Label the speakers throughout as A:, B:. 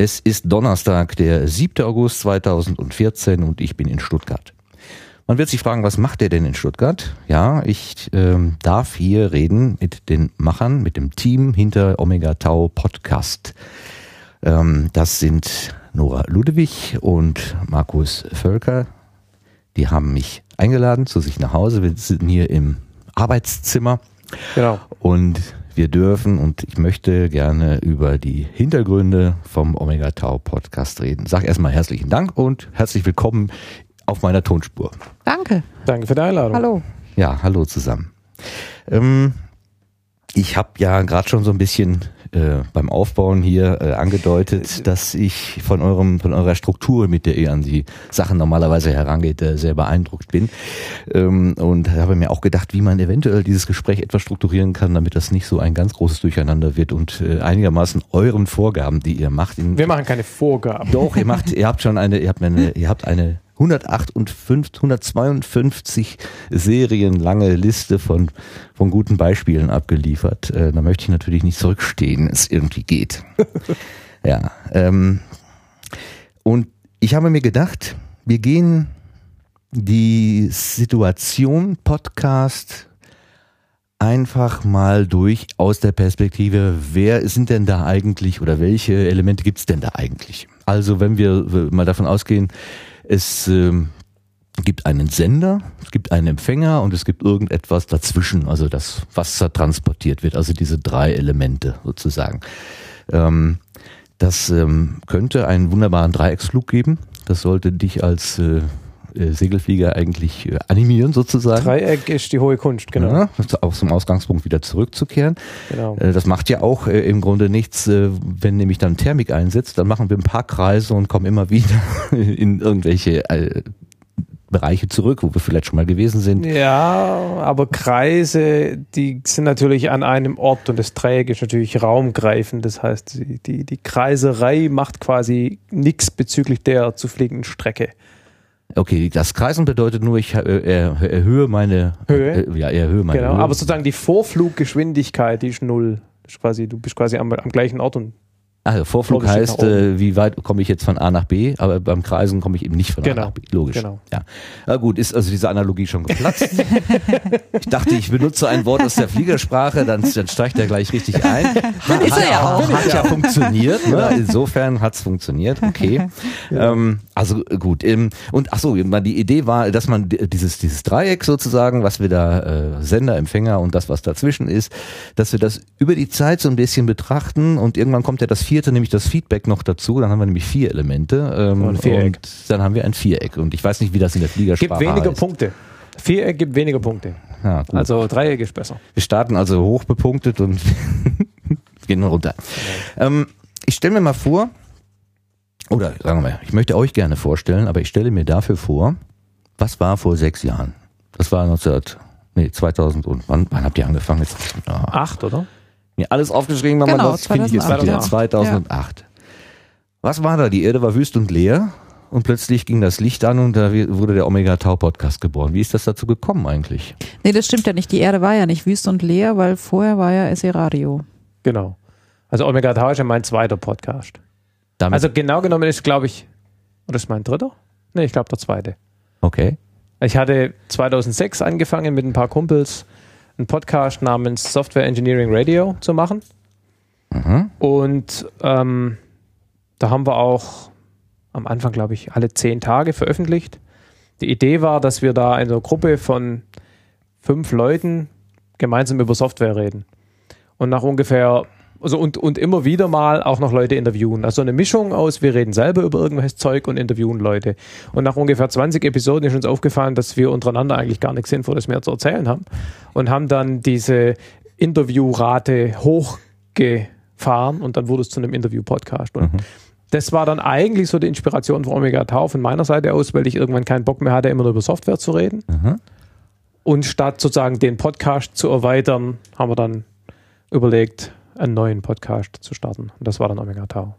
A: Es ist Donnerstag, der 7. August 2014 und ich bin in Stuttgart. Man wird sich fragen, was macht er denn in Stuttgart? Ja, ich ähm, darf hier reden mit den Machern, mit dem Team hinter Omega Tau Podcast. Ähm, das sind Nora Ludewig und Markus Völker. Die haben mich eingeladen zu sich nach Hause. Wir sitzen hier im Arbeitszimmer.
B: Genau.
A: Und wir dürfen und ich möchte gerne über die Hintergründe vom Omega Tau Podcast reden. Sag erstmal herzlichen Dank und herzlich willkommen auf meiner Tonspur.
C: Danke.
B: Danke für die Einladung.
C: Hallo.
A: Ja, hallo zusammen. Ähm, ich habe ja gerade schon so ein bisschen äh, beim Aufbauen hier äh, angedeutet, dass ich von eurem von eurer Struktur, mit der ihr an die Sachen normalerweise herangeht, äh, sehr beeindruckt bin ähm, und habe mir auch gedacht, wie man eventuell dieses Gespräch etwas strukturieren kann, damit das nicht so ein ganz großes Durcheinander wird und äh, einigermaßen euren Vorgaben, die ihr macht.
B: Wir machen keine Vorgaben.
A: Doch, ihr macht, ihr habt schon eine, ihr habt eine, ihr habt eine 158, 152 Serien lange Liste von, von guten Beispielen abgeliefert. Äh, da möchte ich natürlich nicht zurückstehen, es irgendwie geht. ja. Ähm, und ich habe mir gedacht, wir gehen die Situation Podcast einfach mal durch aus der Perspektive, wer sind denn da eigentlich oder welche Elemente gibt's denn da eigentlich? Also wenn wir mal davon ausgehen, es ähm, gibt einen Sender, es gibt einen Empfänger und es gibt irgendetwas dazwischen, also das Wasser transportiert wird, also diese drei Elemente sozusagen. Ähm, das ähm, könnte einen wunderbaren Dreiecksflug geben. Das sollte dich als äh, äh, Segelflieger eigentlich äh, animieren sozusagen.
B: Dreieck ist die hohe Kunst, genau.
A: Ja, auch zum Ausgangspunkt wieder zurückzukehren.
B: Genau.
A: Äh, das macht ja auch äh, im Grunde nichts, äh, wenn nämlich dann Thermik einsetzt, dann machen wir ein paar Kreise und kommen immer wieder in irgendwelche Bereiche zurück, wo wir vielleicht schon mal gewesen sind.
B: Ja, aber Kreise, die sind natürlich an einem Ort und das Dreieck ist natürlich raumgreifend. Das heißt, die, die Kreiserei macht quasi nichts bezüglich der zu fliegenden Strecke.
A: Okay, das Kreisen bedeutet nur, ich äh, er, erhöhe meine
B: Höhe?
A: Äh, ja, erhöhe meine
B: Genau,
A: Höhe.
B: aber sozusagen die Vorfluggeschwindigkeit, die ist null. Ist quasi, du bist quasi am, am gleichen Ort und
A: also Vorflug
B: Logisch,
A: heißt, äh, wie weit komme ich jetzt von A nach B, aber beim Kreisen komme ich eben nicht von A
B: Genau,
A: nach B. Logisch.
B: genau.
A: Ja. Na gut, ist also diese Analogie schon geplatzt. ich dachte, ich benutze ein Wort aus der Fliegersprache, dann, dann steigt er gleich richtig ein. Hat,
C: Ist er ja auch.
A: Hat ja funktioniert. Ne? Insofern hat's funktioniert. Okay. Ähm, also gut. Ähm, und ach so, die Idee war, dass man dieses dieses Dreieck sozusagen, was wir da äh, Sender, Empfänger und das, was dazwischen ist, dass wir das über die Zeit so ein bisschen betrachten und irgendwann kommt ja das vierte, nämlich das Feedback noch dazu. Dann haben wir nämlich vier Elemente. Ähm,
B: Und.
A: Und dann haben wir ein Viereck. Und ich weiß nicht, wie das in der
B: gibt
A: Fliegersprache
B: weniger
A: heißt.
B: Punkte. Viereck gibt weniger Punkte.
A: Ja.
B: Also Dreieck ist besser.
A: Wir starten also hoch bepunktet und gehen runter. Ähm, ich stelle mir mal vor, oder sagen wir mal, ich möchte euch gerne vorstellen, aber ich stelle mir dafür vor, was war vor sechs Jahren? Das war 19, nee, 2000 und wann, wann habt ihr angefangen? Jetzt, ah,
B: Acht, oder?
A: Mir alles aufgeschrieben, aber
C: Genau,
A: das finde ich jetzt
C: 2008,
A: wieder
B: ja.
A: 2008. Was war da? Die Erde war wüst und leer und plötzlich ging das Licht an und da wurde der Omega Tau Podcast geboren. Wie ist das dazu gekommen eigentlich?
C: Nee, das stimmt ja nicht. Die Erde war ja nicht wüst und leer, weil vorher war ja SE Radio.
B: Genau. Also Omega Tau ist ja mein zweiter Podcast.
A: Damit,
B: Also genau genommen ist, glaube ich, oder ist mein dritter? Nee, ich glaube der zweite.
A: okay.
B: Ich hatte 2006 angefangen mit ein paar Kumpels einen Podcast namens Software Engineering Radio zu machen.
A: Mhm.
B: Und ähm, da haben wir auch am Anfang, glaube ich, alle zehn Tage veröffentlicht. Die Idee war, dass wir da in einer Gruppe von fünf Leuten gemeinsam über Software reden. Und nach ungefähr, also und, und immer wieder mal auch noch Leute interviewen. Also eine Mischung aus, wir reden selber über irgendwelches Zeug und interviewen Leute. Und nach ungefähr 20 Episoden ist uns aufgefallen, dass wir untereinander eigentlich gar nichts Sinnvolles mehr zu erzählen haben. Und haben dann diese Interviewrate hochgefahren und dann wurde es zu einem Interview-Podcast. Und das war dann eigentlich so die Inspiration von Omega Tau von meiner Seite aus, weil ich irgendwann keinen Bock mehr hatte, immer nur über Software zu reden.
A: Mhm.
B: Und statt sozusagen den Podcast zu erweitern, haben wir dann überlegt, einen neuen Podcast zu starten. Und das war dann Omega Tau.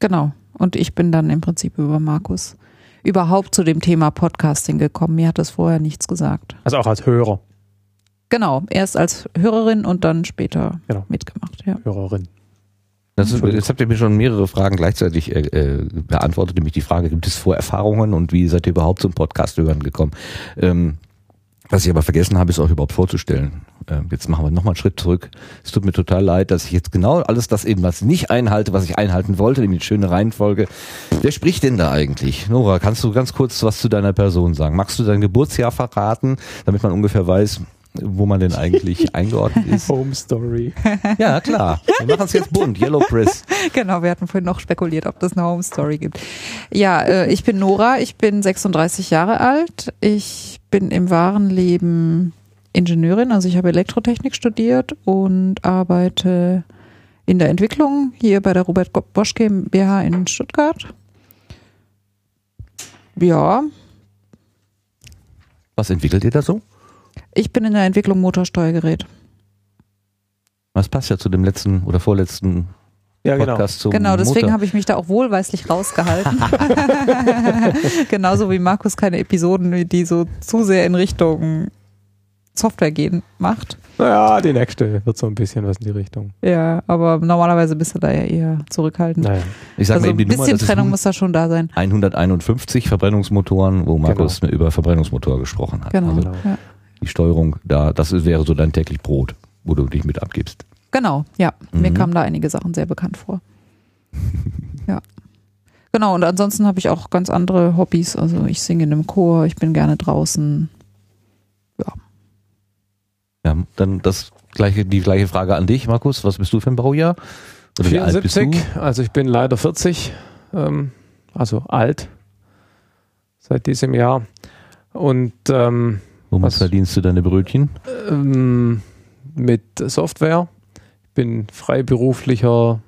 C: Genau. Und ich bin dann im Prinzip über Markus überhaupt zu dem Thema Podcasting gekommen. Mir hat das vorher nichts gesagt.
B: Also auch als Hörer,
C: Genau. Erst als Hörerin und dann später
B: Genau.
C: mitgemacht. Ja.
B: Hörerin.
A: Das ist, jetzt habt ihr mir schon mehrere Fragen gleichzeitig äh, äh, beantwortet, nämlich die Frage, gibt es Vorerfahrungen und wie seid ihr überhaupt zum Podcast hören gekommen? Ähm, was ich aber vergessen habe, ist auch überhaupt vorzustellen. Ähm, jetzt machen wir nochmal einen Schritt zurück. Es tut mir total leid, dass ich jetzt genau alles das eben, was ich nicht einhalte, was ich einhalten wollte, nämlich eine schöne Reihenfolge. Wer spricht denn da eigentlich? Nora, kannst du ganz kurz was zu deiner Person sagen? Magst du dein Geburtsjahr verraten, damit man ungefähr weiß, wo man denn eigentlich eingeordnet ist?
B: Home Story.
A: Ja, klar. Wir machen es jetzt bunt. Yellow Press.
C: Genau, wir hatten vorhin noch spekuliert, ob das eine Home Story gibt. Ja, äh, ich bin Nora, ich bin 36 Jahre alt. Ich bin im wahren Leben Ingenieurin, also ich habe Elektrotechnik studiert und arbeite in der Entwicklung hier bei der Robert Bosch GmbH in Stuttgart. Ja,
A: Was entwickelt ihr da so?
C: ich bin in der Entwicklung Motorsteuergerät.
A: Was passt ja zu dem letzten oder vorletzten
B: Ja, genau.
A: Podcast zum
C: Genau, deswegen habe ich mich da auch wohlweislich rausgehalten. Genauso wie Markus keine Episoden, die so zu sehr in Richtung Software gehen, macht.
B: Naja, die nächste wird so ein bisschen was in die Richtung.
C: Ja, aber normalerweise bist du da ja eher zurückhaltend.
B: Naja.
A: Ich sag
C: Also
A: mal
C: ein
A: eben die Nummer,
C: bisschen
A: das
C: Trennung muss da schon da sein.
A: 151 Verbrennungsmotoren, wo Markus über Verbrennungsmotor gesprochen hat.
C: Genau.
A: Also
B: Genau.
C: Ja.
A: die Steuerung da, das wäre so dein täglich Brot, wo du dich mit abgibst.
C: Genau, ja. Mir
A: Mhm.
C: kamen da einige Sachen sehr bekannt vor. ja. Genau, und ansonsten habe ich auch ganz andere Hobbys. Also ich singe in einem Chor, ich bin gerne draußen.
A: Ja, dann das gleiche, die gleiche Frage an dich, Markus. Was bist du für ein Baujahr? Oder wie alt bist
B: 74,
A: du?
B: also ich bin leider 40, ähm, also alt seit diesem Jahr. Und ähm,
A: Womit
B: Was-
A: verdienst du deine Brötchen?
B: ähm, mit Software. Ich bin freiberuflicher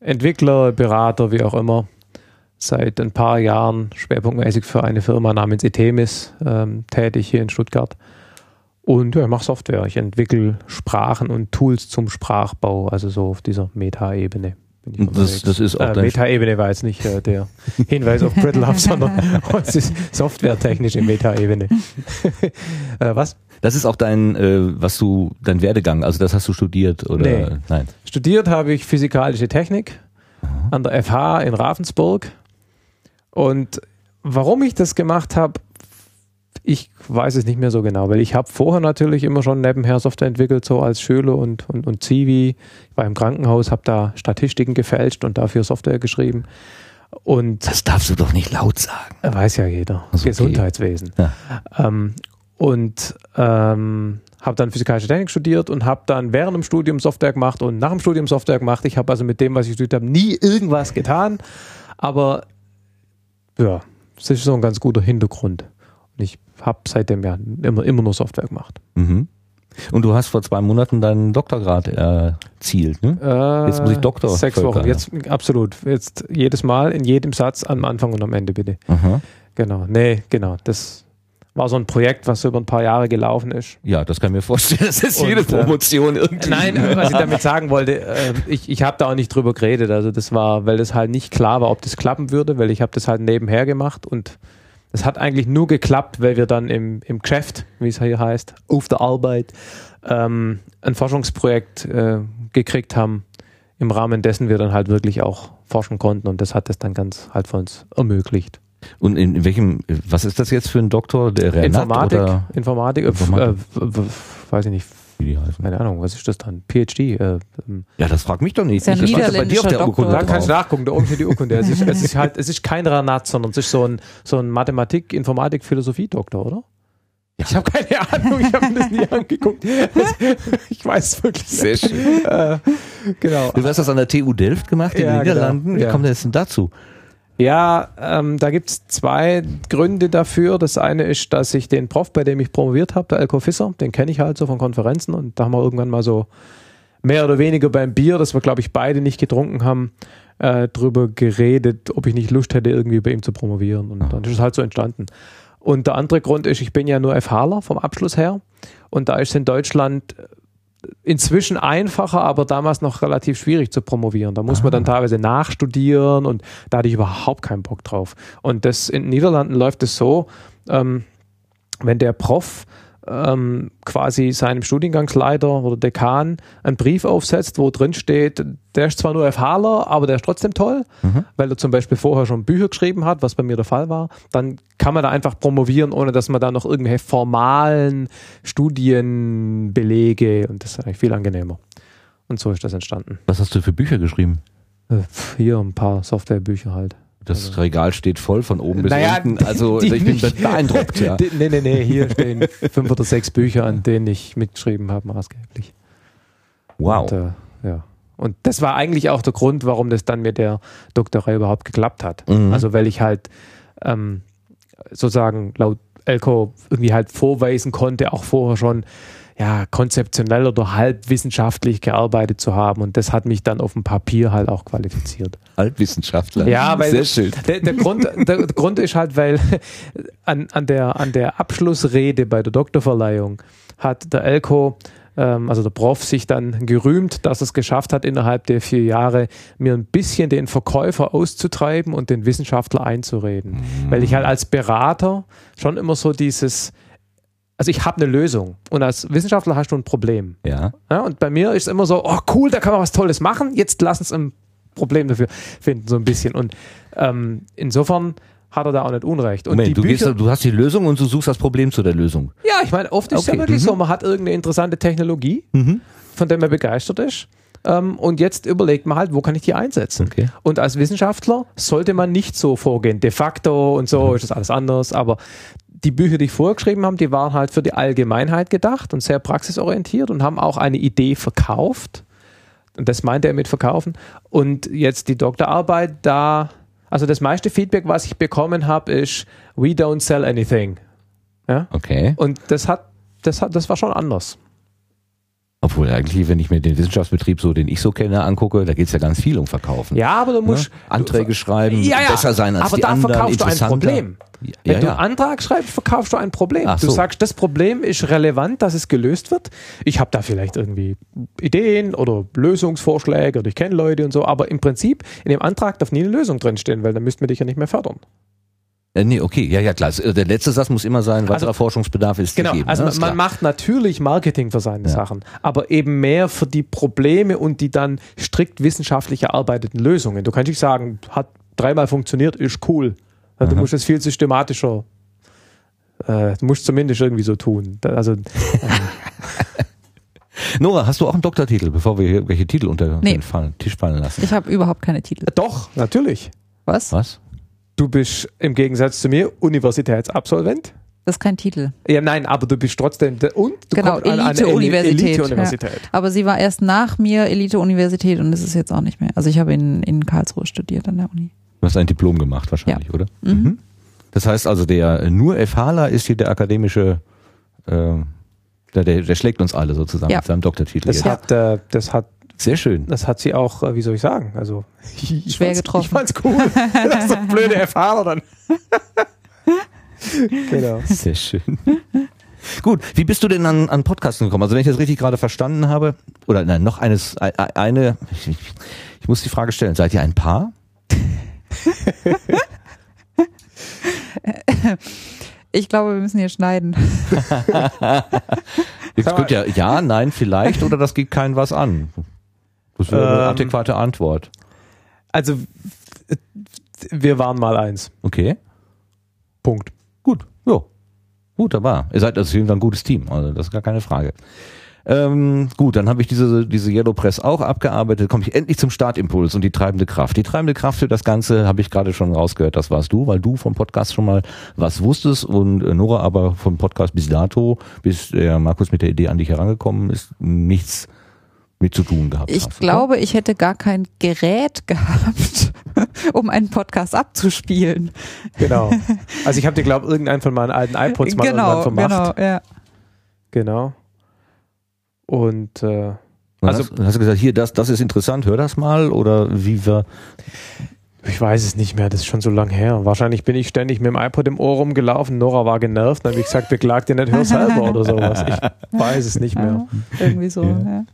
B: Entwickler, Berater, wie auch immer. Seit ein paar Jahren schwerpunktmäßig für eine Firma namens Etemis ähm, tätig hier in Stuttgart. Und ja, ich mache Software. Ich entwickle Sprachen und Tools zum Sprachbau, also so auf dieser Meta-Ebene.
A: das- das ist auch
B: äh, Meta-Ebene war jetzt nicht äh, der Hinweis auf Brittle sondern es ist softwaretechnische Meta-Ebene. äh, was?
A: Das ist auch dein, äh, was du, dein Werdegang, also das hast du studiert oder
B: Nee.
A: nein?
B: Studiert habe ich physikalische Technik an der FH in Ravensburg. Und warum ich das gemacht habe, ich weiß es nicht mehr so genau, weil ich habe vorher natürlich immer schon nebenher Software entwickelt, so als Schüler und, und, und Zivi. Ich war im Krankenhaus, habe da Statistiken gefälscht und dafür Software geschrieben. Und
A: Das darfst du doch nicht laut sagen.
B: weiß ja jeder,
A: Ach so, okay.
B: Gesundheitswesen.
A: Ja.
B: Ähm, und ähm, habe dann physikalische Technik studiert und habe dann während dem Studium Software gemacht und nach dem Studium Software gemacht. Ich habe also mit dem, was ich studiert habe, nie irgendwas getan. Aber ja, es ist so ein ganz guter Hintergrund. Und ich habe seitdem ja immer, immer nur Software gemacht.
A: Mhm. Und du hast vor zwei Monaten deinen Doktorgrad erzielt, ne?
B: Äh,
A: Jetzt muss ich Doktor
B: Sechs
A: Völker,
B: Wochen.
A: ja.
B: Jetzt absolut. Jetzt jedes Mal in jedem Satz am Anfang und am Ende bitte.
A: Aha.
B: Genau. Nee, genau. Das war so ein Projekt, was so über ein paar Jahre gelaufen ist.
A: Ja, das kann ich mir vorstellen. Das ist
B: Und,
A: jede
B: äh,
A: Promotion irgendwie.
B: Nein, was ich damit sagen wollte, äh, ich, ich habe da auch nicht drüber geredet. Also das war, weil das halt nicht klar war, ob das klappen würde, weil ich habe das halt nebenher gemacht und das hat eigentlich nur geklappt, weil wir dann im, im Geschäft, wie es hier heißt, auf der Arbeit, ähm, ein Forschungsprojekt äh, gekriegt haben, im Rahmen dessen wir dann halt wirklich auch forschen konnten und das hat das dann ganz halt für uns ermöglicht.
A: Und in, in welchem, was ist das jetzt für ein Doktor? Der Renat
B: Informatik,
A: oder
B: Informatik, äh,
A: Informatik.
B: Äh, weiß ich nicht,
A: wie die heißen?
B: keine Ahnung, was ist das dann? PhD, äh, ähm,
A: Ja, das fragt mich doch nicht.
C: Ja
A: das steht doch bei dir auf der Urkunde
B: Da kannst du nachgucken, da oben steht die Urkunde. Es ist, es ist halt, es ist kein Ranat, sondern es ist so ein, so ein Mathematik, Informatik, Philosophie-Doktor, oder? Ich habe keine Ahnung, ich habe mir das nie angeguckt. Ich weiß es wirklich
A: Sehr schön.
B: Äh, genau.
A: Du hast das an der TU Delft gemacht in
B: Ja,
A: den Niederlanden.
B: genau.
A: Wie
B: Ja.
A: kommt das denn dazu?
B: Ja, ähm, da gibt es zwei Gründe dafür. Das eine ist, dass ich den Prof, bei dem ich promoviert habe, der Elko Fisser, den kenne ich halt so von Konferenzen und da haben wir irgendwann mal so mehr oder weniger beim Bier, das wir glaube ich beide nicht getrunken haben, äh, drüber geredet, ob ich nicht Lust hätte, irgendwie bei ihm zu promovieren und dann ist es halt so entstanden. Und der andere Grund ist, ich bin ja nur FHler vom Abschluss her und da ist in Deutschland inzwischen einfacher, aber damals noch relativ schwierig zu promovieren. Da muss man dann teilweise nachstudieren und da hatte ich überhaupt keinen Bock drauf. Und das in den Niederlanden läuft es so, ähm, wenn der Prof ähm, quasi seinem Studiengangsleiter oder Dekan einen Brief aufsetzt, wo drin steht, der ist zwar nur FHler, aber der ist trotzdem toll,
A: Mhm.
B: weil er zum Beispiel vorher schon Bücher geschrieben hat, was bei mir der Fall war, dann kann man da einfach promovieren, ohne dass man da noch irgendwelche formalen Studienbelege und das ist eigentlich viel angenehmer. Und so ist das entstanden.
A: Was hast du für Bücher geschrieben?
B: Äh, Hier ein paar Softwarebücher halt.
A: Das Regal steht voll von oben bis
B: Naja,
A: unten. Also ich bin
B: nicht.
A: beeindruckt, ja.
B: Die- Nee, nee, nee, hier stehen fünf oder sechs Bücher, an denen ich mitgeschrieben habe, maßgeblich.
A: Wow.
B: Und, äh, ja. Und das war eigentlich auch der Grund, warum das dann mit der Doktorei überhaupt geklappt hat.
A: Mhm.
B: Also weil ich halt ähm, sozusagen laut Elko irgendwie halt vorweisen konnte, auch vorher schon ja, konzeptionell oder halbwissenschaftlich gearbeitet zu haben. Und das hat mich dann auf dem Papier halt auch qualifiziert.
A: Altwissenschaftler.
B: Ja, weil
A: Sehr schön.
B: Der, der, Grund, der, Grund ist halt, weil an, an, der, an der Abschlussrede bei der Doktorverleihung hat der Elko, ähm, also der Prof, sich dann gerühmt, dass er es geschafft hat, innerhalb der vier Jahre mir ein bisschen den Verkäufer auszutreiben und den Wissenschaftler einzureden. Weil ich halt als Berater schon immer so dieses, also ich habe eine Lösung und als Wissenschaftler hast du ein Problem.
A: Ja.
B: Ja, und bei mir ist es immer so, oh cool, da kann man was Tolles machen, jetzt lass uns ein Problem dafür finden, so ein bisschen. Und ähm, insofern hat er da auch nicht Unrecht. Und
A: Moment, du, gehst,
B: Bücher,
A: du hast die Lösung und du suchst das Problem zu der Lösung.
B: ja, ich meine, oft ist es
A: Okay,
B: ja wirklich
A: mhm.
B: so, man hat irgendeine interessante Technologie,
A: Mhm.
B: von der man begeistert ist. Ähm, und jetzt überlegt man halt, wo kann ich die einsetzen?
A: Okay.
B: Und als Wissenschaftler sollte man nicht so vorgehen. De facto und so ist das alles anders. Aber die Bücher, die ich vorher geschrieben habe, die waren halt für die Allgemeinheit gedacht und sehr praxisorientiert und haben auch eine Idee verkauft. Und das meinte er mit verkaufen. Und jetzt die Doktorarbeit, da, also das meiste Feedback, was ich bekommen habe, ist, we don't sell anything. Ja?
A: Okay.
B: Und das hat, das hat, das war schon anders.
A: Obwohl eigentlich, wenn ich mir den Wissenschaftsbetrieb so, den ich so kenne, angucke, da geht es ja ganz viel um Verkaufen.
B: Ja, aber du
A: Ne?
B: musst
A: Anträge schreiben,
B: ja, ja,
A: besser sein als
B: aber
A: die
B: da
A: anderen,
B: verkaufst du ein. Problem.
A: Ja,
B: Wenn
A: ja,
B: du einen Antrag schreibst, verkaufst du ein Problem.
A: Ach
B: du
A: so.
B: sagst, das Problem ist relevant, dass es gelöst wird. Ich habe da vielleicht irgendwie Ideen oder Lösungsvorschläge oder ich kenne Leute und so, aber im Prinzip in dem Antrag darf nie eine Lösung drinstehen, weil dann müssten wir dich ja nicht mehr fördern.
A: Äh, nee, okay, ja, ja, klar. Der letzte Satz muss immer sein, weiterer
B: Also-
A: Forschungsbedarf ist
B: Genau,
A: gegeben.
B: also
A: ne?
B: man,
A: klar.
B: macht natürlich Marketing für seine
A: Ja.
B: Sachen, aber eben mehr für die Probleme und die dann strikt wissenschaftlich erarbeiteten Lösungen. Du kannst nicht sagen, hat dreimal funktioniert, ist cool. Ja, Du
A: Aha.
B: musst es viel systematischer, äh, du musst zumindest irgendwie so tun. Da- Also, ähm,
A: Nora, hast du auch einen Doktortitel, bevor wir hier irgendwelche Titel unter
C: Nee.
A: den fallen, Tisch fallen lassen?
C: Ich habe überhaupt keine Titel.
B: doch, natürlich.
C: Was?
A: Was?
B: Du bist im Gegensatz zu mir Universitätsabsolvent.
C: Das ist kein Titel.
B: Ja, nein, aber du bist trotzdem der, und du
C: Genau,
B: kommst an eine Eli-
C: Elite-Universität,
B: Elite-Universität.
C: Aber sie war erst nach mir Elite-Universität und ist es jetzt auch nicht mehr. Also ich habe in, in Karlsruhe studiert an der Uni.
A: Du hast ein Diplom gemacht wahrscheinlich, oder?
C: Mhm.
A: Das heißt also, der nur FHler ist hier der akademische, äh, der, der, der schlägt uns alle sozusagen
C: Ja.
A: mit seinem Doktortitel.
B: Das
A: jetzt.
B: hat, äh, das hat
A: Sehr schön.
B: Das hat sie auch, äh, wie soll ich sagen, also ich
C: Schwer
B: fand's-
C: getroffen.
B: Ich fand's cool. das ist so blöde Erfahrung dann. genau.
A: Sehr schön. Gut, wie bist du denn an, an Podcasten gekommen? Also wenn ich das richtig gerade verstanden habe, oder nein, noch eines, e- e- eine, ich, ich muss die Frage stellen, seid ihr ein Paar?
C: Ich glaube, wir müssen hier schneiden.
A: Jetzt könnt ihr ja, nein, vielleicht oder das geht keinen was an. Das wäre eine
B: Ähm.
A: adäquate Antwort.
B: Also wir waren mal eins.
A: Okay,
B: Punkt.
A: gut, jo. Wunderbar. Ihr seid also ein gutes Team, also das ist gar keine Frage. Ähm, gut, dann habe ich diese, diese Yellow Press auch abgearbeitet. Komme ich endlich zum Startimpuls und die treibende Kraft. Die treibende Kraft für das Ganze habe ich gerade schon rausgehört, das warst du, weil du vom Podcast schon mal was wusstest und äh, Nora aber vom Podcast bis dato, bis der Markus mit der Idee an dich herangekommen ist, nichts mit zu tun gehabt
C: Ich
A: hast, oder?
C: glaube, ich hätte gar kein Gerät gehabt, um einen Podcast abzuspielen.
B: Genau. Also ich habe dir, glaube irgendeinen von meinen alten iPods mal
C: genau,
B: irgendwann vermacht.
C: genau, ja.
B: Genau. Und äh,
A: Und
B: Also-
A: hast, hast du gesagt, hier, das, das ist interessant, hör das mal oder wie wir.
B: ich weiß es nicht mehr, das ist schon so lang her. Wahrscheinlich bin ich ständig mit dem iPod im Ohr rumgelaufen. Nora war genervt. Dann habe ich gesagt, beklag dir nicht, hör selber oder sowas. Ich weiß es nicht mehr.
C: ja. Irgendwie so,
A: Ja.
C: ja.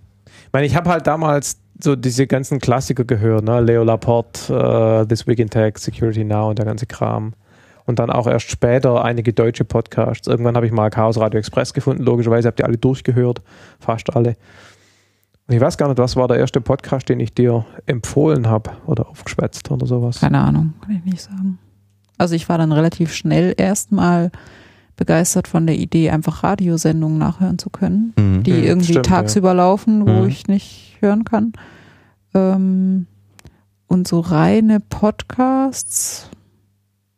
B: Ich meine, ich habe halt damals so diese ganzen Klassiker gehört, ne? Leo Laporte, äh, This Week in Tech, Security Now und der ganze Kram. und dann auch erst später einige deutsche Podcasts. Irgendwann habe ich mal Chaos Radio Express gefunden, logischerweise habt ihr alle durchgehört, fast alle. Und ich weiß gar nicht, was war der erste Podcast, den ich dir empfohlen habe oder aufgeschwätzt oder sowas.
C: Keine Ahnung, kann ich nicht sagen. Also ich war dann relativ schnell erstmal begeistert von der Idee, einfach Radiosendungen nachhören zu können,
A: Mhm.
C: die
B: Mhm,
C: irgendwie
B: stimmt,
C: tagsüber laufen, wo
A: Mhm.
C: ich nicht hören kann. Ähm, und so reine Podcasts,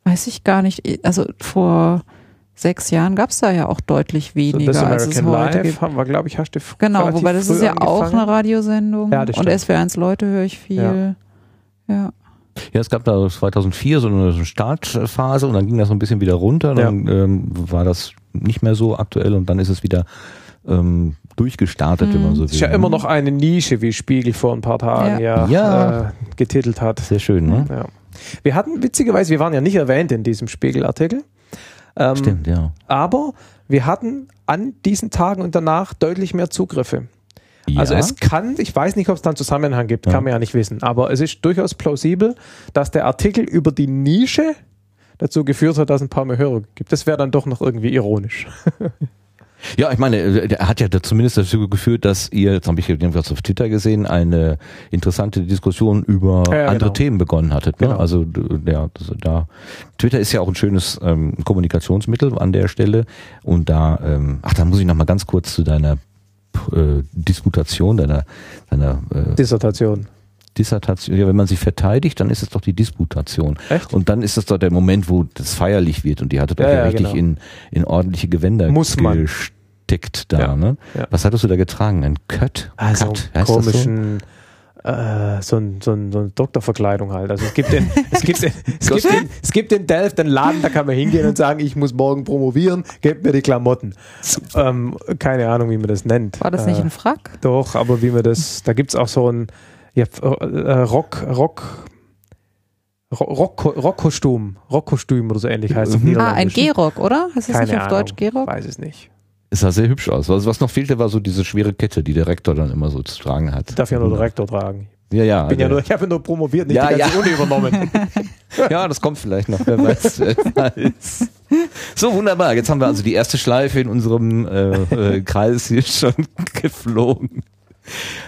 C: weiß ich gar nicht. Also vor sechs Jahren gab es da ja auch deutlich
B: So,
C: weniger,
B: das
C: als es heute
B: Life
C: gibt.
B: haben wir, glaube ich, hast du
C: Genau, wobei das ist ja auch
B: angefangen.
C: eine Radiosendung.
B: Ja, das
C: und
B: stimmt.
C: SWR1 Leute höre ich viel. Ja.
A: Ja, es gab da 2004 so eine Startphase und dann ging das so ein bisschen wieder runter. Dann ähm, war das nicht mehr so aktuell und dann ist es wieder ähm, durchgestartet, wenn man so will.
B: Das ist ja immer noch eine Nische, wie Spiegel vor ein paar Tagen ja,
A: Ja.
B: Äh, getitelt hat.
A: sehr schön, ne?
B: Ja. Wir hatten, witzigerweise, wir waren ja nicht erwähnt in diesem Spiegelartikel. Ähm,
A: Stimmt, ja.
B: Aber wir hatten an diesen Tagen und danach deutlich mehr Zugriffe.
A: Ja.
B: Also es kann, ich weiß nicht, ob es da einen Zusammenhang gibt,
A: Ja.
B: kann man ja nicht wissen, aber es ist durchaus plausibel, dass der Artikel über die Nische dazu geführt hat, dass es ein paar mehr Hörer gibt. Das wäre dann doch noch irgendwie ironisch.
A: Ja, ich meine, äh, er hat ja zumindest dazu geführt, dass ihr, jetzt habe ich jedenfalls auf Twitter gesehen, eine interessante Diskussion über
B: Ja, ja,
A: andere
B: genau.
A: Themen begonnen hattet. Ne?
B: Genau.
A: Also ja, da Twitter ist ja auch ein schönes ähm, Kommunikationsmittel an der Stelle. Und da, ähm, ach, da muss ich noch mal ganz kurz zu deiner äh, Disputation, deiner, deiner äh,
B: Dissertation.
A: Dissertation, ja, wenn man sie verteidigt, dann ist es doch die Disputation.
B: Echt?
A: Und dann ist es doch der Moment, wo das feierlich wird und die hatte doch
B: Ja,
A: ja,
B: ja,
A: richtig
B: genau.
A: in, in ordentliche Gewänder
B: Muss man.
A: gesteckt da.
B: Ja,
A: Ne?
B: ja.
A: Was hattest du da getragen? Ein Cut?
B: Also
A: Cut? Heißt das so?
B: Äh, so, ein, so, ein, so eine Doktorverkleidung halt. Also es gibt den, es gibt den, es gibt den, es gibt in Delft einen Laden, da kann man hingehen und sagen, ich muss morgen promovieren, gebt mir die Klamotten. Ähm, keine Ahnung, wie man das nennt.
C: War das
B: äh,
C: nicht ein Frack?
B: Doch, aber wie man das, da gibt's auch so ein ja, äh, Rock, Rock, Ro- Rock, Rockkostüm, Rockkostüm oder so ähnlich heißt es
A: Mhm.
C: Ah, ein. G-Rock, oder? Heißt das
B: Keine
C: nicht auf
B: Ahnung,
C: Deutsch G-Rock?
B: Weiß es nicht.
A: Es sah sehr hübsch aus. Was, was noch fehlte, war so diese schwere Kette, die der Rektor dann immer so zu tragen hat.
B: Ich darf ja nur den Rektor tragen.
A: Ja, ja.
B: Bin ja nur, ich habe ja nur promoviert, nicht
A: Ja,
B: die ganze
A: ja.
B: Uni übernommen.
A: Ja, das kommt vielleicht noch, wer weiß. weiß. So, wunderbar. Jetzt haben wir also die erste Schleife in unserem äh, äh, Kreis hier schon geflogen.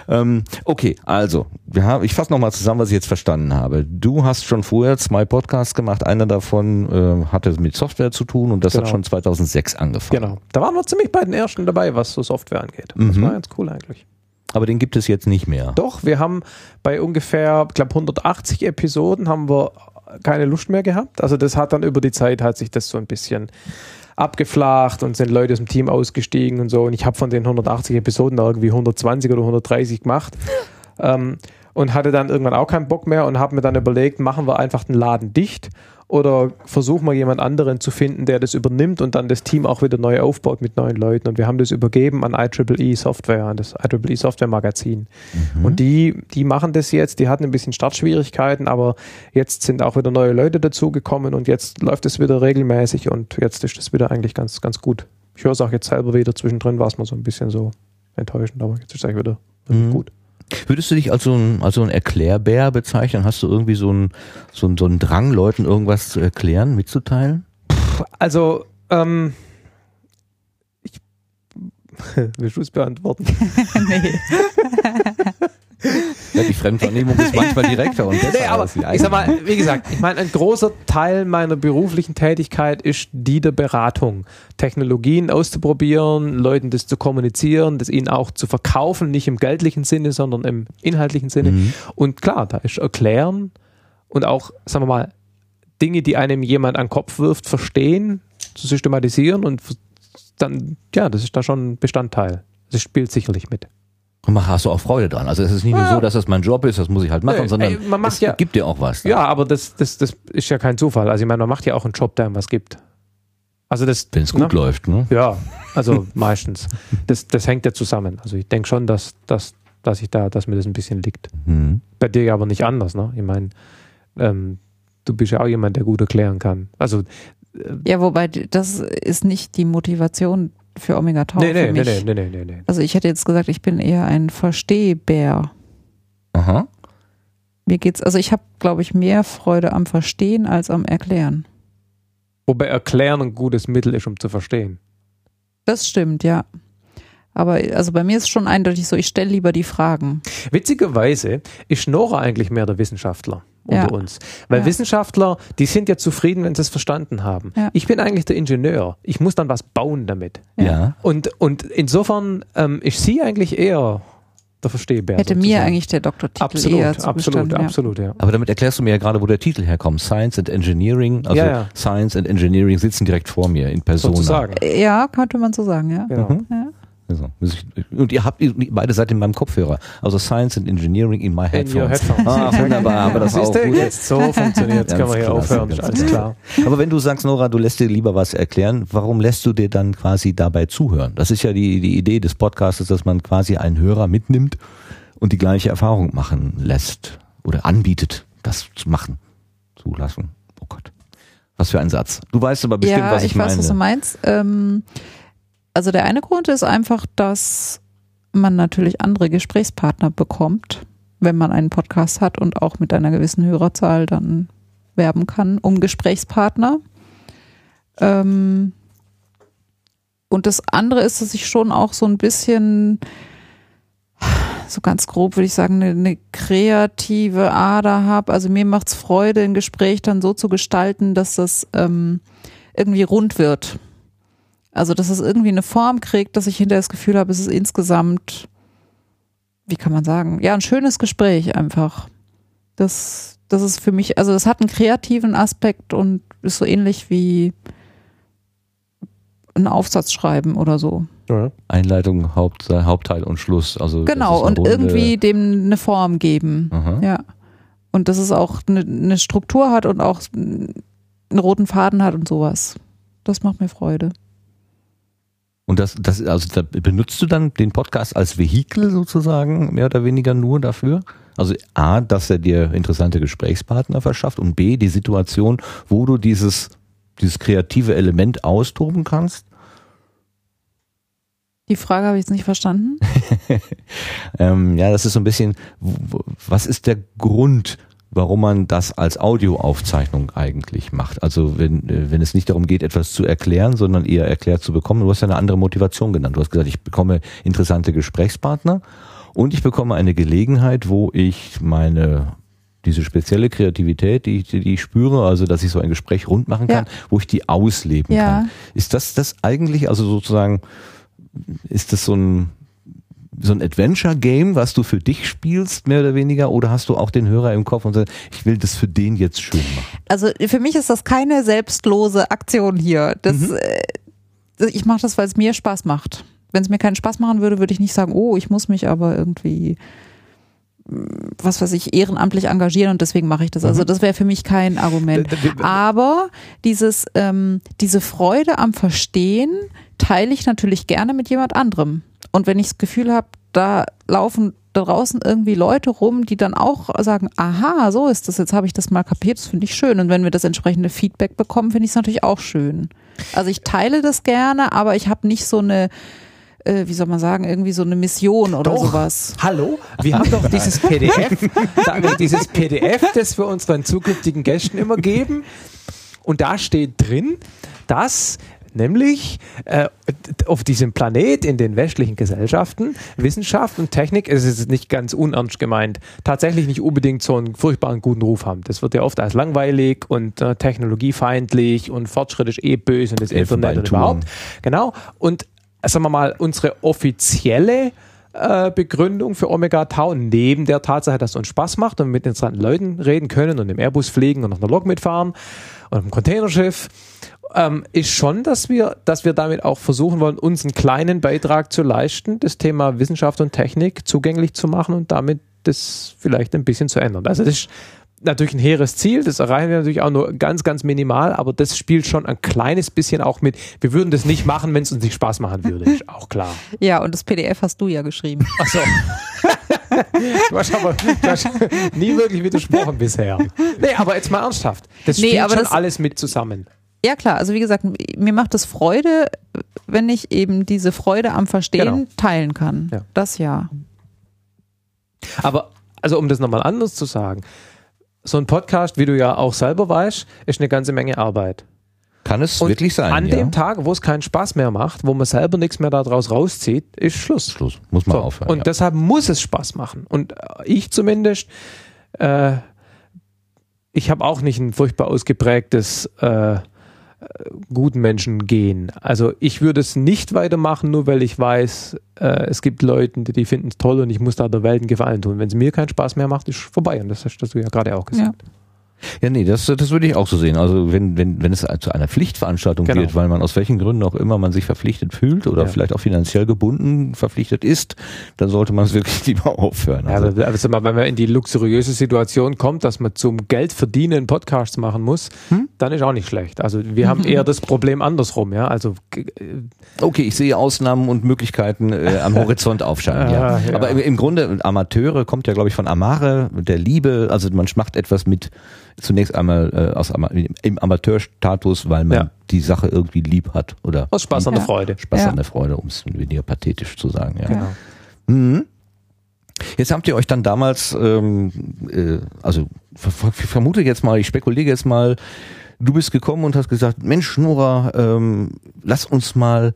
A: Ähm, okay, also, wir haben, ich fasse nochmal zusammen, was ich jetzt verstanden habe. Du hast schon vorher zwei Podcasts gemacht. Einer davon äh, hatte mit Software zu tun und das hat
B: Genau.
A: schon 2006 angefangen.
B: genau. Da waren wir ziemlich bei den ersten dabei, was so Software angeht. Das
A: Mhm.
B: war ganz cool eigentlich.
A: Aber den gibt es jetzt nicht mehr.
B: Doch, wir haben bei ungefähr, ich glaube 180 Episoden haben wir keine Lust mehr gehabt. Also das hat dann über die Zeit hat sich das so ein bisschen abgeflacht und sind Leute aus dem Team ausgestiegen und so. Und ich habe von den 180 Episoden da irgendwie 120 oder 130 gemacht. Ähm, und hatte dann irgendwann auch keinen Bock mehr und habe mir dann überlegt, machen wir einfach den Laden dicht oder versuchen wir jemand anderen zu finden, der das übernimmt und dann das Team auch wieder neu aufbaut mit neuen Leuten. Und wir haben das übergeben an IEEE Software, an das IEEE Software Magazin. Und die, die machen das jetzt, die hatten ein bisschen Startschwierigkeiten, aber jetzt sind auch wieder neue Leute dazugekommen und jetzt läuft es wieder regelmäßig und jetzt ist es wieder eigentlich ganz, ganz gut. Ich höre es auch jetzt selber wieder, zwischendrin war es mal so ein bisschen so enttäuschend, aber jetzt ist es eigentlich wieder, wieder
A: Mhm.
B: gut.
A: Würdest du dich als so ein, als so ein Erklärbär bezeichnen? Hast du irgendwie so einen so einen- so einen Drang, Leuten irgendwas zu erklären, mitzuteilen?
B: Also, ähm, ich, willst du es beantworten?
C: nee.
A: Ja, die Fremdwahrnehmung ist manchmal direkter und besser
B: Nee, aber ich sag mal, wie gesagt, ich meine, ein großer Teil meiner beruflichen Tätigkeit ist die der Beratung. Technologien auszuprobieren, Leuten das zu kommunizieren, das ihnen auch zu verkaufen, nicht im geldlichen Sinne, sondern im inhaltlichen Sinne.
A: Mhm.
B: Und klar, da ist Erklären und auch, sagen wir mal, Dinge, die einem jemand an den Kopf wirft, verstehen, zu systematisieren und dann, ja, das ist da schon ein Bestandteil. Das spielt sicherlich mit.
A: Und mach- hast du auch Freude dran. Also es ist nicht nur
B: Ja.
A: so, dass das mein Job ist, das muss ich halt machen,
B: Nee,
A: sondern
B: ey, man macht
A: es
B: ja-
A: gibt dir auch was.
B: Ja, aber das, das, das ist ja kein Zufall. Also ich meine, man macht ja auch einen Job, der einem was gibt. Also das,
A: Wenn es gut
B: ne?
A: läuft, ne?
B: Ja, also meistens. Das, das hängt ja zusammen. Also ich denke schon, dass, dass, dass ich da, dass mir das ein bisschen liegt.
A: Mhm.
B: Bei dir ja aber nicht anders, ne? Ich meine, ähm, du bist ja auch jemand, der gut erklären kann. Also
C: Ja, wobei das ist nicht die Motivation für Omega Tau
B: nee, nee,
C: für
B: nee,
C: mich.
B: nee, nee, nee, nee.
C: Also ich hätte jetzt gesagt, ich bin eher ein Verstehbär.
A: Aha.
C: Mir geht's, also ich habe, glaube ich, mehr Freude am Verstehen als am Erklären.
B: Wobei Erklären ein gutes Mittel ist, um zu verstehen.
C: Das stimmt, ja. Aber also bei mir ist schon eindeutig so, ich stelle lieber die Fragen.
B: Witzigerweise ist Nora eigentlich mehr der Wissenschaftler unter
C: Ja.
B: uns. Weil
C: Ja.
B: Wissenschaftler, die sind ja zufrieden, wenn sie es verstanden haben.
C: Ja.
B: Ich bin eigentlich der Ingenieur. Ich muss dann was bauen damit.
C: Ja.
B: Und, und insofern ähm, ist sie eigentlich eher der Verstehbär.
C: Hätte mir
B: sozusagen.
C: eigentlich der Doktortitel
B: absolut,
C: eher
B: absolut, absolut, ja.
A: Aber damit erklärst du mir ja gerade, wo der Titel herkommt. Science and Engineering. Also
B: Ja, ja.
A: Science and Engineering sitzen direkt vor mir in.
B: Sozusagen.
C: Ja, könnte man so sagen, ja.
B: Genau.
A: Mhm.
C: ja.
A: Also, ich- und ihr habt ihr beide seid in meinem Kopfhörer. Also Science and Engineering in my
B: In your
A: headphones.
B: headphones.
A: Ah, wunderbar, aber das auch gut.
B: jetzt so funktioniert Jetzt können wir hier aufhören. alles klar.
A: Aber wenn du sagst, Nora, du lässt dir lieber was erklären, warum lässt du dir dann quasi dabei zuhören? Das ist ja die, die Idee des Podcasts, dass man quasi einen Hörer mitnimmt und die gleiche Erfahrung machen lässt oder anbietet, das zu machen, zu lassen. Oh Gott. Was für ein Satz. Du weißt aber bestimmt,
C: ja,
A: was ich,
C: ich weiß,
A: meine.
C: was du meinst. Ähm, also der eine Grund ist einfach, dass man natürlich andere Gesprächspartner bekommt, wenn man einen Podcast hat und auch mit einer gewissen Hörerzahl dann werben kann um Gesprächspartner. Ähm, und das andere ist, dass ich schon auch so ein bisschen, so ganz grob würde ich sagen, eine, eine kreative Ader habe. Also mir macht es Freude, ein Gespräch dann so zu gestalten, dass das ähm, irgendwie rund wird. Also dass es irgendwie eine Form kriegt, dass ich hinterher das Gefühl habe, es ist insgesamt, wie kann man sagen, ja, ein schönes Gespräch einfach. Das, das ist für mich, also das hat einen kreativen Aspekt und ist so ähnlich wie einen Aufsatz schreiben oder so.
B: Ja.
A: Einleitung, Haupt, Hauptteil und Schluss. Also
C: Genau, und
A: runde-
C: irgendwie dem eine Form geben.
A: Aha.
C: Ja. Und dass es auch eine, eine Struktur hat und auch einen roten Faden hat und sowas. Das macht mir Freude.
A: Und das, das, also da benutzt du dann den Podcast als Vehikel sozusagen, mehr oder weniger nur dafür? Also A, dass er dir interessante Gesprächspartner verschafft und B, die Situation, wo du dieses, dieses kreative Element austoben kannst.
C: Die Frage habe ich jetzt nicht verstanden.
A: Ähm, ja, das ist so ein bisschen, was ist der Grund, warum man das als Audioaufzeichnung eigentlich macht? Also wenn, äh, wenn es nicht darum geht, etwas zu erklären, sondern eher erklärt zu bekommen. Du hast ja eine andere Motivation genannt. Du hast gesagt, ich bekomme interessante Gesprächspartner und ich bekomme eine Gelegenheit, wo ich meine diese spezielle Kreativität, die ich, die ich spüre, also dass ich so ein Gespräch rund machen kann, wo ich die ausleben
C: Ja.
A: kann. Ist das das eigentlich, also sozusagen, ist das so ein so ein Adventure-Game, was du für dich spielst, mehr oder weniger, oder hast du auch den Hörer im Kopf und sagst, ich will das für den jetzt schön machen?
C: Also für mich ist das keine selbstlose Aktion hier. Das,
A: Mhm.
C: äh, ich mache das, weil es mir Spaß macht. Wenn es mir keinen Spaß machen würde, würde ich nicht sagen, oh, ich muss mich aber irgendwie, mh, was weiß ich, ehrenamtlich engagieren und deswegen mache ich das.
A: Mhm.
C: Also das wäre für mich kein Argument. Aber dieses, ähm, diese Freude am Verstehen teile ich natürlich gerne mit jemand anderem. Und wenn ich das Gefühl habe, da laufen da draußen irgendwie Leute rum, die dann auch sagen, aha, so ist das, jetzt habe ich das mal kapiert, das finde ich schön. Und wenn wir das entsprechende Feedback bekommen, finde ich es natürlich auch schön. Also ich teile das gerne, aber ich habe nicht so eine, äh, wie soll man sagen, irgendwie so eine Mission oder
B: Doch.
C: sowas.
B: Hallo? Wir haben doch dieses PDF, sagen wir, dieses PDF, das wir unseren zukünftigen Gästen immer geben. Und da steht drin, dass nämlich äh, auf diesem Planet in den westlichen Gesellschaften Wissenschaft und Technik, es ist nicht ganz unernst gemeint, tatsächlich nicht unbedingt so einen furchtbaren guten Ruf haben. Das wird ja oft als langweilig und äh, technologiefeindlich und Fortschritt ist eh böse und das Internet und überhaupt. Genau. Und sagen wir mal, unsere offizielle äh, Begründung für Omega Tau, neben der Tatsache, dass es uns Spaß macht und mit interessanten Leuten reden können und im Airbus fliegen und auf einer Lok mitfahren und im Containerschiff, ähm, ist schon, dass wir, dass wir damit auch versuchen wollen, uns einen kleinen Beitrag zu leisten, das Thema Wissenschaft und Technik zugänglich zu machen und damit das vielleicht ein bisschen zu ändern. Also das ist natürlich ein hehres Ziel, das erreichen wir natürlich auch nur ganz, ganz minimal, aber das spielt schon ein kleines bisschen auch mit. Wir würden das nicht machen, wenn es uns nicht Spaß machen würde, ist auch klar.
C: Ja, und das PDF hast du ja geschrieben.
B: Ach so. Du hast aber du hast nie wirklich widersprochen bisher. Nee, aber jetzt mal ernsthaft. Das
C: Nee,
B: spielt
C: aber
B: schon
C: das-
B: alles mit zusammen.
C: Ja klar, also wie gesagt, mir macht es Freude, wenn ich eben diese Freude am Verstehen
B: Genau.
C: teilen kann.
B: Ja.
C: Das ja.
B: Aber, also um das nochmal anders zu sagen, so ein Podcast, wie du ja auch selber weißt, ist eine ganze Menge Arbeit.
A: Kann es
B: Und
A: wirklich sein.
B: An
A: ja?
B: dem Tag, wo es keinen Spaß mehr macht, wo man selber nichts mehr daraus rauszieht, ist Schluss.
A: Schluss. Muss man
B: So.
A: aufhören.
B: Und
A: ja.
B: deshalb muss es Spaß machen. Und äh, ich zumindest, äh, ich habe auch nicht ein furchtbar ausgeprägtes äh, äh, Gutmenschen gehen. Also ich würde es nicht weitermachen, nur weil ich weiß, äh, es gibt Leute, die, die finden es toll und ich muss da der Welt einen Gefallen tun. Wenn es mir keinen Spaß mehr macht, ist vorbei. Und das hast du ja gerade auch gesagt.
A: Ja, nee, das, das würde ich auch so sehen. Also wenn, wenn, wenn es zu einer Pflichtveranstaltung
B: Genau.
A: wird, weil man aus welchen Gründen auch immer man sich verpflichtet fühlt oder
B: Ja.
A: vielleicht auch finanziell gebunden verpflichtet ist, dann sollte man es wirklich lieber aufhören.
B: Ja,
A: Also,
B: aber sag mal, wenn man in die luxuriöse Situation kommt, dass man zum Geld verdienen Podcasts machen muss,
A: Hm?
B: dann ist auch nicht schlecht. Also wir haben eher das Problem andersrum, ja. Also g-
A: okay, ich sehe Ausnahmen und Möglichkeiten äh, am Horizont aufscheinen. ja.
B: Ja.
A: Aber im, im Grunde, Amateure kommt ja, glaube ich, von Amare, der Liebe. Also man macht etwas mit zunächst einmal äh, aus Ama im Amateurstatus, weil man
B: Ja.
A: die Sache irgendwie lieb hat oder
B: aus Spaß an der
C: Ja.
B: Freude.
A: Spaß
C: Ja.
A: an der Freude, um es weniger pathetisch zu sagen. Ja.
B: Genau.
A: Mhm. Jetzt habt ihr euch dann damals, ähm, äh, also ver ver ich vermute jetzt mal, ich spekuliere jetzt mal, du bist gekommen und hast gesagt, Mensch, Nora, ähm, lass uns mal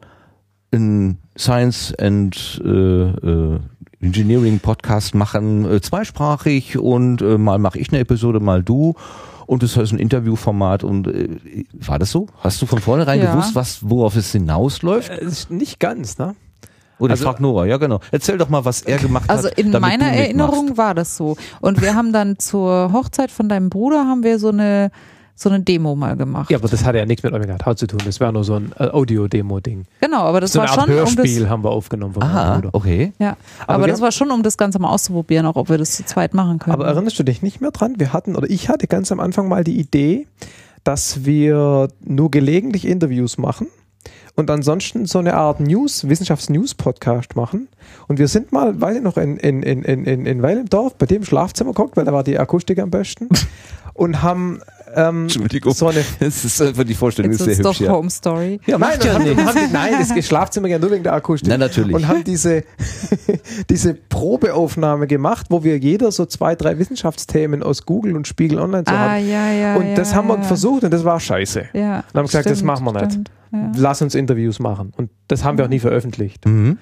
A: einen Science and äh, äh, Engineering Podcast machen, äh, zweisprachig und äh, mal mache ich eine Episode, mal du. Und das ist ein Interviewformat und äh, war das so? Hast du von vornherein
C: Ja.
A: gewusst, was worauf es hinausläuft?
B: Äh, nicht ganz, ne?
A: Oder
B: Also-
A: frag Nora, ja genau. Erzähl doch mal, was er gemacht
C: Also
A: hat.
C: in
A: damit
C: meiner. Erinnerung war das so. Und wir haben dann zur Hochzeit von deinem Bruder haben wir so eine so eine Demo mal gemacht.
B: Ja, aber das hatte ja nichts mit Omega Tau zu tun. Das wäre nur so ein äh, Audio-Demo-Ding.
C: Genau, aber das
B: So
C: war
B: eine Art
C: schon um das
B: Hörspiel haben wir aufgenommen von meinem
A: Ah,
B: Bruder.
A: okay.
C: ja,
B: Aber
C: aber, das war schon um das Ganze mal auszuprobieren, auch ob wir das zu zweit machen können.
B: Aber erinnerst du dich nicht mehr dran? Wir hatten, oder ich hatte ganz am Anfang mal die Idee, dass wir nur gelegentlich Interviews machen und ansonsten so eine Art News, Wissenschafts-News-Podcast machen. Und wir sind mal, weiß ich noch, in, in, in, in, in Weil im Dorf bei dem im Schlafzimmer geguckt, weil da war die Akustik am besten. und haben ähm,
A: Entschuldigung.
B: so eine
A: Das ist einfach die Vorstellung,
C: Jetzt
A: ist
C: ist
A: sehr
C: doch
A: hübsch. Ja.
C: Home Story.
A: ja,
B: Nein,
A: ja
B: haben, haben die, nein, das Schlafzimmer ja nur wegen der Akustik.
A: Na, natürlich.
B: Und haben diese, diese Probeaufnahme gemacht, wo wir jeder so zwei, drei Wissenschaftsthemen aus Google und Spiegel Online so
C: Ah,
B: hatten.
C: ja, ja.
B: Und
C: ja,
B: das haben wir
C: ja.
B: versucht und das war scheiße.
C: Ja.
B: Und haben gesagt, das
C: stimmt,
B: machen wir nicht.
C: stimmt, Ja.
B: Lass uns Interviews machen. Und das haben wir auch nie veröffentlicht.
A: Mhm.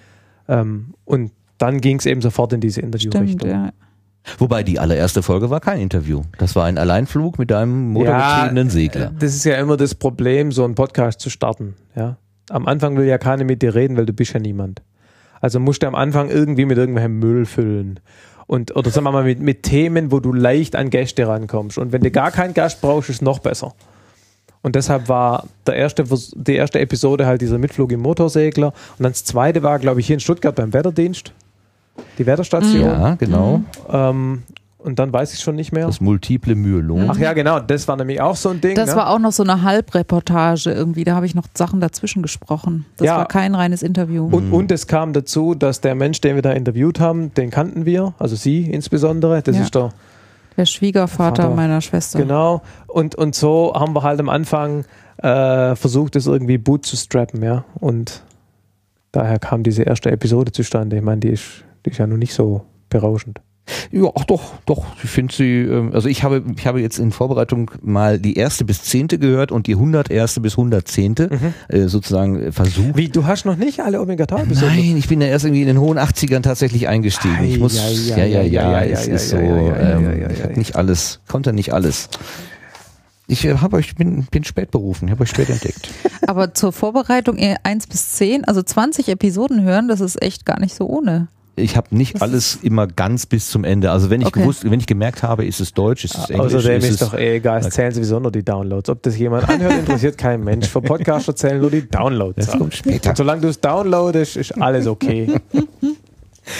B: Ähm, und dann ging es eben sofort in diese
C: Stimmt,
B: Interviewrichtung.
C: ja.
A: Wobei die allererste Folge war kein Interview. Das war ein Alleinflug mit einem motorgetriebenen Segler.
B: äh, Das ist ja immer das Problem, so einen Podcast zu starten. Ja? Am Anfang will ja keiner mit dir reden, weil du bist ja niemand. Also musst du am Anfang irgendwie mit irgendwelchem Müll füllen. Und, oder sagen wir mal mit, mit Themen, wo du leicht an Gäste rankommst. Und wenn du gar keinen Gast brauchst, ist es noch besser. Und deshalb war der erste, die erste Episode halt dieser Mitflug im Motorsegler. Und dann das zweite war, glaube ich, hier in Stuttgart beim Wetterdienst. Die Wetterstation.
A: Ja, genau.
B: Ähm, und dann weiß ich schon nicht mehr.
A: Das multiple Myelom.
B: Ach ja, genau. Das war nämlich auch so ein Ding.
C: Das
B: ne?
C: war auch noch so eine Halbreportage irgendwie. Da habe ich noch Sachen dazwischen gesprochen. Das
B: Ja.
C: war kein reines Interview.
B: Und, und es kam dazu, dass der Mensch, den wir da interviewt haben, den kannten wir, also Sie insbesondere. Das
C: Ja.
B: ist der,
C: Der Schwiegervater
B: Vater.
C: meiner Schwester.
B: genau. Und, und so haben wir halt am Anfang äh, versucht, das irgendwie boot zu strappen, ja. Und daher kam diese erste Episode zustande. Ich meine, die ist, die ist ja nun nicht so berauschend.
A: Ja, ach doch, doch. Ich finde sie, ähm, also ich habe, ich habe jetzt in Vorbereitung mal die erste bis zehnte gehört und die hunderterste bis hundertzehnte äh, sozusagen äh, versucht.
B: Wie, du hast noch nicht alle omega 3 episoden
A: Nein, ich bin ja erst irgendwie in den hohen 80ern tatsächlich eingestiegen. Ich muss, ja, ja, ja,
B: ei,
A: es ist so, nicht alles, konnte nicht alles. Ich äh, habe euch, bin, bin spät berufen, ich habe euch spät entdeckt.
C: Aber zur Vorbereitung 1 bis 10, also 20 Episoden hören, das ist echt gar nicht so ohne.
A: Ich habe nicht
C: Das
A: alles immer ganz bis zum Ende. Also wenn ich
C: Okay.
A: gewusst, wenn ich gemerkt habe, ist es Deutsch, ist es Englisch,
B: Außerdem
A: ist
B: ist
A: es
B: doch eh egal, es zählen sowieso nur die Downloads. Ob das jemand anhört, interessiert kein Mensch. Für Podcaster zählen nur die Downloads.
A: Das kommt später.
B: Und solange du es downloadest, ist alles okay.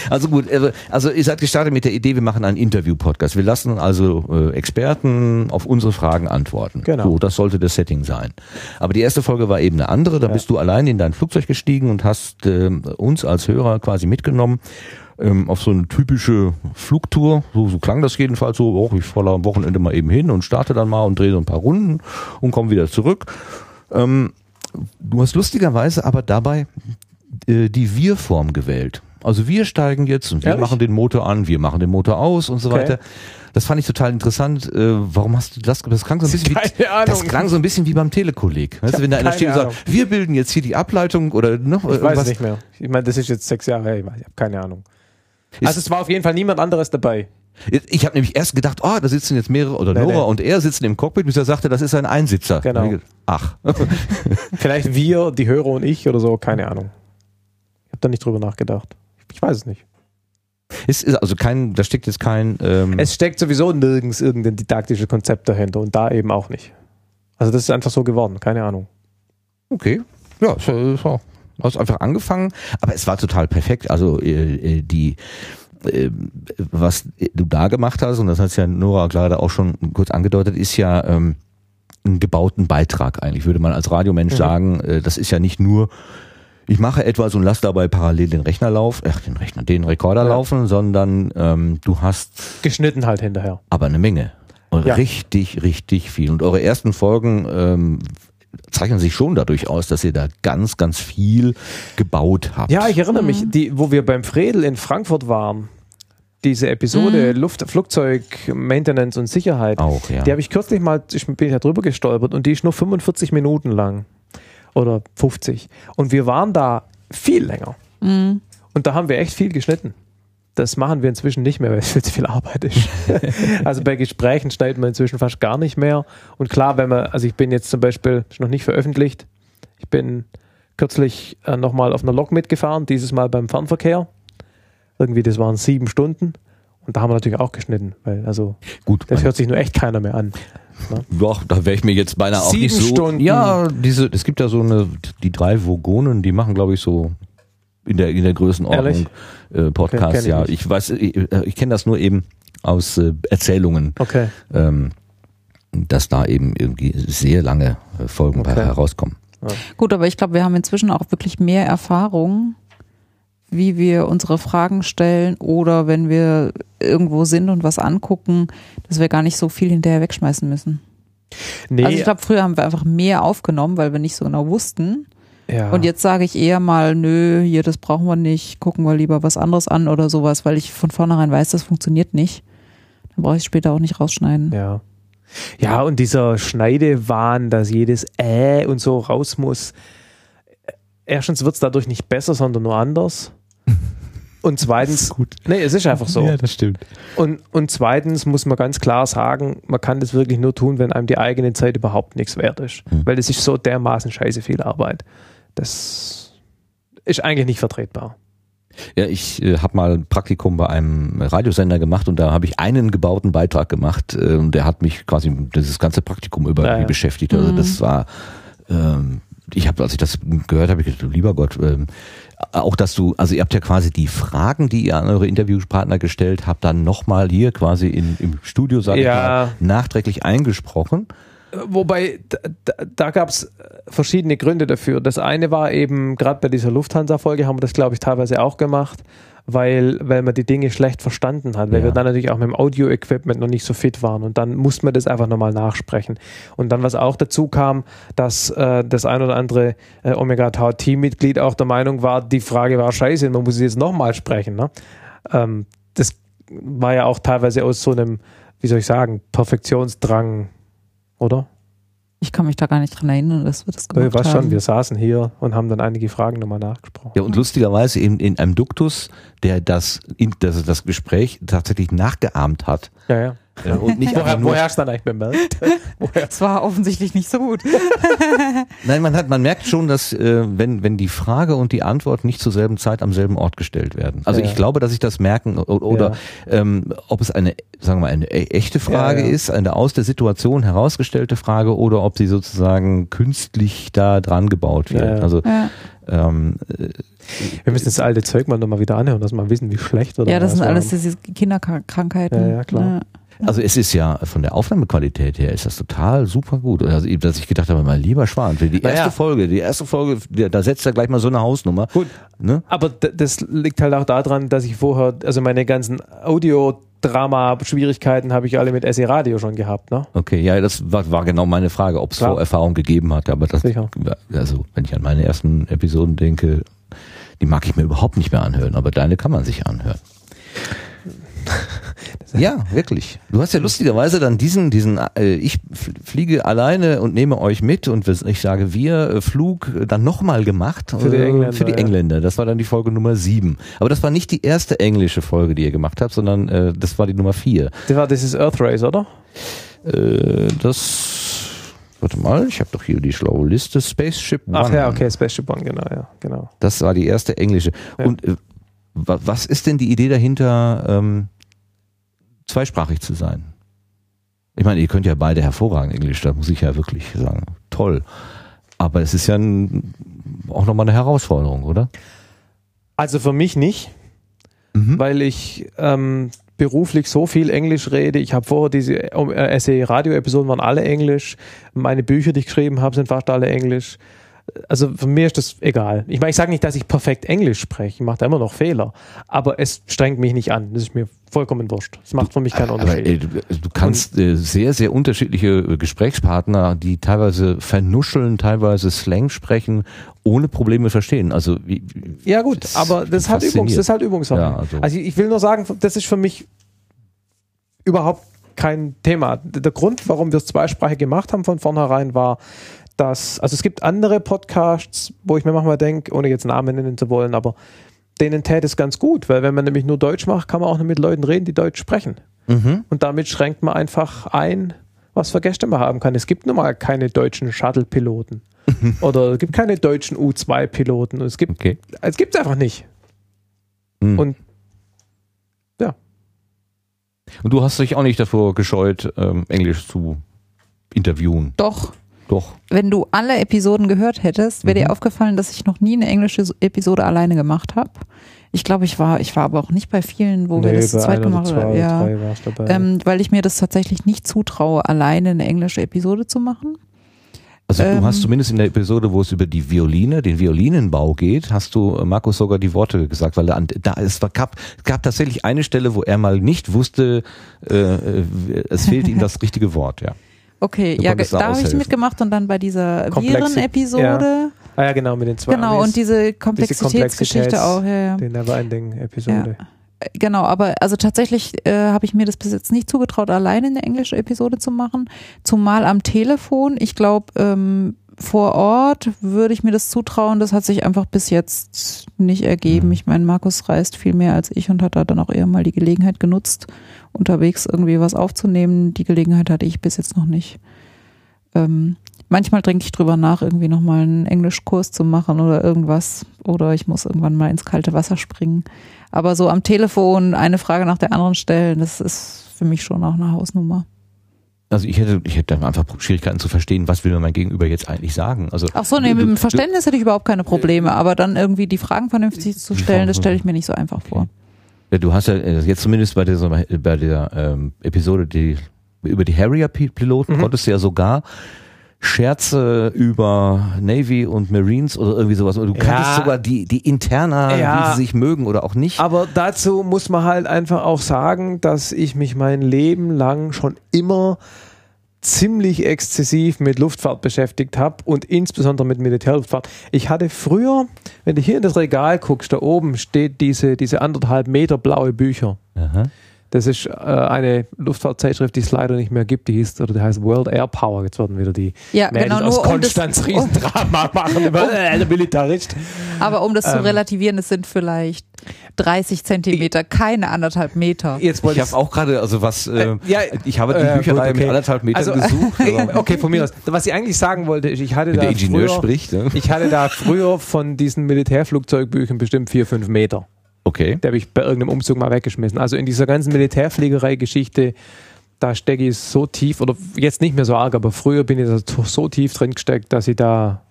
A: Also gut, also- also ihr seid gestartet mit der Idee, wir machen einen Interview-Podcast. Wir lassen also äh, Experten auf unsere Fragen antworten.
B: Genau.
A: So, das sollte das Setting sein. Aber die erste Folge war eben eine andere. Da
B: Ja.
A: bist du allein in dein Flugzeug gestiegen und hast ähm, uns als Hörer quasi mitgenommen ähm, auf so eine typische Flugtour. So, so klang das jedenfalls so. Oh, ich fahre am Wochenende mal eben hin und starte dann mal und drehe so ein paar Runden und komme wieder zurück. Ähm, du hast lustigerweise aber dabei äh, die Wir-Form gewählt. Also wir steigen jetzt und wir
B: Ehrlich?
A: machen den Motor an, wir machen den Motor aus und so
B: Okay.
A: weiter. Das fand ich total interessant. Äh, warum hast du das? Das klang so ein bisschen
B: Keine
A: wie,
B: Ahnung.
A: das klang so ein bisschen wie beim Telekolleg. Weißt du, wenn da einer steht und sagt, wir bilden jetzt hier die Ableitung oder noch
B: Ich weiß
A: irgendwas.
B: es nicht mehr. Ich meine, das ist jetzt sechs Jahre her. Ich weiß- habe keine Ahnung.
A: Ist-
B: also es war auf jeden Fall niemand anderes dabei.
A: Ich habe nämlich erst gedacht, oh, da sitzen jetzt mehrere, oder Nora
B: nee.
A: und er sitzen im Cockpit, bis er sagte, das ist ein Einsitzer.
B: Genau.
A: Gedacht, Ach.
B: Vielleicht wir, die Hörer und ich oder so, keine Ahnung. Ich habe da nicht drüber nachgedacht. Ich weiß es nicht.
A: Es ist also kein, da steckt jetzt kein. Ähm,
B: Es steckt sowieso nirgends irgendein didaktisches Konzept dahinter und da eben auch nicht. Also das ist einfach so geworden, keine Ahnung.
A: okay. Ja, es war. Du hast einfach angefangen, aber es war total perfekt. Also äh, äh, die, äh, was du da gemacht hast, und das hat ja Nora gerade auch schon kurz angedeutet, ist ja ähm, einen gebauten Beitrag eigentlich, würde man als Radiomensch
B: Mhm.
A: sagen. Äh, das ist ja nicht nur, ich mache etwas und lass dabei parallel den Rechner laufen, ach, den Rechner, den Rekorder
B: Ja.
A: laufen, sondern ähm, du hast
B: Geschnitten halt hinterher.
A: aber eine Menge. Und
B: Ja.
A: richtig, richtig viel. Und eure ersten Folgen ähm, zeichnen sich schon dadurch aus, dass ihr da ganz, ganz viel gebaut habt.
B: Ja, ich erinnere
C: Mhm.
B: mich, die, wo wir beim Fredel in Frankfurt waren, diese Episode Luft, Flugzeug, Maintenance und Sicherheit,
A: auch, ja.
B: die habe ich kürzlich mal, ich bin ja drüber gestolpert und die ist nur 45 Minuten lang. Oder 50. Und wir waren da viel länger.
C: Mhm.
B: Und da haben wir echt viel geschnitten. Das machen wir inzwischen nicht mehr, weil es viel zu viel Arbeit ist. also bei Gesprächen schneidet man inzwischen fast gar nicht mehr. Und klar, wenn man, also ich bin jetzt zum Beispiel, ist noch nicht veröffentlicht, ich bin kürzlich äh, nochmal auf einer Lok mitgefahren, dieses Mal beim Fernverkehr. Irgendwie, das waren sieben Stunden. Und da haben wir natürlich auch geschnitten, weil also
A: Gut,
B: das hört sich nur echt keiner mehr an.
A: doch, da wäre ich mir jetzt beinahe auch
B: Sieben
A: nicht so.
B: Stunden.
A: Ja, diese, es gibt ja so eine, die drei Vogonen, die machen, glaube ich, so in der, in der Größenordnung äh, Podcasts.
B: Ich
A: ja,
B: nicht.
A: ich weiß, ich, ich kenne das nur eben aus äh, Erzählungen,
B: Okay.
A: ähm, dass da eben irgendwie sehr lange äh, Folgen
B: Okay.
A: herauskommen.
C: Gut, aber ich glaube, wir haben inzwischen auch wirklich mehr Erfahrung, wie wir unsere Fragen stellen oder wenn wir irgendwo sind und was angucken, dass wir gar nicht so viel hinterher wegschmeißen müssen.
B: Nee,
C: Also ich glaube, früher haben wir einfach mehr aufgenommen, weil wir nicht so genau wussten.
B: ja.
C: Und jetzt sage ich eher mal, nö, hier, das brauchen wir nicht, gucken wir lieber was anderes an oder sowas, weil ich von vornherein weiß, das funktioniert nicht. Dann brauche ich es später auch nicht rausschneiden.
B: Ja. Ja, und dieser Schneidewahn, dass jedes Äh und so raus muss. Erstens wird es dadurch nicht besser, sondern nur anders. Und zweitens,
A: gut.
B: nee, es ist einfach so.
A: das stimmt.
B: Und, und zweitens muss man ganz klar sagen, man kann das wirklich nur tun, wenn einem die eigene Zeit überhaupt nichts wert ist.
A: Hm.
B: Weil es ist so dermaßen scheiße viel Arbeit. Das ist eigentlich nicht vertretbar.
A: Ja, ich äh, habe mal ein Praktikum bei einem Radiosender gemacht und da habe ich einen gebauten Beitrag gemacht äh, und der hat mich quasi dieses ganze Praktikum über
B: Ja, ja.
A: beschäftigt. Also
C: Mhm.
A: das war, ähm, ich habe, als ich das gehört habe, ich gedacht, lieber Gott, ähm, auch dass du, also ihr habt ja quasi die Fragen, die ihr an eure Interviewpartner gestellt habt, dann nochmal hier quasi in, im Studio, sag ich
B: Ja.
A: mal, nachträglich eingesprochen.
B: Wobei, da, da, da gab es verschiedene Gründe dafür. Das eine war eben, gerade bei dieser Lufthansa-Folge haben wir das, glaube ich, teilweise auch gemacht, weil, weil man die Dinge schlecht verstanden hat, weil
A: Ja.
B: wir dann natürlich auch mit dem Audio-Equipment noch nicht so fit waren und dann musste man das einfach nochmal nachsprechen. Und dann, was auch dazu kam, dass äh, das ein oder andere äh, Omega-Tau-Teammitglied auch der Meinung war, die Frage war scheiße, man muss sie jetzt nochmal sprechen. Ne? Ähm, das war ja auch teilweise aus so einem, wie soll ich sagen, Perfektionsdrang, oder?
C: Ich kann mich da gar nicht dran erinnern, dass wir das
B: Ich
C: gemacht haben.
B: schon, wir saßen hier und haben dann einige Fragen nochmal nachgesprochen.
A: Ja, und lustigerweise in, in einem Duktus, der das, in, das, das Gespräch tatsächlich nachgeahmt hat.
B: Ja, ja.
A: Und nicht
B: Woher,
A: nur
B: woher dann eigentlich bemerkt?
C: Das war offensichtlich nicht so gut.
A: Nein, man hat, man merkt schon, dass äh, wenn wenn die Frage und die Antwort nicht zur selben Zeit am selben Ort gestellt werden. Also
B: Ja.
A: ich glaube, dass ich das merken o- oder ähm, ob es eine, sagen wir mal, eine e- echte Frage
B: Ja, ja.
A: ist, eine aus der Situation herausgestellte Frage oder ob sie sozusagen künstlich da dran gebaut wird.
B: Ja, ja.
A: Also
C: Ja,
A: ähm,
B: Wir müssen das alte Zeug mal nochmal wieder anhören, dass wir mal wissen, wie schlecht wir
C: ja das sind alles diese Kinderkrankheiten.
B: Ja, ja, klar.
A: Also es ist ja von der Aufnahmequalität her ist das total super gut. Also dass ich gedacht habe, mein lieber Schwan, für die
B: Naja.
A: erste Folge, die erste Folge, da setzt er gleich mal so eine Hausnummer.
B: Gut,
A: Ne?
B: aber das liegt halt auch daran, dass ich vorher, also meine ganzen Audio-Drama-Schwierigkeiten habe ich alle mit SE Radio schon gehabt, ne?
A: Okay, ja, das war, war genau meine Frage, ob es. Vorerfahrung gegeben hat. Aber das,
B: Sicher.
A: also wenn ich an meine ersten Episoden denke, Die mag ich mir überhaupt nicht mehr anhören, aber deine kann man sich anhören. Ja, wirklich. Du hast ja lustigerweise dann diesen, diesen, äh, ich fliege alleine und nehme euch mit und ich sage wir, äh, Flug dann nochmal gemacht.
B: Für die
A: äh,
B: Engländer,
A: Für die
B: ja.
A: Engländer. Das war dann die Folge Nummer sieben. Aber das war nicht die erste englische Folge, die ihr gemacht habt, sondern äh, das war die Nummer vier.
B: Das war dieses Earth Race, oder?
A: Äh, das, warte mal, ich habe doch hier die schlaue Liste. Spaceship One.
B: Ach ja, okay, Spaceship One, genau, ja, genau.
A: Das war die erste englische.
B: Ja.
A: Und äh, wa- was ist denn die Idee dahinter, ähm, zweisprachig zu sein? Ich meine, ihr könnt ja beide hervorragend Englisch, da muss ich ja wirklich sagen, toll. Aber es ist ja ein, auch nochmal eine Herausforderung, oder?
B: Also für mich nicht,
A: Mhm.
B: weil ich ähm, beruflich so viel Englisch rede. Ich habe vorher diese äh, SE-Radio-Episoden waren alle Englisch. Meine Bücher, die ich geschrieben habe, sind fast alle Englisch. Also für mich ist das egal. Ich meine, ich sage nicht, dass ich perfekt Englisch spreche. Ich mache da immer noch Fehler. Aber es strengt mich nicht an. Das ist mir vollkommen wurscht. Das macht für mich keinen
A: Aber
B: Unterschied.
A: äh, du, kannst äh, sehr, sehr unterschiedliche äh, Gesprächspartner, die teilweise vernuscheln, teilweise Slang sprechen, ohne Probleme verstehen. Also wie,
B: Ja gut,
A: das
B: aber das ist halt. Übungs, das ist halt Übungssache.
A: Ja, also-
B: also, ich will nur sagen, das ist für mich überhaupt kein Thema. Der Grund, warum wir es zweisprachig gemacht haben von vornherein, war, dass, also es gibt andere Podcasts, wo ich mir manchmal denke, ohne jetzt Namen nennen zu wollen, aber denen täte es ganz gut, weil wenn man nämlich nur Deutsch macht, kann man auch nur mit Leuten reden, die Deutsch sprechen.
A: Mhm.
B: Und damit schränkt man einfach ein, was für Gäste man haben kann. Es gibt nun mal keine deutschen Shuttle-Piloten. Oder es gibt keine deutschen U-2-Piloten. Es gibt
A: Okay.
B: es gibt es einfach nicht.
A: Mhm.
B: Und
A: Und du hast dich auch nicht davor gescheut, ähm, Englisch zu interviewen.
C: Doch,
A: Doch.
C: wenn du alle Episoden gehört hättest, wäre
A: Mhm.
C: dir aufgefallen, dass ich noch nie eine englische Episode alleine gemacht habe. Ich glaube, ich war, ich war aber auch nicht bei vielen, wo wir das zu zweit gemacht haben. Ja. Ähm, weil ich mir das tatsächlich nicht zutraue, alleine eine englische Episode zu machen.
A: Also
C: Ähm.
A: du hast zumindest in der Episode, wo es über die Violine, den Violinenbau geht, hast du äh, Markus sogar die Worte gesagt, weil da, es war- gab, gab tatsächlich eine Stelle, wo er mal nicht wusste, äh, äh, es fehlt ihm das richtige Wort, ja.
C: Okay,
A: Du
C: ja, da
A: da
C: habe ich mitgemacht und dann bei dieser Viren-Episode.
B: ah ja, genau, mit den zwei
C: Genau,
B: Amis,
C: und diese Komplexitätsgeschichte
B: Komplexitäts-
C: auch. Ja, ja.
B: die Neverending-Episode.
C: Genau, aber also tatsächlich äh, habe ich mir das bis jetzt nicht zugetraut, alleine eine englische Episode zu machen. Zumal am Telefon. Ich glaube, ähm, vor Ort würde ich mir das zutrauen. Das hat sich einfach bis jetzt nicht ergeben.
A: Mhm.
C: Ich meine, Markus reist viel mehr als ich und hat da dann auch eher mal die Gelegenheit genutzt, unterwegs irgendwie was aufzunehmen. Die Gelegenheit hatte ich bis jetzt noch nicht. Ähm, manchmal denke ich drüber nach, irgendwie nochmal einen Englischkurs zu machen oder irgendwas. Oder ich muss irgendwann mal ins kalte Wasser springen. Aber so am Telefon eine Frage nach der anderen stellen, das ist für mich schon auch eine Hausnummer.
A: Also ich hätte, ich hätte einfach Schwierigkeiten zu verstehen, was will mir mein Gegenüber jetzt eigentlich sagen. Also
C: Ach so, nee, mit dem
A: du-
C: Verständnis hätte ich überhaupt keine Probleme, aber dann irgendwie die Fragen vernünftig zu stellen, das stelle ich mir nicht so einfach vor.
A: Ja, du hast ja äh, jetzt zumindest bei dieser, bei der ähm, Episode die, über die Harrier-Piloten
B: Mhm.
A: konntest du ja sogar Scherze über Navy und Marines oder irgendwie sowas. Du
B: Ja.
A: kanntest sogar die, die Interna,
B: Ja.
A: wie sie sich mögen oder auch nicht.
B: Aber dazu muss man halt einfach auch sagen, dass ich mich mein Leben lang schon immer ziemlich exzessiv mit Luftfahrt beschäftigt habe und insbesondere mit Militärluftfahrt. Ich hatte früher, wenn du hier in das Regal guckst, da oben steht diese, diese anderthalb Meter blaue Bücher.
A: Aha.
B: Das ist äh, eine Luftfahrtzeitschrift, die es leider nicht mehr gibt. Die hieß, oder die heißt World Air Power. Jetzt werden wieder die
C: Ja,
B: Mädels
C: genau,
B: aus
C: nur um das,
B: Konstanz Riesendrama machen über äh, der Militarist.
C: aber um das zu
B: Ähm.
C: relativieren, es sind vielleicht 30 Zentimeter, keine anderthalb Meter.
B: Jetzt
A: Ich
B: wollte
A: habe auch gerade, also was, äh,
B: Äh, ja,
A: ich habe die
B: äh,
A: Bücherei
B: okay.
A: mit anderthalb Metern
B: Also,
A: gesucht.
B: okay, von mir aus. Was ich eigentlich sagen wollte, ist, ich hatte
A: wenn
B: da
A: der Ingenieur
B: früher,
A: spricht. Ne?
B: ich hatte da früher von diesen Militärflugzeugbüchern bestimmt vier, fünf Meter.
A: Okay.
B: Der habe ich bei irgendeinem Umzug mal weggeschmissen. Also in dieser ganzen Militärfliegerei-Geschichte, da stecke ich so tief, oder jetzt nicht mehr so arg, aber früher bin ich da so- tief drin gesteckt, dass ich da.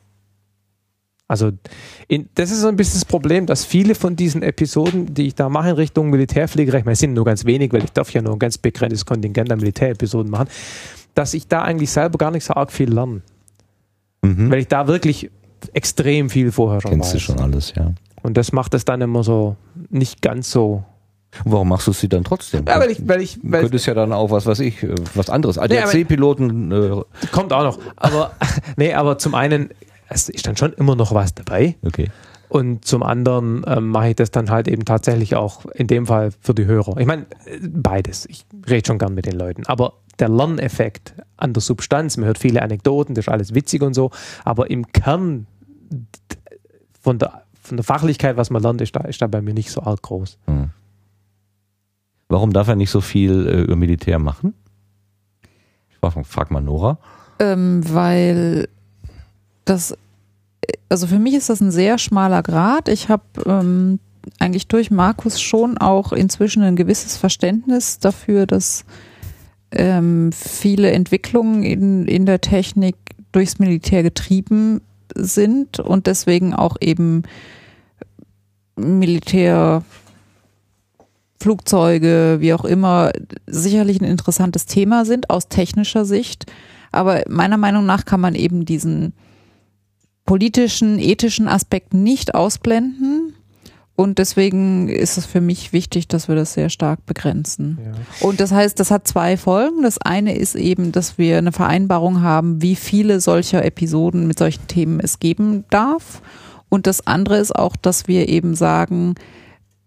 B: Also, in, das ist so ein bisschen das Problem, dass viele von diesen Episoden, die ich da mache in Richtung Militärfliegerei, ich meine, es sind nur ganz wenig, weil ich darf ja nur ein ganz begrenztes Kontingent an Militärepisoden machen, dass ich da eigentlich selber gar nicht so arg viel lerne.
A: Mhm.
B: Weil ich da wirklich extrem viel vorher schon
A: Kennst du
B: weiß.
A: schon alles, ja.
B: Und das macht es dann immer so nicht ganz so
A: warum machst du sie dann trotzdem?
B: Ja, weil ich, weil ich, weil
A: könntest ja dann auch, was weiß ich, äh, was anderes. ADAC-Piloten, äh,
B: kommt auch noch. Aber nee, aber zum einen, es ist dann schon immer noch was dabei.
A: okay.
B: Und zum anderen ähm, mache ich das dann halt eben tatsächlich auch in dem Fall für die Hörer. Ich meine, beides. Ich rede schon gern mit den Leuten. Aber der Lerneffekt an der Substanz, man hört viele Anekdoten, das ist alles witzig und so, aber im Kern von der, von der Fachlichkeit, was man lernt, ist da, ist da bei mir nicht so arg groß.
A: Hm. Warum darf er nicht so viel äh, über Militär machen? Ich frag, frag mal Nora.
C: Ähm, weil das, also für mich ist das ein sehr schmaler Grad. Ich habe ähm, eigentlich durch Markus schon auch inzwischen ein gewisses Verständnis dafür, dass ähm, viele Entwicklungen in, in der Technik durchs Militär getrieben sind und deswegen auch eben Militär Flugzeuge, wie auch immer, sicherlich ein interessantes Thema sind aus technischer Sicht. Aber meiner Meinung nach kann man eben diesen politischen, ethischen Aspekt nicht ausblenden. Und deswegen ist es für mich wichtig, dass wir das sehr stark begrenzen. Ja. Und das heißt, das hat zwei Folgen. Das eine ist eben, dass wir eine Vereinbarung haben, wie viele solcher Episoden mit solchen Themen es geben darf. Und das andere ist auch, dass wir eben sagen,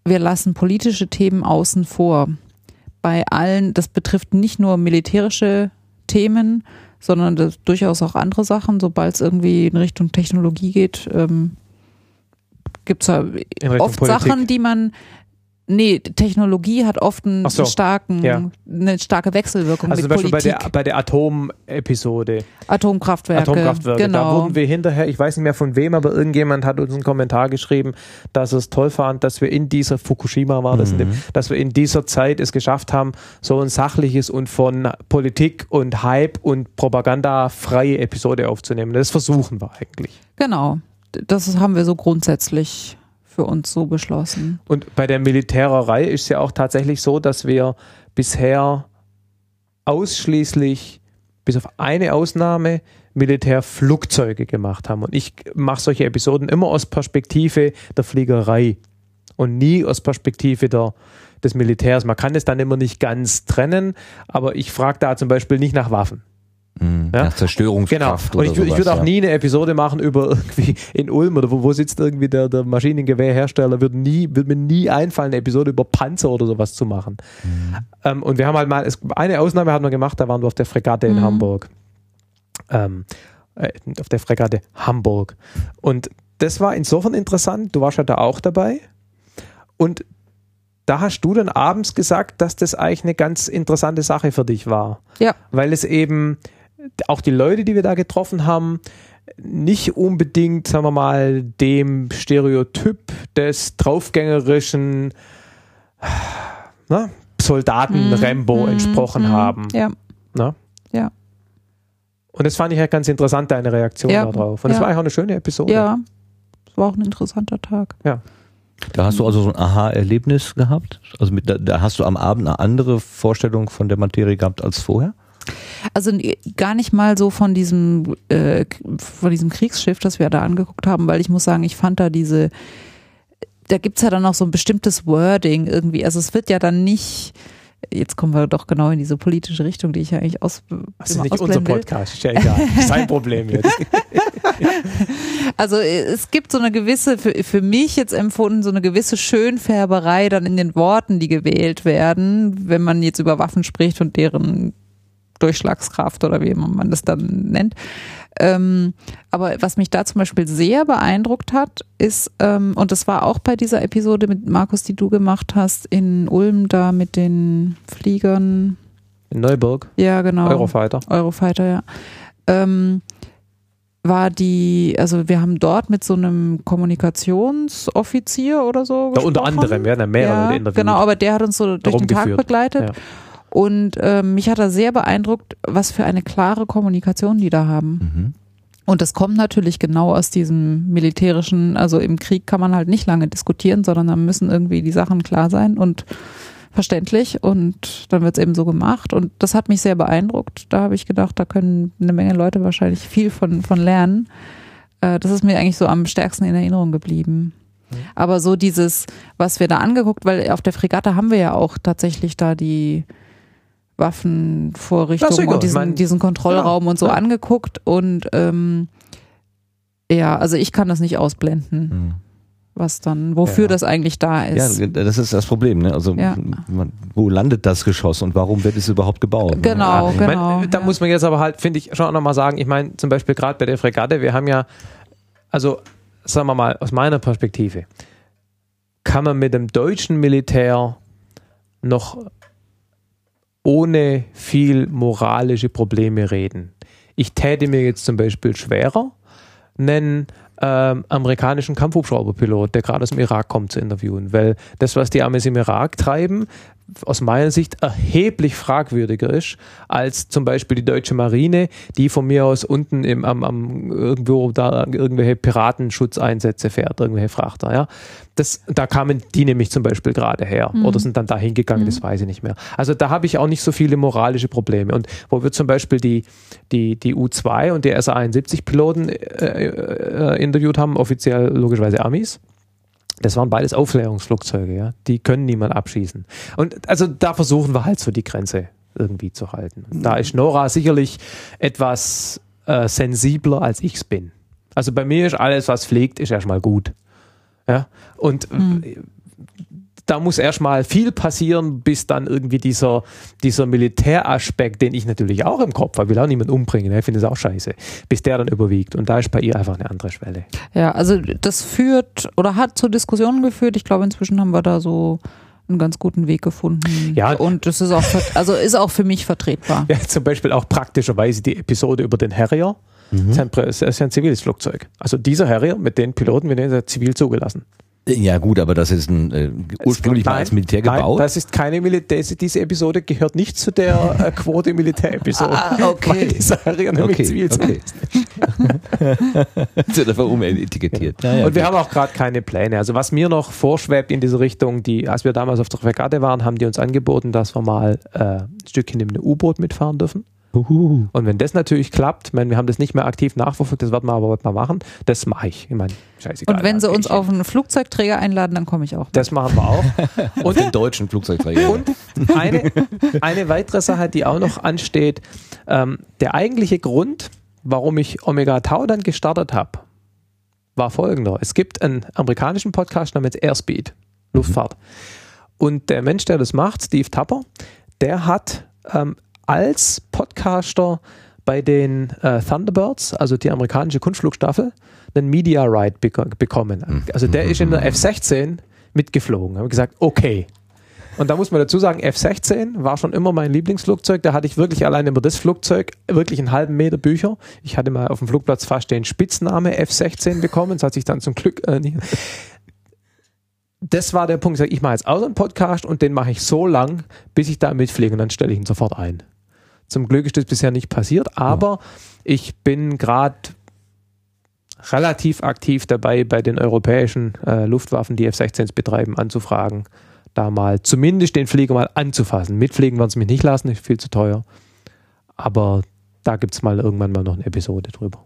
C: wir lassen politische Themen außen vor. Bei allen, das betrifft nicht nur militärische Themen, sondern durchaus auch andere Sachen. Sobald es irgendwie in Richtung Technologie geht, ähm, gibt es ja oft Politik. Sachen, die man Nee, Technologie hat oft einen so, starken, ja. eine starke Wechselwirkung
B: also mit zum Beispiel Politik. bei der, bei der Atomepisode.
C: Atomkraftwerke. Atomkraftwerke.
B: Genau. Da wurden wir hinterher, ich weiß nicht mehr von wem, aber irgendjemand hat uns einen Kommentar geschrieben, dass es toll fand, dass wir in dieser Fukushima war, mhm. dem, dass wir in dieser Zeit es geschafft haben, so ein sachliches und von Politik und Hype und Propaganda freie Episode aufzunehmen. Das versuchen wir eigentlich.
C: Genau. Das haben wir so grundsätzlich für uns so beschlossen.
B: Und bei der Militärerei ist es ja auch tatsächlich so, dass wir bisher ausschließlich, bis auf eine Ausnahme, Militärflugzeuge gemacht haben. Und ich mache solche Episoden immer aus Perspektive der Fliegerei und nie aus Perspektive der, des Militärs. Man kann es dann immer nicht ganz trennen, aber ich frage da zum Beispiel nicht nach Waffen.
A: Mhm, ja? Nach Zerstörungskraft.
B: Genau. Und ich, ich würde auch ja. nie eine Episode machen über irgendwie in Ulm oder wo, wo sitzt irgendwie der, der Maschinengewehrhersteller, wird nie, wird mir nie einfallen, eine Episode über Panzer oder sowas zu machen. Mhm. Ähm, und wir haben halt mal, es, eine Ausnahme haben wir gemacht, da waren wir auf der Fregatte in mhm. Hamburg. Ähm, äh, auf der Fregatte Hamburg. Und das war insofern interessant, du warst ja da auch dabei. Und da hast du dann abends gesagt, dass das eigentlich eine ganz interessante Sache für dich war.
C: Ja.
B: Weil es eben auch die Leute, die wir da getroffen haben, nicht unbedingt, sagen wir mal, dem Stereotyp des draufgängerischen na, Soldaten mm, Rambo mm, entsprochen mm, haben.
C: Ja.
B: Na?
C: Ja.
B: Und das fand ich halt ganz interessant, deine Reaktion ja. darauf. Und es ja. war eigentlich auch eine schöne Episode.
C: Ja, es war auch ein interessanter Tag.
B: Ja.
A: Da hast du also so ein Aha-Erlebnis gehabt? Also mit, da hast du am Abend eine andere Vorstellung von der Materie gehabt als vorher?
C: Also gar nicht mal so von diesem, äh, von diesem Kriegsschiff, das wir da angeguckt haben, weil ich muss sagen, ich fand da diese, da gibt's ja dann auch so ein bestimmtes Wording irgendwie. Also es wird ja dann nicht, jetzt kommen wir doch genau in diese politische Richtung, die ich ja eigentlich aus.
B: Das ist nicht unser Podcast, ist ja egal. Sein Problem jetzt.
C: also es gibt so eine gewisse, für, für mich jetzt empfunden, so eine gewisse Schönfärberei dann in den Worten, die gewählt werden, wenn man jetzt über Waffen spricht und deren Durchschlagskraft oder wie man das dann nennt. Ähm, aber was mich da zum Beispiel sehr beeindruckt hat, ist, ähm, und das war auch bei dieser Episode mit Markus, die du gemacht hast, in Ulm da mit den Fliegern.
B: In Neuburg?
C: Ja, genau.
B: Eurofighter.
C: Eurofighter, ja. Ähm, war die, also wir haben dort mit so einem Kommunikationsoffizier oder so.
B: Ja, unter anderem, wir hatten mehrere
C: ja,
B: interviewt.
C: Genau, aber der hat uns so durch den Tag begleitet. Ja. Und äh, mich hat er sehr beeindruckt, was für eine klare Kommunikation die da haben. Mhm. Und das kommt natürlich genau aus diesem militärischen, also im Krieg kann man halt nicht lange diskutieren, sondern da müssen irgendwie die Sachen klar sein und verständlich und dann wird es eben so gemacht und das hat mich sehr beeindruckt. Da habe ich gedacht, da können eine Menge Leute wahrscheinlich viel von, von lernen. Äh, das ist mir eigentlich so am stärksten in Erinnerung geblieben. Mhm. Aber so dieses, was wir da angeguckt, weil auf der Fregatte haben wir ja auch tatsächlich da die Waffenvorrichtungen und diesen, diesen Kontrollraum genau. und so ja. angeguckt und ähm, ja, also ich kann das nicht ausblenden. was dann, wofür
B: Ja.
C: das eigentlich da ist.
A: Ja, das ist das Problem. Ne? Also
C: Ja.
A: man, wo landet das Geschoss und warum wird es überhaupt gebaut? ne?
C: Genau,
B: Ich
C: genau.
B: mein, da
C: ja.
B: muss man jetzt aber halt, finde ich, schon auch nochmal sagen, ich meine, zum Beispiel gerade bei der Fregatte, wir haben ja, also sagen wir mal, aus meiner Perspektive, kann man mit dem deutschen Militär noch ohne viel moralische Probleme reden. Ich täte mir jetzt zum Beispiel schwerer, einen ähm, amerikanischen Kampfhubschrauberpilot, der gerade aus dem Irak kommt, zu interviewen, weil das, was die Amis im Irak treiben, aus meiner Sicht erheblich fragwürdiger ist als zum Beispiel die deutsche Marine, die von mir aus unten im, am, am irgendwo da irgendwelche Piratenschutzeinsätze fährt, irgendwelche Frachter. Ja, das, da kamen die nämlich zum Beispiel gerade her oder sind dann da hingegangen, das weiß ich nicht mehr. Also da habe ich auch nicht so viele moralische Probleme. Und wo wir zum Beispiel die, die, die U2 und die SA-71-Piloten äh, äh, interviewt haben, offiziell logischerweise Amis, das waren beides Aufklärungsflugzeuge, ja. Die können niemand abschießen. Und also da versuchen wir halt so die Grenze irgendwie zu halten. Und da ist Nora sicherlich etwas äh, sensibler, als ich es bin. Also bei mir ist alles, was fliegt, ist erstmal gut. Ja. Und äh, da muss erstmal viel passieren, bis dann irgendwie dieser, dieser Militäraspekt, den ich natürlich auch im Kopf habe, will auch niemand umbringen, ne? ich finde es auch scheiße, bis der dann überwiegt. Und da ist bei ihr einfach eine andere Schwelle.
C: Ja, also das führt oder hat zu Diskussionen geführt. Ich glaube, inzwischen haben wir da so einen ganz guten Weg gefunden.
B: Ja.
C: Und das ist auch, also ist auch für mich vertretbar.
B: Ja, zum Beispiel auch praktischerweise die Episode über den Harrier. Das, ist ein, Prä- das ist ein ziviles Flugzeug. Also dieser Harrier mit den Piloten, wir nennen es zivil zugelassen.
A: Ja gut, aber das ist ein, äh, ursprünglich mal
B: Nein,
A: als Militär
B: Nein,
A: gebaut.
B: das ist keine Militär, diese Episode gehört nicht zu der äh, Quote Militärepisode.
A: Ah, okay.
B: Weil dieser Harrier nämlich
A: okay,
B: zivil
A: okay. Sind einfach umetikettiert. Ja, ja,
B: und wir haben auch gerade keine Pläne. Also was mir noch vorschwebt in diese Richtung, die, als wir damals auf der Fregatte waren, haben die uns angeboten, dass wir mal äh, ein Stückchen in einem U-Boot mitfahren dürfen.
A: Uhu.
B: Und wenn das natürlich klappt, meine, wir haben das nicht mehr aktiv nachverfolgt, das werden wir aber mal machen, das mache ich. Ich meine, scheißegal.
C: Und wenn sie uns auf einen Flugzeugträger einladen, dann komme ich auch.
B: Das machen wir auch.
A: Und den deutschen Flugzeugträger.
B: Und eine, eine weitere Sache, die auch noch ansteht, ähm, der eigentliche Grund, warum ich Omega Tau dann gestartet habe, war folgender. Es gibt einen amerikanischen Podcast namens Airspeed, Luftfahrt. Und der Mensch, der das macht, Steve Tapper, der hat ähm, als Podcaster bei den äh, Thunderbirds, also die amerikanische Kunstflugstaffel, einen Media Ride beko bekommen. Also der ist in der F-16 mitgeflogen. Habe gesagt, okay. Und da muss man dazu sagen, F-16 war schon immer mein Lieblingsflugzeug. Da hatte ich wirklich allein über das Flugzeug wirklich einen halben Meter Bücher. Ich hatte mal auf dem Flugplatz fast den Spitzname F-16 bekommen. Das hat sich dann zum Glück äh, nicht. Das war der Punkt. Ich sag, Ich mache jetzt auch so einen Podcast und den mache ich so lang, bis ich da mitfliege und dann stelle ich ihn sofort ein. Zum Glück ist das bisher nicht passiert, aber ich bin gerade relativ aktiv dabei, bei den europäischen äh, Luftwaffen, die F-16s betreiben, anzufragen, da mal zumindest den Flieger mal anzufassen. Mitfliegen werden sie mich nicht lassen, ist viel zu teuer. Aber da gibt es mal irgendwann mal noch eine Episode drüber.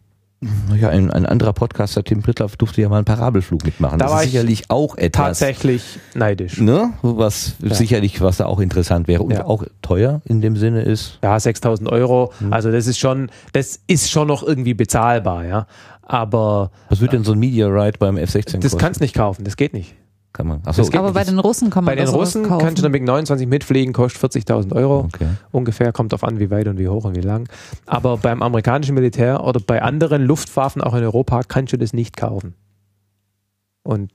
A: Ja, ein, ein anderer Podcaster, Tim Prittlaff, durfte ja mal einen Parabelflug mitmachen.
B: Da
A: das
B: war
A: ist
B: ich
A: sicherlich auch etwas.
B: Tatsächlich neidisch.
A: Ne? Was sicherlich, was da auch interessant wäre und
B: Ja.
A: auch teuer in dem Sinne ist.
B: Ja, 6000 Euro. Also das ist schon, das ist schon noch irgendwie bezahlbar, ja. Aber
A: Was wird denn so ein Media Ride beim F-16
B: das
A: kosten?
B: kannst nicht kaufen, das geht nicht.
A: Kann man. Achso,
C: Aber bei den Russen kann man
B: Bei den Russen
C: kaufen.
B: kannst du damit 29 mitfliegen, kostet 40.000 Euro.
A: okay.
B: Ungefähr, kommt auf an, wie weit und wie hoch und wie lang. Aber beim amerikanischen Militär oder bei anderen Luftwaffen auch in Europa kannst du das nicht kaufen. Und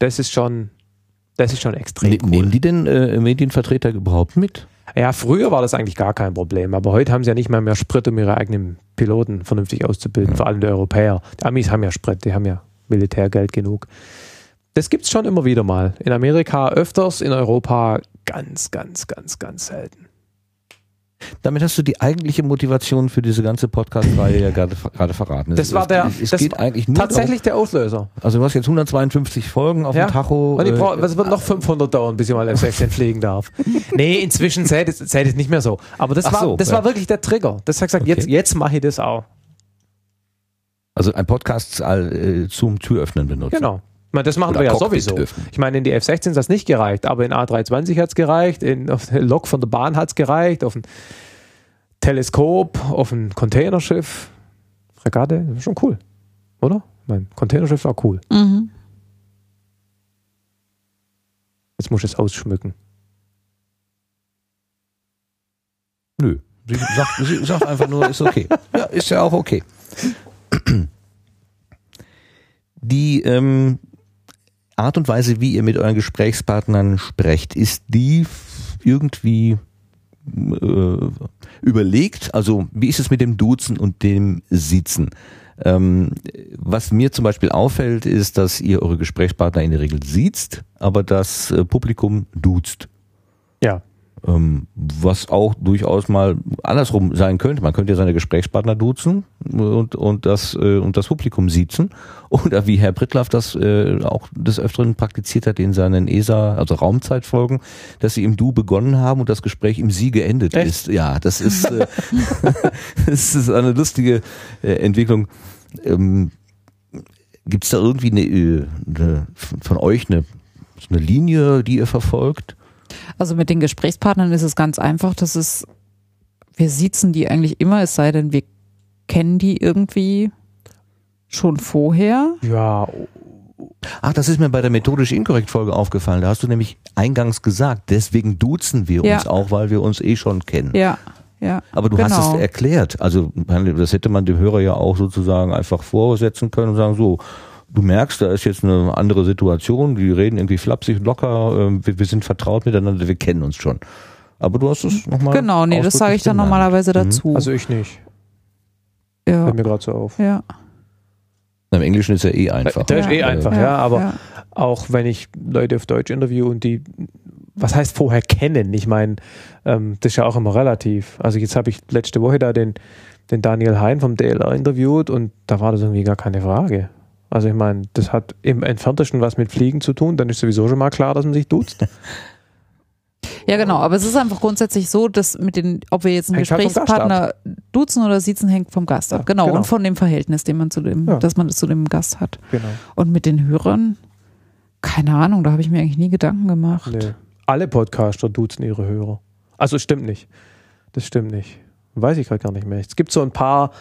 B: das ist schon, das ist schon extrem
A: Ne,
B: cool.
A: Nehmen die denn äh, Medienvertreter überhaupt mit?
B: Ja, früher war das eigentlich gar kein Problem, aber heute haben sie ja nicht mal mehr Sprit, um ihre eigenen Piloten vernünftig auszubilden, vor allem die Europäer. Die Amis haben ja Sprit, die haben ja Militärgeld genug. Das gibt's schon immer wieder mal. In Amerika öfters, in Europa ganz, ganz, ganz, ganz selten.
A: Damit hast du die eigentliche Motivation für diese ganze Podcast-Reihe ja gerade gerade verraten.
B: Das
A: es,
B: war der,
A: Es, es
B: das
A: geht eigentlich nur
B: tatsächlich der Auslöser.
A: Darum, also du hast jetzt 152 Folgen auf
B: Ja.
A: dem Tacho.
B: Und ich
A: äh,
B: brauch, es wird noch 500 dauern, bis ich mal F-16 fliegen darf. Nee, inzwischen zählt es, zählt es nicht mehr so. Aber das,
A: Ach
B: war,
A: so,
B: das
A: ja.
B: war wirklich der Trigger. Das hat gesagt,
A: Okay.
B: jetzt, jetzt mache ich das auch.
A: also ein Podcast äh, zum Türöffnen benutzen.
B: Genau. Ich meine, das machen
A: Oder
B: wir ja
A: Cockpit
B: sowieso.
A: öffnen.
B: Ich meine, in die F-16 hat es nicht gereicht, aber in A320 hat es gereicht, in, auf der Lok von der Bahn hat es gereicht, auf ein Teleskop, auf ein Containerschiff, Fregatte, das ist schon cool, oder? Mein Containerschiff war cool.
C: Mhm.
B: Jetzt muss ich es ausschmücken.
A: Nö. Sie sagt, sie sagt einfach nur, ist okay. Ja, ist ja auch okay. Die ähm, Art und Weise, wie ihr mit euren Gesprächspartnern sprecht, ist die irgendwie äh, überlegt? Also wie ist es mit dem Duzen und dem Sitzen? Ähm, was mir zum Beispiel auffällt, ist, dass ihr eure Gesprächspartner in der Regel siezt, aber das äh, Publikum duzt.
B: Ja.
A: Ähm, was auch durchaus mal andersrum sein könnte. Man könnte ja seine Gesprächspartner duzen und, und, das, äh, und das Publikum siezen. Oder wie Herr Brittlaff das äh, auch des Öfteren praktiziert hat in seinen ESA, also Raumzeitfolgen, dass sie im Du begonnen haben und das Gespräch im Sie geendet
B: Echt?
A: ist. Ja, das ist, äh, das ist eine lustige Entwicklung. Ähm, Gibt es da irgendwie eine, eine, von euch eine, eine Linie, die ihr verfolgt?
C: Also mit den Gesprächspartnern ist es ganz einfach. Das ist, wir sitzen die eigentlich immer, es sei denn, wir kennen die irgendwie schon vorher.
B: Ja,
A: Ach, das ist mir bei der methodisch inkorrekt Folge aufgefallen. Da hast du nämlich eingangs gesagt, deswegen duzen wir
C: Ja.
A: uns auch, weil wir uns eh schon kennen.
C: Ja, ja.
A: Aber du hast
C: Genau.
A: es erklärt. Also das hätte man dem Hörer ja auch sozusagen einfach vorsetzen können und sagen, so, du merkst, da ist jetzt eine andere Situation, die reden irgendwie flapsig, locker, ähm, wir, wir sind vertraut miteinander, wir kennen uns schon. Aber du hast es nochmal.
C: Genau, nee, das sage ich dann normalerweise dazu.
B: also ich nicht.
C: ja,
B: Fällt mir gerade so auf.
C: ja,
A: Im Englischen ist ja eh einfach.
B: Der ist eh
A: Äh,
B: einfach, ja, aber auch wenn ich Leute auf Deutsch interview und die, was heißt vorher kennen? Ich meine, ähm, das ist ja auch immer relativ. Also jetzt habe ich letzte Woche da den, den Daniel Hein vom DLR interviewt und da war das irgendwie gar keine Frage. Also ich meine, das hat im Entferntesten was mit Fliegen zu tun, dann ist sowieso schon mal klar, dass man sich duzt.
C: Ja, genau, aber es ist einfach grundsätzlich so, dass mit den, ob wir jetzt einen
B: Hängt halt
C: Gesprächspartner duzen oder siezen, hängt vom Gast ab.
B: Ja,
C: Genau,
B: genau.
C: und von dem Verhältnis, den man zu dem,
B: Ja.
C: dass man zu dem Gast hat.
B: Genau.
C: Und mit den Hörern, keine Ahnung, da habe ich mir eigentlich nie Gedanken gemacht.
B: Nee. Alle Podcaster duzen ihre Hörer. Also stimmt nicht. Das stimmt nicht. Weiß ich gerade gar nicht mehr. Es gibt so ein paar,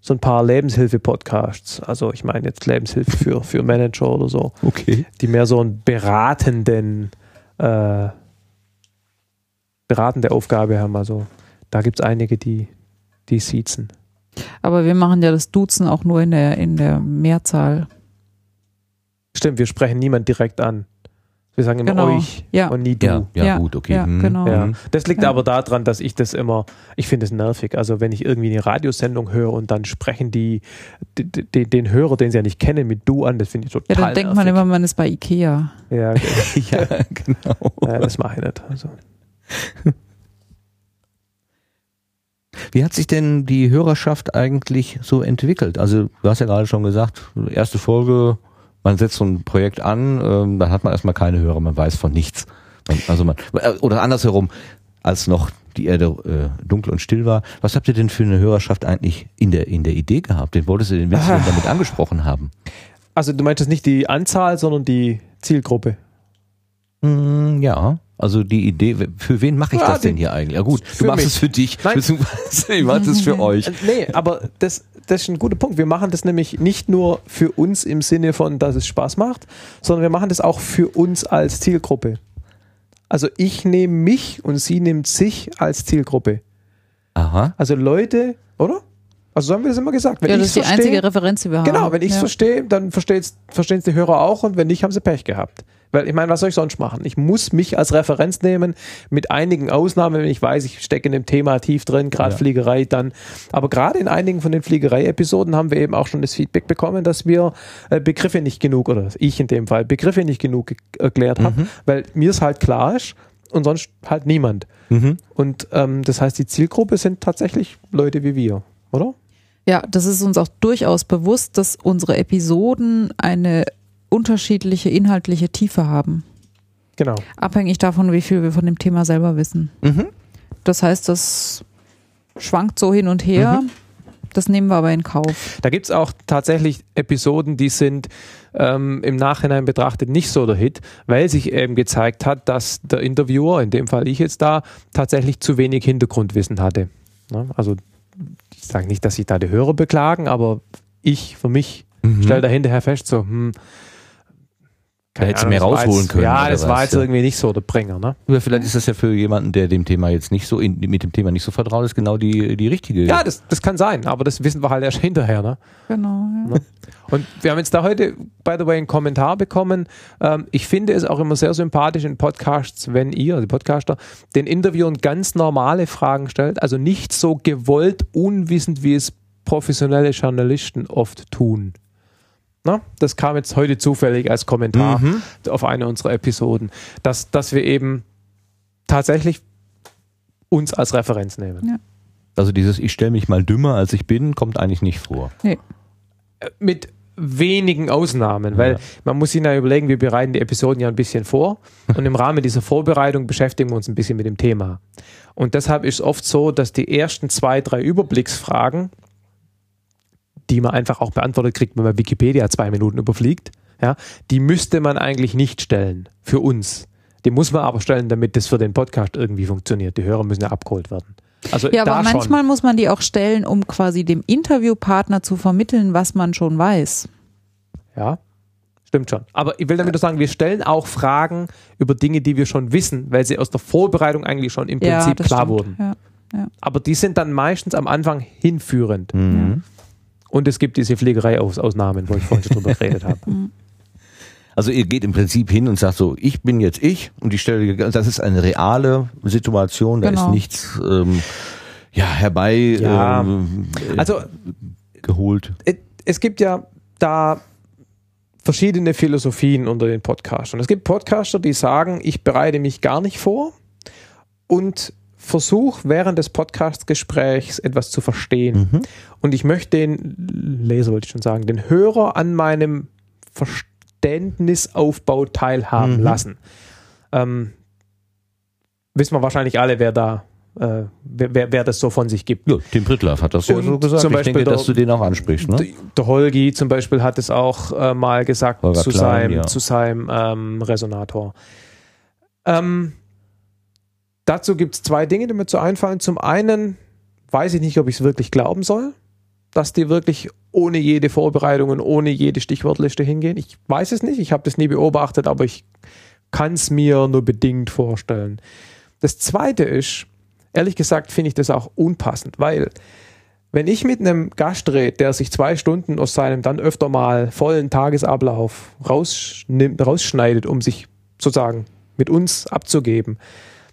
B: so ein paar Lebenshilfe-Podcasts. Also ich meine jetzt Lebenshilfe für, für Manager oder so,
A: Okay.
B: die mehr so einen beratenden, äh, beratende Aufgabe haben. Also da gibt es einige, die, die siezen.
C: Aber wir machen ja das Duzen auch nur in der, in der Mehrzahl.
B: Stimmt, wir sprechen niemand direkt an. Wir sagen immer
C: Genau.
B: euch
C: Ja.
B: und nie du.
A: Ja, ja,
C: Ja,
A: gut, okay.
C: ja,
A: Hm,
C: genau.
B: Ja.
A: hm.
B: Das liegt
C: Ja.
B: aber daran, dass ich das immer, ich finde es nervig. Also wenn ich irgendwie eine Radiosendung höre und dann sprechen die, die, die den Hörer, den sie ja nicht kennen, mit du an, das finde ich
C: Ja,
B: total
C: dann denkt man
B: nervig.
C: immer, man ist bei Ikea.
B: Ja, okay.
A: Ja, genau.
B: ja, das mache ich nicht. Also,
A: Wie hat sich denn die Hörerschaft eigentlich so entwickelt? Also du hast ja gerade schon gesagt, erste Folge, man setzt so ein Projekt an, ähm, dann hat man erstmal keine Hörer, man weiß von nichts. Man, also man, oder andersherum, als noch die Erde äh, dunkel und still war, was habt ihr denn für eine Hörerschaft eigentlich in der, in der Idee gehabt? Den wolltest du den denn damit angesprochen haben?
B: also du meinst jetzt nicht die Anzahl, sondern die Zielgruppe.
A: Hm, ja. Also die Idee, für wen mache ich
B: Ja,
A: das denn hier eigentlich? Ja gut, du machst
B: mich.
A: es für dich,
B: Nein.
A: beziehungsweise ich mache es für euch.
B: Nee, aber das, das ist ein guter Punkt. Wir machen das nämlich nicht nur für uns im Sinne von, dass es Spaß macht, sondern wir machen das auch für uns als Zielgruppe. Also ich nehme mich und sie nimmt sich als Zielgruppe.
A: Aha.
B: Also Leute, oder? Also so haben wir das immer gesagt. Wenn
C: ja,
B: ich
C: das ist die
B: verstehe-
C: einzige Referenz, die wir haben.
B: Genau, wenn ich es
C: ja.
B: verstehe, dann verstehen es die Hörer auch und wenn nicht, haben sie Pech gehabt. Weil ich meine, was soll ich sonst machen? Ich muss mich als Referenz nehmen, mit einigen Ausnahmen, wenn ich weiß, ich stecke in dem Thema tief drin, gerade
A: Ja.
B: Fliegerei dann. Aber gerade in einigen von den Fliegerei-Episoden haben wir eben auch schon das Feedback bekommen, dass wir äh, Begriffe nicht genug, oder ich in dem Fall, Begriffe nicht genug ge- erklärt haben, weil mir es halt klar ist und sonst halt niemand.
A: Mhm.
B: Und ähm, das heißt, die Zielgruppe sind tatsächlich Leute wie wir, oder?
C: Ja, das ist uns auch durchaus bewusst, dass unsere Episoden eine unterschiedliche inhaltliche Tiefe haben.
B: Genau.
C: Abhängig davon, wie viel wir von dem Thema selber wissen.
A: Mhm.
C: Das heißt, das schwankt so hin und her. Das nehmen wir aber in Kauf.
B: Da gibt es auch tatsächlich Episoden, die sind ähm, im Nachhinein betrachtet nicht so der Hit, weil sich eben gezeigt hat, dass der Interviewer, in dem Fall ich jetzt da, tatsächlich zu wenig Hintergrundwissen hatte. Ne? Also ich sage nicht, dass sich da die Hörer beklagen, aber ich für mich
A: Mhm.
B: stelle da hinterher fest, so, hm,
A: Da hättest du mehr rausholen
B: jetzt,
A: können.
B: Ja,
A: oder
B: das
A: was,
B: war jetzt
A: ja.
B: irgendwie nicht so der Bringer, ne?
A: Ja, vielleicht ist das ja für jemanden, der dem Thema jetzt nicht so in, mit dem Thema nicht so vertraut ist, genau die, die richtige.
B: Ja, das, das kann sein, aber das wissen wir halt erst hinterher, ne?
C: Genau. Ja.
B: Und wir haben jetzt da heute, by the way, einen Kommentar bekommen. Ähm, ich finde es auch immer sehr sympathisch in Podcasts, wenn ihr, also die Podcaster, den Interviewern ganz normale Fragen stellt. Also nicht so gewollt unwissend, wie es professionelle Journalisten oft tun. Na, das kam jetzt heute zufällig als Kommentar
A: Mhm.
B: auf eine unserer Episoden, dass, dass wir eben tatsächlich uns als Referenz nehmen.
A: Also dieses Ich stelle mich mal dümmer, als ich bin, kommt eigentlich nicht vor.
B: mit wenigen Ausnahmen, weil
A: Ja.
B: man muss sich ja überlegen, wir bereiten die Episoden ja ein bisschen vor und im Rahmen dieser Vorbereitung beschäftigen wir uns ein bisschen mit dem Thema. Und deshalb ist es oft so, dass die ersten zwei, drei Überblicksfragen, die man einfach auch beantwortet kriegt, wenn man Wikipedia zwei Minuten überfliegt, ja, die müsste man eigentlich nicht stellen für uns. Die muss man aber stellen, damit das für den Podcast irgendwie funktioniert. Die Hörer müssen ja abgeholt werden. Also
C: Ja, aber manchmal
B: schon.
C: muss man die auch stellen, um quasi dem Interviewpartner zu vermitteln, was man schon weiß.
B: Ja, stimmt schon. Aber ich will damit nur sagen, wir stellen auch Fragen über Dinge, die wir schon wissen, weil sie aus der Vorbereitung eigentlich schon im
C: ja,
B: Prinzip
C: das
B: klar
C: stimmt.
B: wurden.
C: Ja.
B: Aber die sind dann meistens am Anfang hinführend.
A: Mhm.
B: Und es gibt diese Fliegerei-Ausnahmen, wo ich vorhin schon drüber geredet habe.
A: Also ihr geht im Prinzip hin und sagt so, ich bin jetzt ich und die Stelle, das ist eine reale Situation, da
C: Genau.
A: ist nichts ähm, ja, herbei
B: Ja.
A: ähm, äh,
B: Also
A: geholt.
B: es- es gibt ja da verschiedene Philosophien unter den Podcastern. Es gibt Podcaster, die sagen, ich bereite mich gar nicht vor und versuche während des Podcastgesprächs etwas zu verstehen.
A: Mhm.
B: Und ich möchte den Leser, wollte ich schon sagen, den Hörer an meinem Verständnisaufbau teilhaben
A: Mhm.
B: lassen. Ähm, wissen wir wahrscheinlich alle, wer da, äh, wer, wer, wer das so von sich gibt.
A: Ja, Tim Prittlaff hat das ja so gesagt.
B: zum
A: ich
B: Beispiel
A: denke,
B: der-
A: dass du den auch ansprichst. Ne?
B: Der- Der Holgi zum Beispiel hat es auch äh, mal gesagt
A: Holger
B: zu,
A: Klein,
B: seinem,
A: ja.
B: zu seinem ähm, Resonator. Ähm, dazu gibt es zwei Dinge, die mir zu einfallen. Zum einen weiß ich nicht, ob ich es wirklich glauben soll, dass die wirklich ohne jede Vorbereitung und ohne jede Stichwortliste hingehen. Ich weiß es nicht, ich habe das nie beobachtet, aber ich kann es mir nur bedingt vorstellen. Das zweite ist, ehrlich gesagt, finde ich das auch unpassend, weil wenn ich mit einem Gast rede, der sich zwei Stunden aus seinem dann öfter mal vollen Tagesablauf rausschneidet, um sich sozusagen mit uns abzugeben,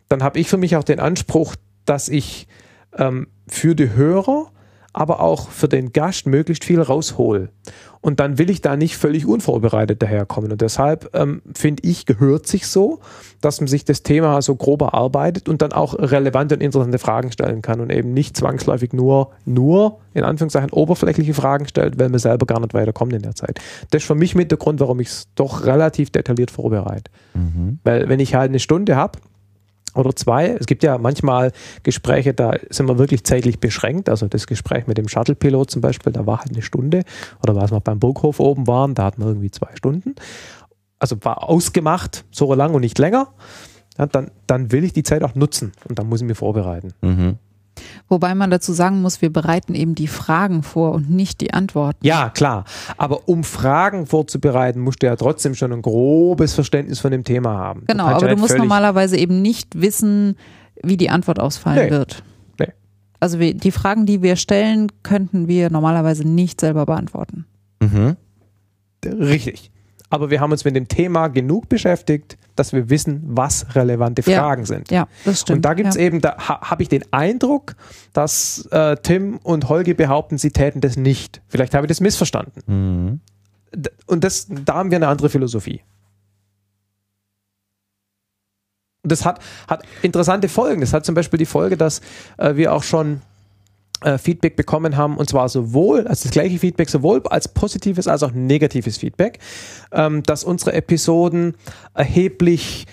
B: dann habe ich für mich auch den Anspruch, dass ich ähm, für die Hörer, aber auch für den Gast möglichst viel raushol. Und dann will ich da nicht völlig unvorbereitet daherkommen. Und deshalb ähm, finde ich, gehört sich so, dass man sich das Thema so grob erarbeitet und dann auch relevante und interessante Fragen stellen kann und eben nicht zwangsläufig nur, nur in Anführungszeichen oberflächliche Fragen stellt, weil man selber gar nicht weiterkommt in der Zeit. Das ist für mich mit der Grund, warum ich es doch relativ detailliert vorbereite.
A: Mhm.
B: Weil wenn ich halt eine Stunde habe oder zwei, es gibt ja manchmal Gespräche, da sind wir wirklich zeitlich beschränkt. Also das Gespräch mit dem Shuttle-Pilot zum Beispiel, da war halt eine Stunde. Oder was wir beim Burghof oben waren, da hatten wir irgendwie zwei Stunden. Also war ausgemacht, so lang und nicht länger. Ja, dann, dann will ich die Zeit auch nutzen und dann muss ich mich vorbereiten.
A: Mhm.
C: Wobei man dazu sagen muss, wir bereiten eben die Fragen vor und nicht die Antworten.
B: Ja, klar. Aber um Fragen vorzubereiten, musst du ja trotzdem schon ein grobes Verständnis von dem Thema haben.
C: Genau, aber
B: ja
C: du musst normalerweise eben nicht wissen, wie die Antwort ausfallen
B: Nee.
C: wird.
B: Nee.
C: Also wir, die Fragen, die wir stellen, könnten wir normalerweise nicht selber beantworten.
A: Mhm.
B: Richtig. Aber wir haben uns mit dem Thema genug beschäftigt, dass wir wissen, was relevante
C: Ja.
B: Fragen sind.
C: Ja, das stimmt.
B: Und da gibt es
C: ja.
B: eben, da ha, habe ich den Eindruck, dass äh, Tim und Holgi behaupten, sie täten das nicht. Vielleicht habe ich das missverstanden.
A: Mhm.
B: Und das, da haben wir eine andere Philosophie. Und das hat, hat interessante Folgen. Das hat zum Beispiel die Folge, dass äh, wir auch schon äh, Feedback bekommen haben, und zwar sowohl, also das gleiche Feedback, sowohl als positives als auch negatives Feedback, ähm, dass unsere Episoden erheblich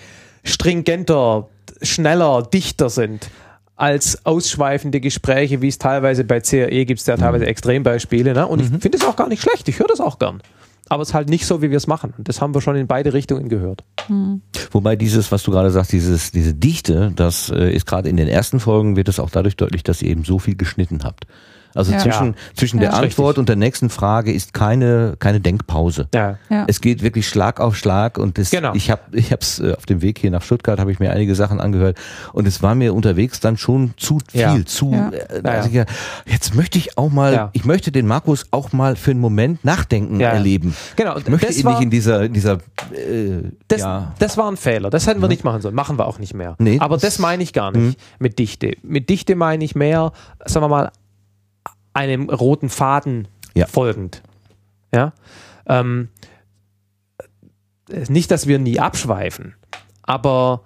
B: stringenter, schneller, dichter sind als ausschweifende Gespräche, wie es teilweise bei CRE gibt es ja teilweise Extrembeispiele. Ne? Und ich finde es auch gar nicht schlecht, ich höre das auch gern. Aber es ist halt nicht so, wie wir es machen. Und das haben wir schon in beide Richtungen gehört.
A: Wobei dieses, was du gerade sagst, dieses, diese Dichte, das äh, ist gerade in den ersten Folgen wird es auch dadurch deutlich, dass ihr eben so viel geschnitten habt. Also
C: Ja.
A: zwischen,
B: Ja.
A: zwischen
C: Ja.
A: der Antwort
B: Richtig.
A: und der nächsten Frage ist keine, keine Denkpause.
B: Ja.
C: Ja.
A: Es geht wirklich Schlag auf Schlag und das,
B: Genau.
A: ich habe ich hab's äh, auf dem Weg hier nach Stuttgart habe ich mir einige Sachen angehört und es war mir unterwegs dann schon zu viel,
B: Ja.
A: zu
C: Ja.
A: äh, also
B: ja.
A: ich, jetzt möchte ich auch mal,
B: Ja.
A: ich möchte den Markus auch mal für einen Moment nachdenken erleben.
B: Genau,
A: Ich möchte
B: das
A: ihn
B: war-
A: nicht in dieser in dieser äh,
B: Das,
A: ja,
B: das war ein Fehler. Das hätten wir nicht machen sollen. Machen wir auch nicht mehr.
A: Nee,
B: Aber
A: das-
B: das meine ich gar nicht mit Dichte. Mit Dichte meine ich mehr, sagen wir mal, einem roten Faden
A: Ja.
B: folgend. Ja. Ähm, äh, nicht, dass wir nie abschweifen, aber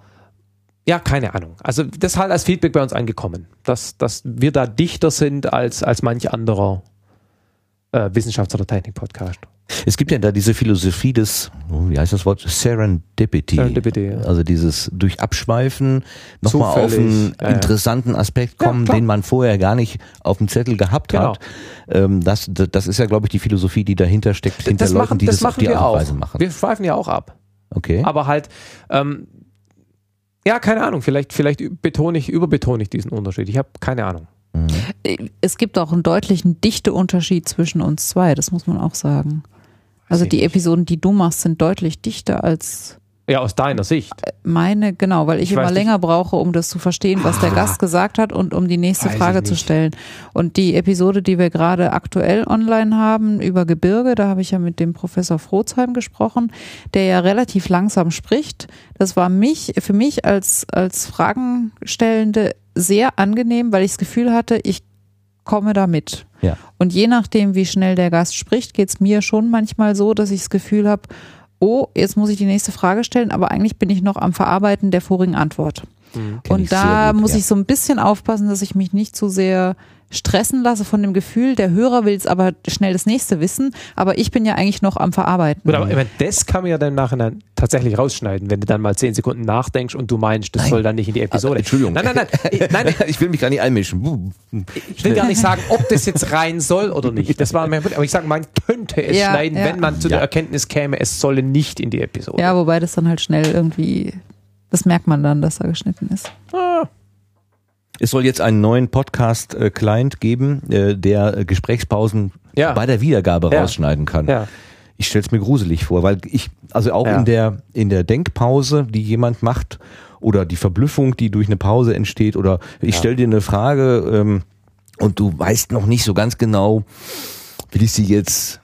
B: ja, keine Ahnung. Also das ist halt als Feedback bei uns angekommen, dass, dass wir da dichter sind als, als manch anderer äh, Wissenschafts- oder Technik-Podcast.
A: Es gibt ja da diese Philosophie des, wie heißt das Wort? Serendipity.
B: Serendipity, ja.
A: Also dieses durch Abschweifen nochmal auf einen
B: ja, ja.
A: interessanten Aspekt
B: Ja,
A: kommen,
B: klar.
A: den man vorher gar nicht auf dem Zettel gehabt
B: Genau.
A: hat. Ähm, das, das ist ja, glaube ich, die Philosophie, die dahinter steckt, hinter
B: das
A: Leuten,
B: machen,
A: die
B: das
A: das, auf
B: machen
A: die
B: wir
A: Art und. Weise machen.
B: Wir schweifen ja auch ab.
A: Okay.
B: Aber halt, ähm, ja, keine Ahnung, vielleicht, vielleicht betone ich, überbetone ich diesen Unterschied. Ich habe keine Ahnung.
C: Es gibt auch einen deutlichen Dichteunterschied zwischen uns zwei, das muss man auch sagen. Also die. Episoden, die du machst, sind deutlich dichter als
B: Ja, aus deiner Sicht.
C: meine, genau, weil ich,
B: Ich
C: immer
B: weiß nicht.
C: länger brauche, um das zu verstehen, was der Gast gesagt hat und um die nächste
B: Weiß
C: Frage zu stellen. Und die Episode, die wir gerade aktuell online haben über Gebirge, da habe ich ja mit dem Professor Frozheim gesprochen, der ja relativ langsam spricht. Das war mich, für mich als, als Fragenstellende sehr angenehm, weil ich das Gefühl hatte, ich komme da mit.
A: Ja.
C: Und je nachdem, wie schnell der Gast spricht, geht es mir schon manchmal so, dass ich das Gefühl habe, oh, jetzt muss ich die nächste Frage stellen, aber eigentlich bin ich noch am Verarbeiten der vorigen Antwort.
A: Kenn
C: Und da
A: gut,
C: muss
A: ja.
C: ich so ein bisschen aufpassen, dass ich mich nicht zu sehr stressen lasse von dem Gefühl, der Hörer will es aber schnell das nächste wissen, aber ich bin ja eigentlich noch am Verarbeiten.
B: Gut, aber ich meine, das kann man ja dann nachher tatsächlich rausschneiden, wenn du dann mal zehn Sekunden nachdenkst und du meinst, das soll dann nicht in die Episode.
A: Ah, Entschuldigung.
B: Nein, nein, nein. Ich, nein,
A: ich will mich gar nicht einmischen.
B: ich will gar nicht sagen, ob das jetzt rein soll oder nicht. Das war mein Punkt. Aber ich sage, man könnte es
C: Ja,
B: schneiden,
C: ja.
B: wenn man zu der
A: Ja.
B: Erkenntnis käme, es solle nicht in die Episode.
C: Ja, wobei das dann halt schnell irgendwie, das merkt man dann, dass er geschnitten ist.
B: Ah,
A: Es soll jetzt einen neuen Podcast-Client geben, äh, der äh, Gesprächspausen
B: Ja.
A: bei der Wiedergabe
B: Ja.
A: rausschneiden kann.
B: ja.
A: Ich stelle es mir gruselig vor, weil ich, also auch
B: Ja.
A: in der in der Denkpause, die jemand macht, oder die Verblüffung, die durch eine Pause entsteht, oder ich
B: Ja.
A: stelle dir eine Frage ähm, und du weißt noch nicht so ganz genau, will ich sie jetzt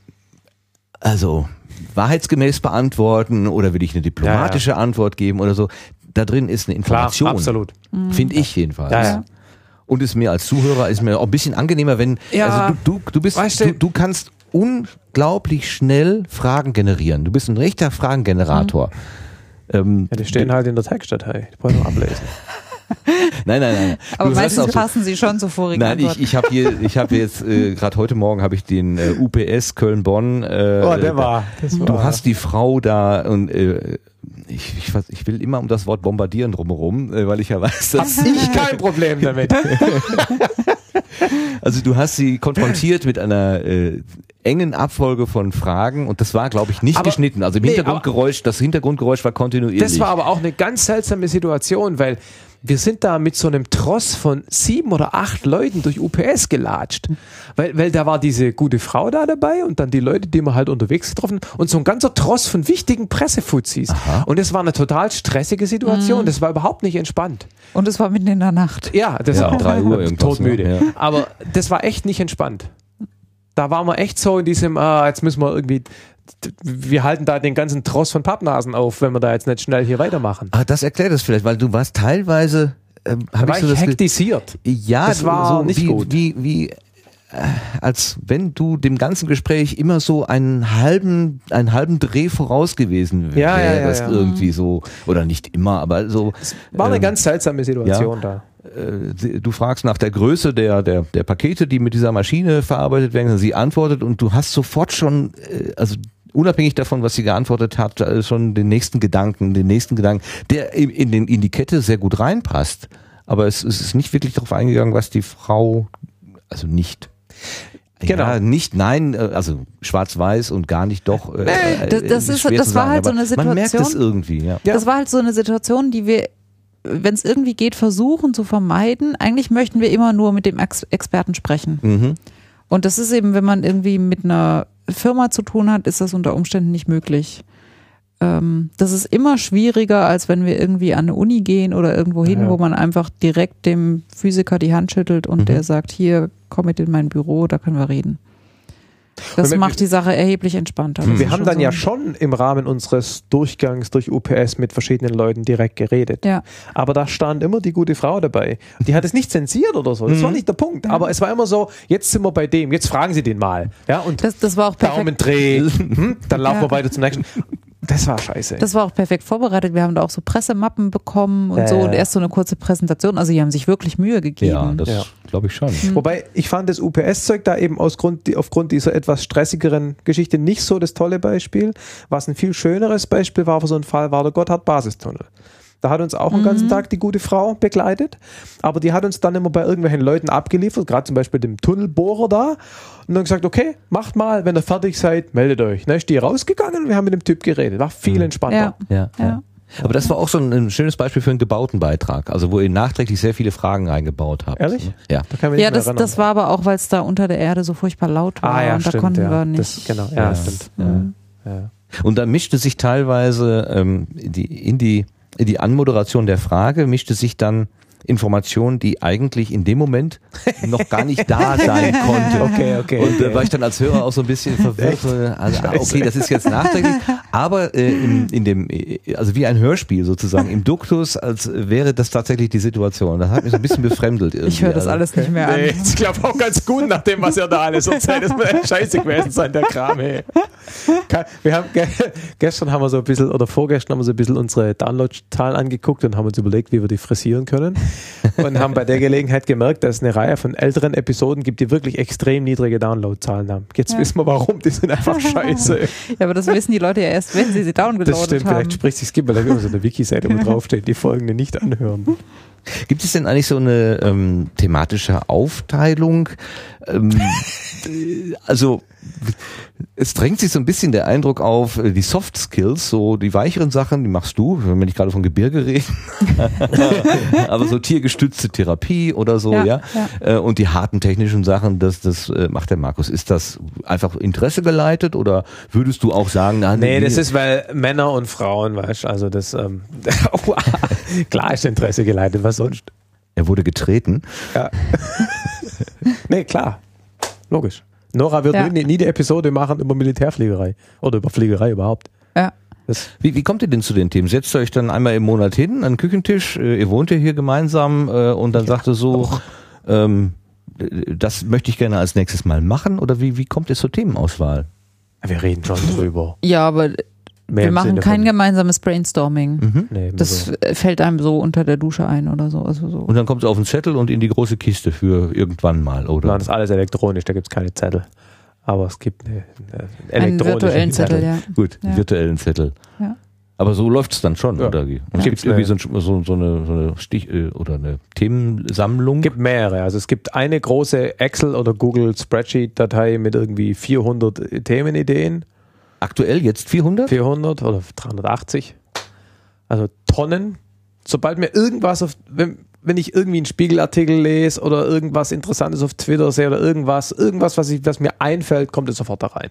A: also wahrheitsgemäß beantworten oder will ich eine diplomatische Antwort geben oder so. Da drin ist eine
B: Klar,
A: Information.
B: absolut.
A: Finde ich jedenfalls.
B: Ja, ja.
A: Und ist mir als Zuhörer ist mir auch ein bisschen angenehmer, wenn
B: Ja.
A: also du, du, du bist
B: Weißt du-
A: du, du kannst unglaublich schnell Fragen generieren. Du bist ein rechter Fragengenerator. Ähm,
B: Ja, die stehen halt in der Textdatei. Die brauchen wir ablesen.
A: nein, nein, nein.
C: Aber
A: du
C: meistens
A: auch so,
C: passen sie schon zur vorigen
A: Nein,
C: Antwort.
A: ich, ich habe hier, ich habe jetzt äh, gerade heute Morgen habe ich den äh, UPS Köln-Bonn. Äh,
B: Oh, der war. Das war
A: Du hast die Frau da und äh, ich, ich, ich will immer um das Wort bombardieren drumherum, äh, weil ich ja weiß, dass
B: ich kein Problem damit.
A: Also du hast sie konfrontiert mit einer äh, engen Abfolge von Fragen und das war, glaube ich, nicht
B: Aber-
A: geschnitten. Also im
B: nee,
A: Hintergrundgeräusch, das Hintergrundgeräusch war kontinuierlich.
B: Das war aber auch eine ganz seltsame Situation, weil wir sind da mit so einem Tross von sieben oder acht Leuten durch UPS gelatscht. Weil, weil da war diese gute Frau da dabei und dann die Leute, die wir halt unterwegs getroffen und so ein ganzer Tross von wichtigen Pressefuzis. Und es war eine total stressige Situation. Das war überhaupt nicht entspannt.
C: Und es war mitten in der Nacht.
B: Ja, das
A: Ja,
B: war
A: drei Uhr irgendwas,
B: todmüde.
A: ne? Ja.
B: Aber das war echt nicht entspannt. Da waren wir echt so in diesem, ah, jetzt müssen wir irgendwie, wir halten da den ganzen Tross von Pappnasen auf, wenn wir da jetzt nicht schnell hier weitermachen.
A: Ah, das erklärt es vielleicht, weil du warst teilweise, ähm,
B: war
A: ich so
B: ich
A: das
B: hektisiert.
A: ja,
B: das war
A: so
B: nicht
A: wie,
B: gut.
A: Wie, wie, äh, als wenn du dem ganzen Gespräch immer so einen halben, einen halben Dreh voraus gewesen
B: Ja, ja, ja,
A: wärst
B: ja.
A: irgendwie so, oder nicht immer, aber so.
B: War eine
A: ähm,
B: ganz seltsame Situation da.
A: äh, du fragst nach der Größe der, der, der Pakete, die mit dieser Maschine verarbeitet werden, sie antwortet und du hast sofort schon, äh, also unabhängig davon, was sie geantwortet hat, äh, schon den nächsten Gedanken, den nächsten Gedanken, der in, den, in die Kette sehr gut reinpasst. Aber es, es ist nicht wirklich darauf eingegangen, was die Frau, also nicht.
B: Genau.
A: Ja, nicht, nein, äh, also schwarz-weiß und gar nicht doch. Äh,
C: Nee, das- das ist- das war
A: sagen,
C: halt so eine
A: Man merkt es
C: Situation.
A: irgendwie. Ja.
C: Das war halt so eine Situation, die wir, wenn es irgendwie geht, versuchen zu vermeiden. Eigentlich möchten wir immer nur mit dem Ex Experten sprechen.
A: Mhm.
C: Und das ist eben, wenn man irgendwie mit einer Firma zu tun hat, ist das unter Umständen nicht möglich. Ähm, das ist immer schwieriger, als wenn wir irgendwie an eine Uni gehen oder irgendwo hin,
B: Ja.
C: wo man einfach direkt dem Physiker die Hand schüttelt und
A: Mhm.
C: der sagt, hier, komm mit in mein Büro, da können wir reden. Das macht die Sache erheblich entspannter. Das
B: Wir haben dann
C: so.
B: ja schon im Rahmen unseres Durchgangs durch UPS mit verschiedenen Leuten direkt geredet.
C: Ja.
B: Aber da stand immer die gute Frau dabei. Die hat es nicht zensiert oder so. Das war nicht der Punkt. Aber es war immer so, jetzt sind wir bei dem, jetzt fragen Sie den mal. Ja, und
C: Das, das war auch perfekt.
B: Daumendreh, hm, dann laufen
C: Ja.
B: wir weiter zum nächsten. Das war scheiße.
C: Das war auch perfekt vorbereitet. Wir haben da auch so Pressemappen bekommen und
B: Ja,
C: so und erst so eine kurze Präsentation. Also die haben sich wirklich Mühe gegeben.
A: Ja, das
B: Ja.
A: glaube ich schon.
B: Wobei ich fand das UPS-Zeug da eben aus Grund, aufgrund dieser etwas stressigeren Geschichte nicht so das tolle Beispiel. Was ein viel schöneres Beispiel war für so einen Fall, war der Gotthard-Basistunnel. Da hat uns auch den ganzen Tag die gute Frau begleitet, aber die hat uns dann immer bei irgendwelchen Leuten abgeliefert, gerade zum Beispiel dem Tunnelbohrer da, und dann gesagt, okay, macht mal, wenn ihr fertig seid, meldet euch. Dann ist die rausgegangen und wir haben mit dem Typ geredet. War viel entspannter.
C: Ja.
A: Ja,
C: Ja.
A: Aber das war auch so ein, ein schönes Beispiel für einen gebauten Beitrag, also wo ihr nachträglich sehr viele Fragen reingebaut habt.
B: Ehrlich?
A: Ja.
B: Da
C: Ja, das, das war aber auch, weil es da unter der Erde so furchtbar laut war
B: ah ja,
C: und da
B: stimmt,
C: konnten
B: ja.
C: wir nicht.
B: Das, genau, ja,
A: Ja.
B: stimmt.
C: Mhm.
B: Ja.
A: Und da mischte sich teilweise ähm, die, in, die, Anmoderation der Frage, mischte sich dann Information, die eigentlich in dem Moment noch gar nicht da sein konnte.
B: Okay, okay.
A: Und da war ich dann als Hörer auch so ein bisschen verwirrt. so, Also, ah, okay, das ist jetzt nachträglich, aber äh, in, in dem, äh, also wie ein Hörspiel sozusagen, im Duktus, als wäre das tatsächlich die Situation. Das hat mich so ein bisschen befremdelt. Irgendwie.
C: Ich höre das
A: Also,
C: alles nicht mehr an.
B: Nee, ich glaube auch ganz gut, nach dem, was ihr da alles erzählt. Das wird echt scheiße gewesen sein, der Kram, ey. Wir haben, ge gestern haben wir so ein bisschen, oder vorgestern haben wir so ein bisschen unsere Download-Zahlen angeguckt und haben uns überlegt, wie wir die frisieren können. Und haben bei der Gelegenheit gemerkt, dass es eine Reihe von älteren Episoden gibt, die wirklich extrem niedrige Download-Zahlen haben. Jetzt
C: Ja.
B: wissen wir warum, die sind einfach scheiße.
C: Ja, aber das wissen die Leute ja erst, wenn sie sie downgeloadet
B: Das stimmt,
C: haben.
B: vielleicht spricht sich gibt, weil da immer so eine Wiki-Seite, wo draufsteht, die folgende nicht anhören.
A: Gibt es denn eigentlich so eine ähm, thematische Aufteilung? Ähm, äh, also es drängt sich so ein bisschen der Eindruck auf, äh, die Soft Skills, so die weicheren Sachen, die machst du, wenn wir nicht gerade von Gebirge reden, aber so tiergestützte Therapie oder so, ja.
C: Ja,
A: Äh, Und die harten technischen Sachen, das, das macht der Markus. Ist das einfach Interesse geleitet oder würdest du auch sagen, na,
B: Nee, das ist, weil Männer und Frauen, weißt du, also das, ähm, klar ist Interesse geleitet, was sonst?
A: er wurde getreten.
B: Ja. nee, klar. Logisch. Nora wird
C: Ja.
B: nie, nie die Episode machen über Militärfliegerei oder über Fliegerei überhaupt.
C: Ja.
B: Das,
A: Wie, wie kommt ihr denn zu den Themen? Setzt ihr euch dann einmal im Monat hin an den Küchentisch, äh, ihr wohnt ja hier gemeinsam äh, und dann sagt ihr so, ähm, äh, das möchte ich gerne als nächstes mal machen oder wie, wie kommt ihr zur Themenauswahl?
B: wir reden schon drüber.
C: ja, aber
B: Mehr
C: wir machen kein
B: von-
C: gemeinsames Brainstorming.
A: Mhm.
B: Nee,
C: Das
B: so.
C: fällt einem so unter der Dusche ein oder so. Also so.
A: Und dann kommt es auf den Zettel und in die große Kiste für irgendwann mal, oder?
B: Nein, das ist alles elektronisch, da gibt es keine Zettel. Aber es gibt eine, eine
C: Einen
B: elektronische
C: virtuellen Zettel, ja.
A: Gut,
C: Ja.
A: virtuellen Zettel.
C: Ja.
A: Aber so läuft's dann schon,
B: Ja.
A: oder? Und es
B: Gibt's
A: gibt irgendwie so, ein- so, so eine, so eine Stich- äh, oder eine Themensammlung.
B: Es gibt mehrere. Also es gibt eine große Excel- oder Google Spreadsheet-Datei mit irgendwie 400 Themenideen.
A: Aktuell jetzt 400?
B: 400 oder 380. Also Tonnen. Sobald mir irgendwas auf, wenn, wenn ich irgendwie einen Spiegelartikel lese oder irgendwas Interessantes auf Twitter sehe oder irgendwas, irgendwas, was, ich, was mir einfällt, kommt es sofort da rein.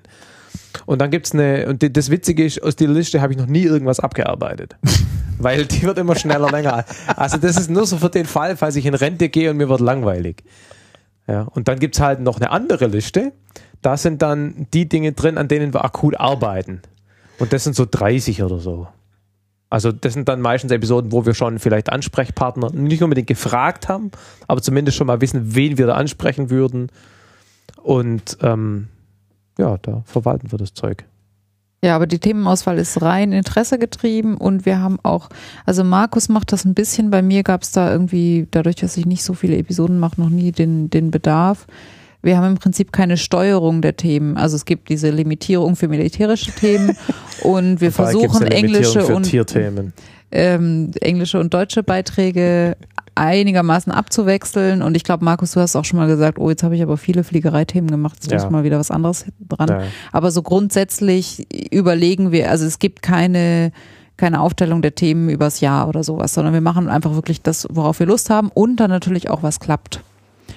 B: Und dann gibt's eine, und das Witzige ist, aus dieser Liste habe ich noch nie irgendwas abgearbeitet. Weil die wird immer schneller länger. Also das ist nur so für den Fall, falls ich in Rente gehe und mir wird langweilig. Ja, und dann gibt's halt noch eine andere Liste. Da sind dann die Dinge drin, an denen wir akut arbeiten. Und das sind so 30 oder so. Also das sind dann meistens Episoden, wo wir schon vielleicht Ansprechpartner nicht unbedingt gefragt haben, aber zumindest schon mal wissen, wen wir da ansprechen würden. Und ähm, ja, da verwalten wir das Zeug.
C: Ja, aber die Themenauswahl ist rein Interesse getrieben und wir haben auch, also Markus macht das ein bisschen, bei mir gab es da irgendwie, dadurch, dass ich nicht so viele Episoden mache, noch nie den, den Bedarf. Wir haben im Prinzip keine Steuerung der Themen. Also es gibt diese Limitierung für militärische Themen und wir
B: gibt's
C: versuchen englische und ähm, englische und deutsche Beiträge einigermaßen abzuwechseln. Und ich glaube, Markus, du hast auch schon mal gesagt, oh, jetzt habe ich aber viele Fliegereithemen gemacht, jetzt
B: Ja.
C: muss mal wieder was anderes dran.
B: Ja.
C: Aber so grundsätzlich überlegen wir, also es gibt keine, keine Aufstellung der Themen übers Jahr oder sowas, sondern wir machen einfach wirklich das, worauf wir Lust haben und dann natürlich auch, was klappt.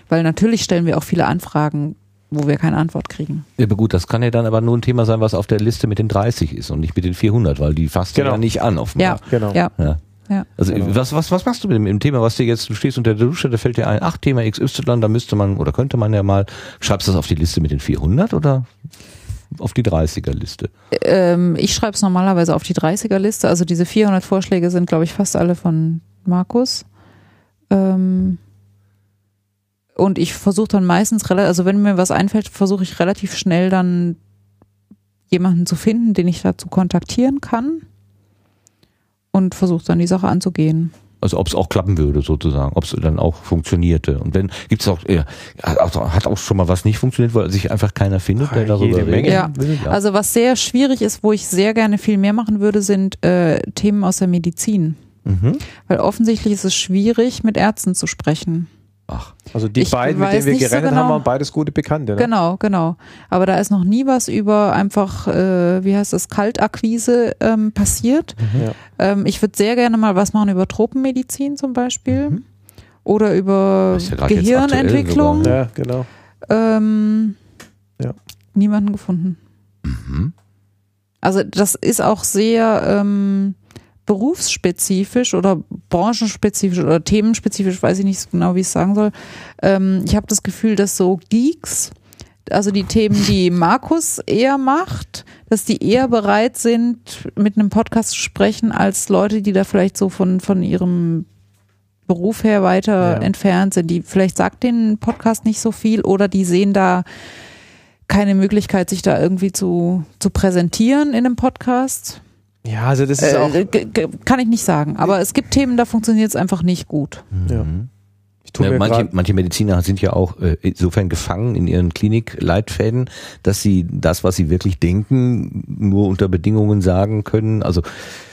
C: Weil natürlich stellen wir auch viele Anfragen wo wir keine Antwort kriegen.
A: Ja, aber gut, das kann ja dann aber nur ein Thema sein, was auf der Liste mit den 30 ist und nicht mit den 400, weil die fasst
B: Genau.
A: ja nicht an offenbar.
C: Ja,
B: Genau.
C: ja,
A: Ja.
C: ja.
A: Also
B: Genau.
A: was, was, was machst du mit dem, Thema, was dir jetzt, du stehst unter der Dusche, da fällt dir ein, ach, Thema XY, da müsste man oder könnte man ja mal, schreibst du das auf die Liste mit den 400 oder auf die 30er-Liste?
C: Ähm, ich schreibe es normalerweise auf die 30er-Liste. Also diese 400 Vorschläge sind, glaube ich, fast alle von Markus. Ähm, und ich versuche dann meistens, also wenn mir was einfällt, versuche ich relativ schnell dann jemanden zu finden, den ich dazu kontaktieren kann und versuche dann die Sache anzugehen.
A: Also ob es auch klappen würde sozusagen, ob es dann auch funktionierte. Und wenn, gibt es auch, ja, hat auch schon mal was nicht funktioniert, weil sich einfach keiner findet, der
B: Ah,
A: darüber redet.
B: Menge.
C: Ja.
A: Ja.
C: Also was sehr schwierig ist, wo ich sehr gerne viel mehr machen würde, sind äh, Themen aus der Medizin.
A: Mhm.
C: Weil offensichtlich ist es schwierig, mit Ärzten zu sprechen.
A: Ach,
B: Also die
C: Ich
B: beiden, mit denen wir
C: nicht so genau.
B: haben, waren beides gute Bekannte. Ne?
C: Genau, genau. Aber da ist noch nie was über einfach, äh, wie heißt das, Kaltakquise ähm, passiert.
B: Ja.
C: Ähm, ich würde sehr gerne mal was machen über Tropenmedizin zum Beispiel.
A: Mhm.
C: Oder über
A: ja
C: Gehirnentwicklung.
B: Ja, genau.
C: Ähm,
B: Ja.
C: Niemanden gefunden.
A: mhm.
C: Also das ist auch sehr ähm, berufsspezifisch oder branchenspezifisch oder themenspezifisch, weiß ich nicht so genau, wie ich es sagen soll. Ähm, ich habe das Gefühl, dass so Geeks, also die Themen, die Markus eher macht, dass die eher bereit sind, mit einem Podcast zu sprechen, als Leute, die da vielleicht so von, von ihrem Beruf her weiter
B: Ja.
C: entfernt sind. Die vielleicht sagt den Podcast nicht so viel oder die sehen da keine Möglichkeit, sich da irgendwie zu, zu präsentieren in einem Podcast.
B: Ja, also das ist auch.
C: Äh, g- kann ich nicht sagen. Aber es gibt Themen, da funktioniert es einfach nicht gut.
B: Ja.
A: Mhm.
B: Ich tue
A: Ja,
B: mir
A: manche, manche Mediziner sind ja auch äh, insofern gefangen in ihren Klinikleitfäden, dass sie das, was sie wirklich denken, nur unter Bedingungen sagen können. Also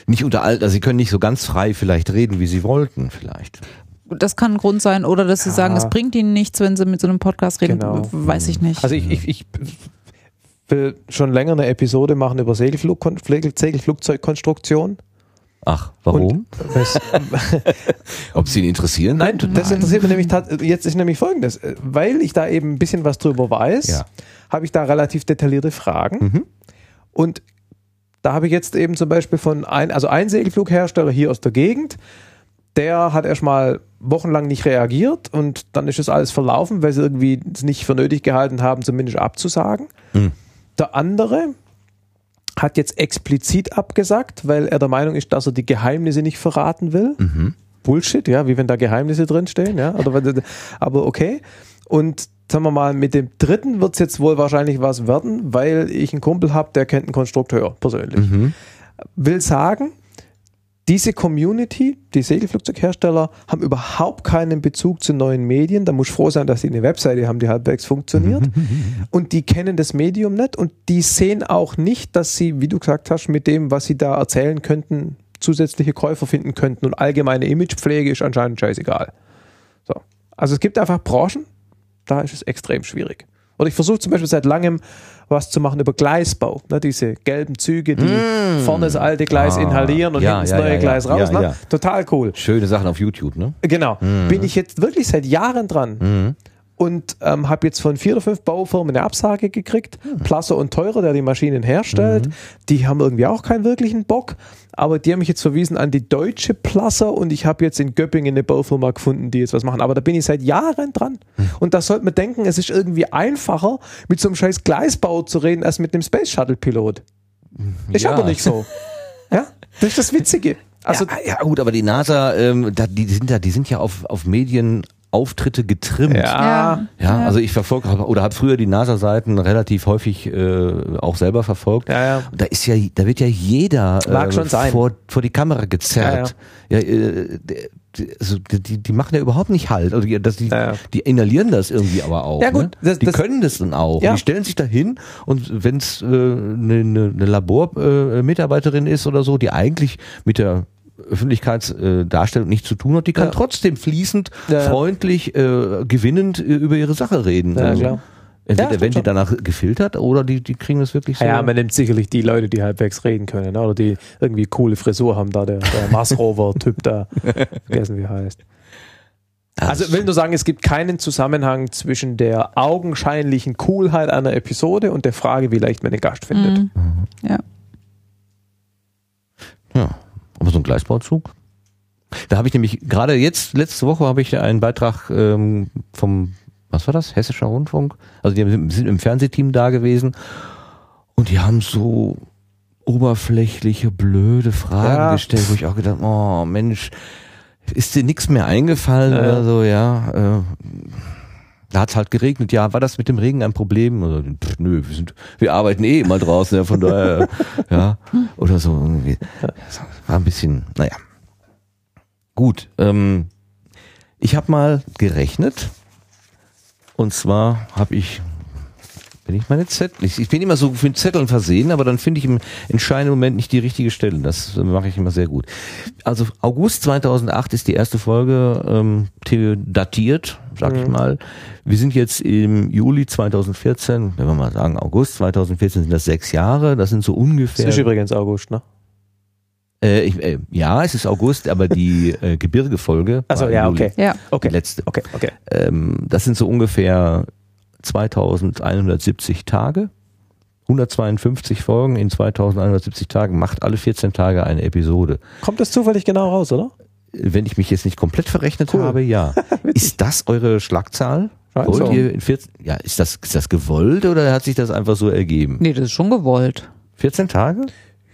A: nicht unter all, also sie können nicht so ganz frei vielleicht reden, wie sie wollten, vielleicht.
C: Das kann ein Grund sein. Oder dass sie
B: Ja.
C: sagen, es bringt ihnen nichts, wenn sie mit so einem Podcast reden.
B: Genau.
C: Weiß ich nicht.
B: Also ich, ich, ich will schon länger eine Episode machen über Segelflug, Segelflugzeugkonstruktion.
A: Ach, warum?
B: Was-
A: Ob sie ihn interessieren?
B: Nein,
A: könnte?
B: das interessiert mich nämlich jetzt ist nämlich folgendes, Äh, weil ich da eben ein bisschen was drüber weiß,
A: Ja.
B: habe ich da relativ detaillierte Fragen
A: Mhm.
B: und da habe ich jetzt eben zum Beispiel von ein, also ein Segelflughersteller hier aus der Gegend, der hat erstmal wochenlang nicht reagiert und dann ist es alles verlaufen, weil sie irgendwie es nicht für nötig gehalten haben, zumindest abzusagen.
A: Hm.
B: Der andere hat jetzt explizit abgesagt, weil er der Meinung ist, dass er die Geheimnisse nicht verraten will.
A: Mhm.
B: Bullshit, ja, wie wenn da Geheimnisse drinstehen, ja. Aber okay. Und sagen wir mal, mit dem dritten wird es jetzt wohl wahrscheinlich was werden, weil ich einen Kumpel habe, der kennt einen Konstrukteur persönlich.
A: Mhm.
B: Will sagen, diese Community, die Segelflugzeughersteller, haben überhaupt keinen Bezug zu neuen Medien. Da muss ich froh sein, dass sie eine Webseite haben, die halbwegs funktioniert. Und die kennen das Medium nicht und die sehen auch nicht, dass sie, wie du gesagt hast, mit dem, was sie da erzählen könnten, zusätzliche Käufer finden könnten. Und allgemeine Imagepflege ist anscheinend scheißegal. So. Also es gibt einfach Branchen, da ist es extrem schwierig. Oder ich versuche zum Beispiel seit langem was zu machen über Gleisbau. Ne, diese gelben Züge, die vorne das alte Gleis
A: Ah,
B: inhalieren und
A: ja,
B: hinten das neue Gleis raus. Ne? Total cool.
A: Schöne Sachen auf YouTube, ne?
B: Genau. Bin ich jetzt wirklich seit Jahren dran
A: Mhm.
B: Und ähm, habe jetzt von vier oder fünf Baufirmen eine Absage gekriegt. Plasser und Teurer, der die Maschinen herstellt, die haben irgendwie auch keinen wirklichen Bock. Aber die haben mich jetzt verwiesen an die deutsche Plasser und ich habe jetzt in Göppingen eine Baufirma gefunden, die jetzt was machen. Aber da bin ich seit Jahren dran. Und da sollte man denken, es ist irgendwie einfacher, mit so einem scheiß Gleisbau zu reden, als mit einem Space Shuttle Pilot. Ist
A: Ja.
B: aber nicht so. Ja? Das ist das Witzige. Also,
A: ja, ja, gut, aber die NASA, ähm, da, die sind da, die sind ja auf, auf Medienauftritte getrimmt.
B: ja.
A: Ja, also ich verfolge oder habe früher die NASA-Seiten relativ häufig äh, auch selber verfolgt.
B: Ja, ja.
A: Da ist ja, da wird ja jeder äh, vor vor die Kamera gezerrt. Ja, äh, der- die- also die, die machen ja überhaupt nicht halt. Also die, das, die,
B: Ja, ja.
A: die inhalieren das irgendwie aber auch.
B: Ja, gut,
A: ne?
B: das-
A: die
B: das-
A: können das dann auch.
B: Ja.
A: Die stellen sich da hin und wenn es eine äh, ne, ne Labormitarbeiterin äh, ist oder so, die eigentlich mit der Öffentlichkeitsdarstellung nichts zu tun hat, die kann
B: Ja.
A: trotzdem fließend,
B: Ja,
A: freundlich, äh, gewinnend äh, über ihre Sache reden.
B: Ja,
A: Also,
B: klar.
A: Entweder
B: Ja,
A: werden die
B: schon.
A: danach gefiltert oder die, die kriegen das wirklich so.
B: Ja, man nimmt sicherlich die Leute, die halbwegs reden können, ne? oder die irgendwie coole Frisur haben, da der, der Mars Rover-Typ da, vergessen wie er heißt. Also ich will nur sagen, es gibt keinen Zusammenhang zwischen der augenscheinlichen Coolheit einer Episode und der Frage, wie leicht man den Gast findet.
C: Mhm. Ja.
A: Ja, aber so ein Gleisbauzug. Da habe ich nämlich gerade jetzt, letzte Woche habe ich einen Beitrag ähm, vom, was war das? Hessischer Rundfunk? Also die sind im Fernsehteam da gewesen und die haben so oberflächliche, blöde Fragen
B: Ja.
A: gestellt, wo ich auch gedacht, oh Mensch, ist dir nichts mehr eingefallen
B: Ja.
A: oder so, ja. Äh, da hat's halt geregnet. Ja, war das mit dem Regen ein Problem? Oder, pff, nö, wir sind, wir arbeiten eh immer draußen, ja, von daher, ja, oder so irgendwie. War ein bisschen, naja. Gut, ähm, ich habe mal gerechnet. Und zwar habe ich, bin ich meine Zettel, ich, ich bin immer so mit Zetteln versehen, aber dann finde ich im entscheidenden Moment nicht die richtige Stelle. Das äh, mache ich immer sehr gut. Also August 2008 ist die erste Folge ähm, datiert, sag ich
B: Mhm.
A: mal. Wir sind jetzt im Juli 2014, wenn wir mal sagen August 2014 sind das sechs Jahre. Das sind so
B: Das
A: ungefähr.
B: ist übrigens August, ne?
A: Äh, ich, äh, ja, es ist August, aber die äh, Gebirgefolge.
B: Also ja,
A: Juli.
B: okay.
C: Ja.
A: Die
B: Okay.
A: letzte.
B: Okay, okay.
A: Ähm, das sind so ungefähr 2170 Tage. 152 Folgen in 2170 Tagen macht alle 14 Tage eine Episode.
B: Kommt das zufällig genau raus, oder?
A: Wenn ich mich jetzt nicht komplett verrechnet
B: Cool.
A: habe, ja. ist das eure Schlagzahl? Wollt ihr in 14, ja, ist das, ist das gewollt oder hat sich das einfach so ergeben?
C: Nee, das ist schon gewollt.
A: 14 Tage?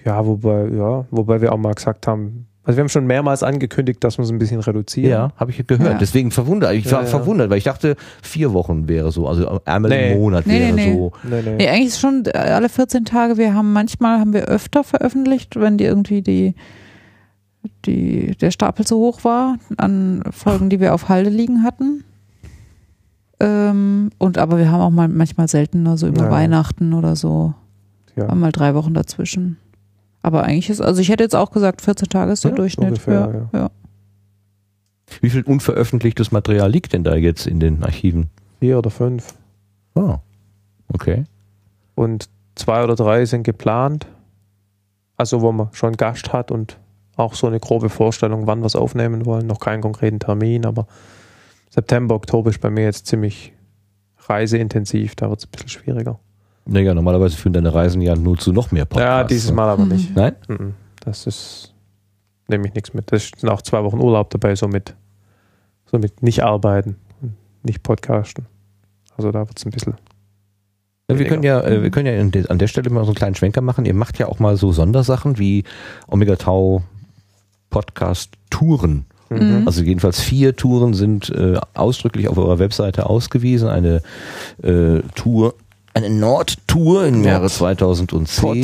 B: Ja, wobei, ja, wobei wir auch mal gesagt haben, also wir haben schon mehrmals angekündigt, dass wir es ein bisschen reduzieren.
A: Ja, habe ich gehört.
C: Ja.
A: Deswegen verwundert. Ich war
B: Ja, ja.
A: verwundert, weil ich dachte, vier Wochen wäre so, also einmal
B: Nee.
A: im Monat
C: Nee,
A: wäre
C: nee,
A: so.
B: Nee, nee.
C: Nee, eigentlich ist schon äh, alle 14 Tage. Wir haben manchmal haben wir öfter veröffentlicht, wenn die irgendwie die, die der Stapel zu hoch war an Folgen, die wir auf Halde liegen hatten. Ähm, und aber wir haben auch mal manchmal seltener, so über
B: Ja.
C: Weihnachten oder so.
B: Ja.
C: Haben mal drei Wochen dazwischen. Aber eigentlich ist, also ich hätte jetzt auch gesagt, 14 Tage ist der
A: Ja,
C: Durchschnitt.
B: ungefähr,
C: ja, ja.
A: Wie viel unveröffentlichtes Material liegt denn da jetzt in den Archiven?
B: Vier oder fünf.
A: Oh, okay.
B: Und zwei oder drei sind geplant. Also wo man schon Gast hat und auch so eine grobe Vorstellung, wann wir es aufnehmen wollen. Noch keinen konkreten Termin, aber September, Oktober ist bei mir jetzt ziemlich reiseintensiv. Da wird es ein bisschen schwieriger.
A: Naja, normalerweise führen deine Reisen ja nur zu noch mehr Podcasts.
B: ja, dieses
A: ne?
B: Mal aber
C: Mhm.
B: nicht.
A: Nein?
B: Mhm. Das ist, nehme ich nichts mit. Das sind auch zwei Wochen Urlaub dabei, so mit, so mit nicht arbeiten und nicht podcasten. Also da wird es ein bisschen.
A: Ja, wir können ja, äh, wir können ja an der Stelle mal so einen kleinen Schwenker machen. Ihr macht ja auch mal so Sondersachen wie Omega Tau Podcast Touren.
C: Mhm.
A: Also jedenfalls vier Touren sind äh, ausdrücklich auf eurer Webseite ausgewiesen. Eine äh, Tour, eine Nordtour im
B: Nord.
A: Jahre 2010.
B: Pott.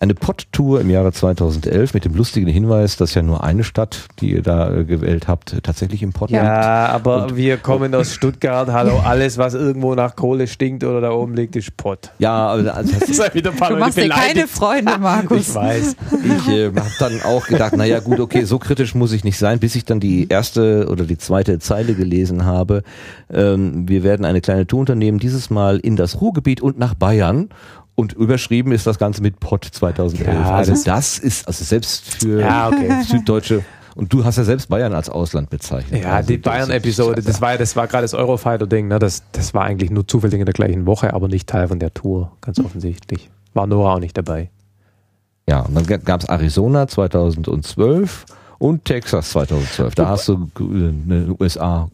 A: Eine Pott-Tour im Jahre 2011 mit dem lustigen Hinweis, dass ja nur eine Stadt, die ihr da äh, gewählt habt, tatsächlich im Pott liegt.
B: Ja, aber
A: Und-
B: wir kommen aus Stuttgart. Hallo, alles, was irgendwo nach Kohle stinkt oder da oben liegt, ist Pott.
A: Ja, also das
B: Sei wieder ein paar
C: Du
B: Leute
C: machst dir keine. Freunde, Markus.
B: Ich weiß.
A: Ich äh, habe dann auch gedacht, naja gut, okay, so kritisch muss ich nicht sein, bis ich dann die erste oder die zweite Zeile gelesen habe. Ähm, wir werden eine kleine Tour unternehmen, dieses Mal in das Ruhrgebiet und nach Bayern. Und überschrieben ist das Ganze mit Pott 2011.
B: Ja,
A: also
B: das-
A: das ist, also selbst für
B: Ja, okay.
A: Süddeutsche, und du hast ja selbst Bayern als Ausland bezeichnet.
B: Ja,
A: Also
B: die Bayern-Episode, das war ja, das war gerade das Eurofighter-Ding, ne? Das, das war eigentlich nur zufällig in der gleichen Woche, aber nicht Teil von der Tour, ganz offensichtlich. War Nora auch nicht dabei.
A: Ja, und dann gab es Arizona 2012 und Texas 2012. Da hast du äh, eine USA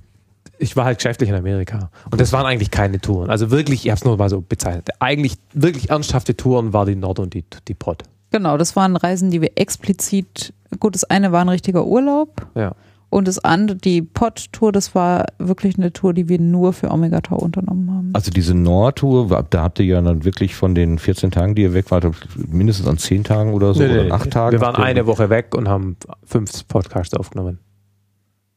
B: Ich war halt geschäftlich in Amerika. Und das waren eigentlich keine Touren. Also wirklich, ich habe es nur mal so bezeichnet. Eigentlich wirklich ernsthafte Touren war die Nord und die, die Pott.
C: Genau, das waren Reisen, die wir explizit, gut, das eine war ein richtiger Urlaub
B: Ja.
C: und das andere, die Pod-Tour, das war wirklich eine Tour, die wir nur für Omega Tau unternommen haben.
A: Also diese Nordtour, da habt ihr ja dann wirklich von den 14 Tagen, die ihr weg wart, mindestens an 10 Tagen oder so,
B: Nee,
A: oder
B: nee.
A: an 8 Tagen.
B: Wir waren eine Woche weg und haben fünf Podcasts aufgenommen.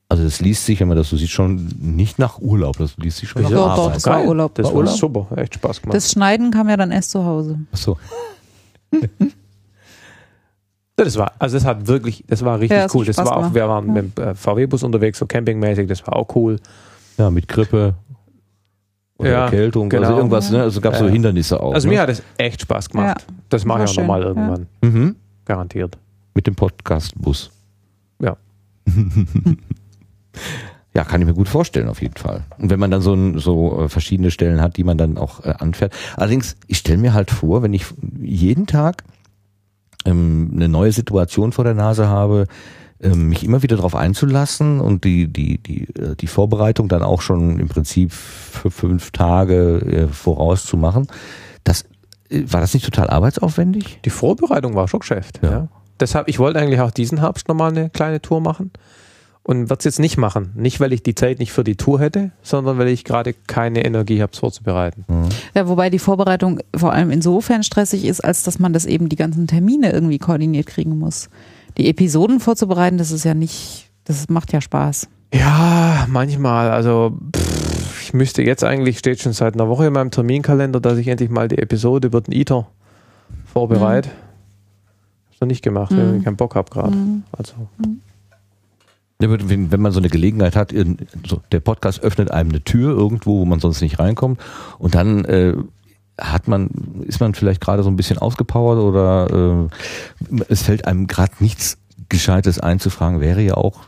A: Also das liest sich, wenn man das so sieht, schon nicht nach Urlaub, das liest sich schon nach
C: Doch, doch,
A: Arbeit.
C: das war Urlaub.
B: Das
A: War
B: war
A: Urlaub?
B: super, echt Spaß gemacht.
C: Das Schneiden kam ja dann erst zu Hause.
A: Achso.
B: Ja, das war, also das hat wirklich, das war richtig
C: Ja, das
B: cool. Das
C: Spaß
B: war auch, wir waren
C: Ja.
B: mit dem äh, VW-Bus unterwegs, so campingmäßig, das war auch cool.
A: Ja, mit Grippe oder
B: Ja,
A: Erkältung,
B: genau.
A: also irgendwas, ne? Also gab es so. Hindernisse auch.
B: Also
A: ne?
B: mir hat es echt Spaß gemacht. Das mache ich auch nochmal
C: ja.
B: irgendwann,
A: mhm.
B: garantiert.
A: Mit dem Podcast-Bus.
B: Ja.
A: Ja, kann ich mir gut vorstellen, auf jeden Fall. Und wenn man dann so, ein, so äh, verschiedene Stellen hat, die man dann auch äh, anfährt. Allerdings, ich stelle mir halt vor, wenn ich jeden Tag ähm, eine neue Situation vor der Nase habe, ähm, mich immer wieder darauf einzulassen und die, die, die, äh, die Vorbereitung dann auch schon im Prinzip für fünf Tage äh, vorauszumachen, das äh, war das nicht total arbeitsaufwendig?
B: Die Vorbereitung war schon Geschäft. Ja.
A: Ja.
B: Deshalb, ich wollte eigentlich auch diesen Herbst nochmal eine kleine Tour machen und werde es jetzt nicht machen. Nicht, weil ich die Zeit nicht für die Tour hätte, sondern weil ich gerade keine Energie habe, es vorzubereiten.
C: Ja, wobei die Vorbereitung vor allem insofern stressig ist, als dass man das eben die ganzen Termine irgendwie koordiniert kriegen muss. Die Episoden vorzubereiten, das ist ja nicht, das macht ja Spaß.
B: Ja, manchmal. Also pff, ich müsste jetzt eigentlich, steht schon seit einer Woche in meinem Terminkalender, dass ich endlich mal die Episode über den Eater vorbereite. Hab's noch nicht gemacht,
C: Mhm.
B: weil ich keinen Bock habe gerade.
C: Mhm.
B: Also
A: aber wenn, man so eine Gelegenheit hat, der Podcast öffnet einem eine Tür irgendwo, wo man sonst nicht reinkommt und dann äh, hat man, ist man vielleicht gerade so ein bisschen ausgepowert oder äh, es fällt einem gerade nichts Gescheites einzufragen, wäre ja auch,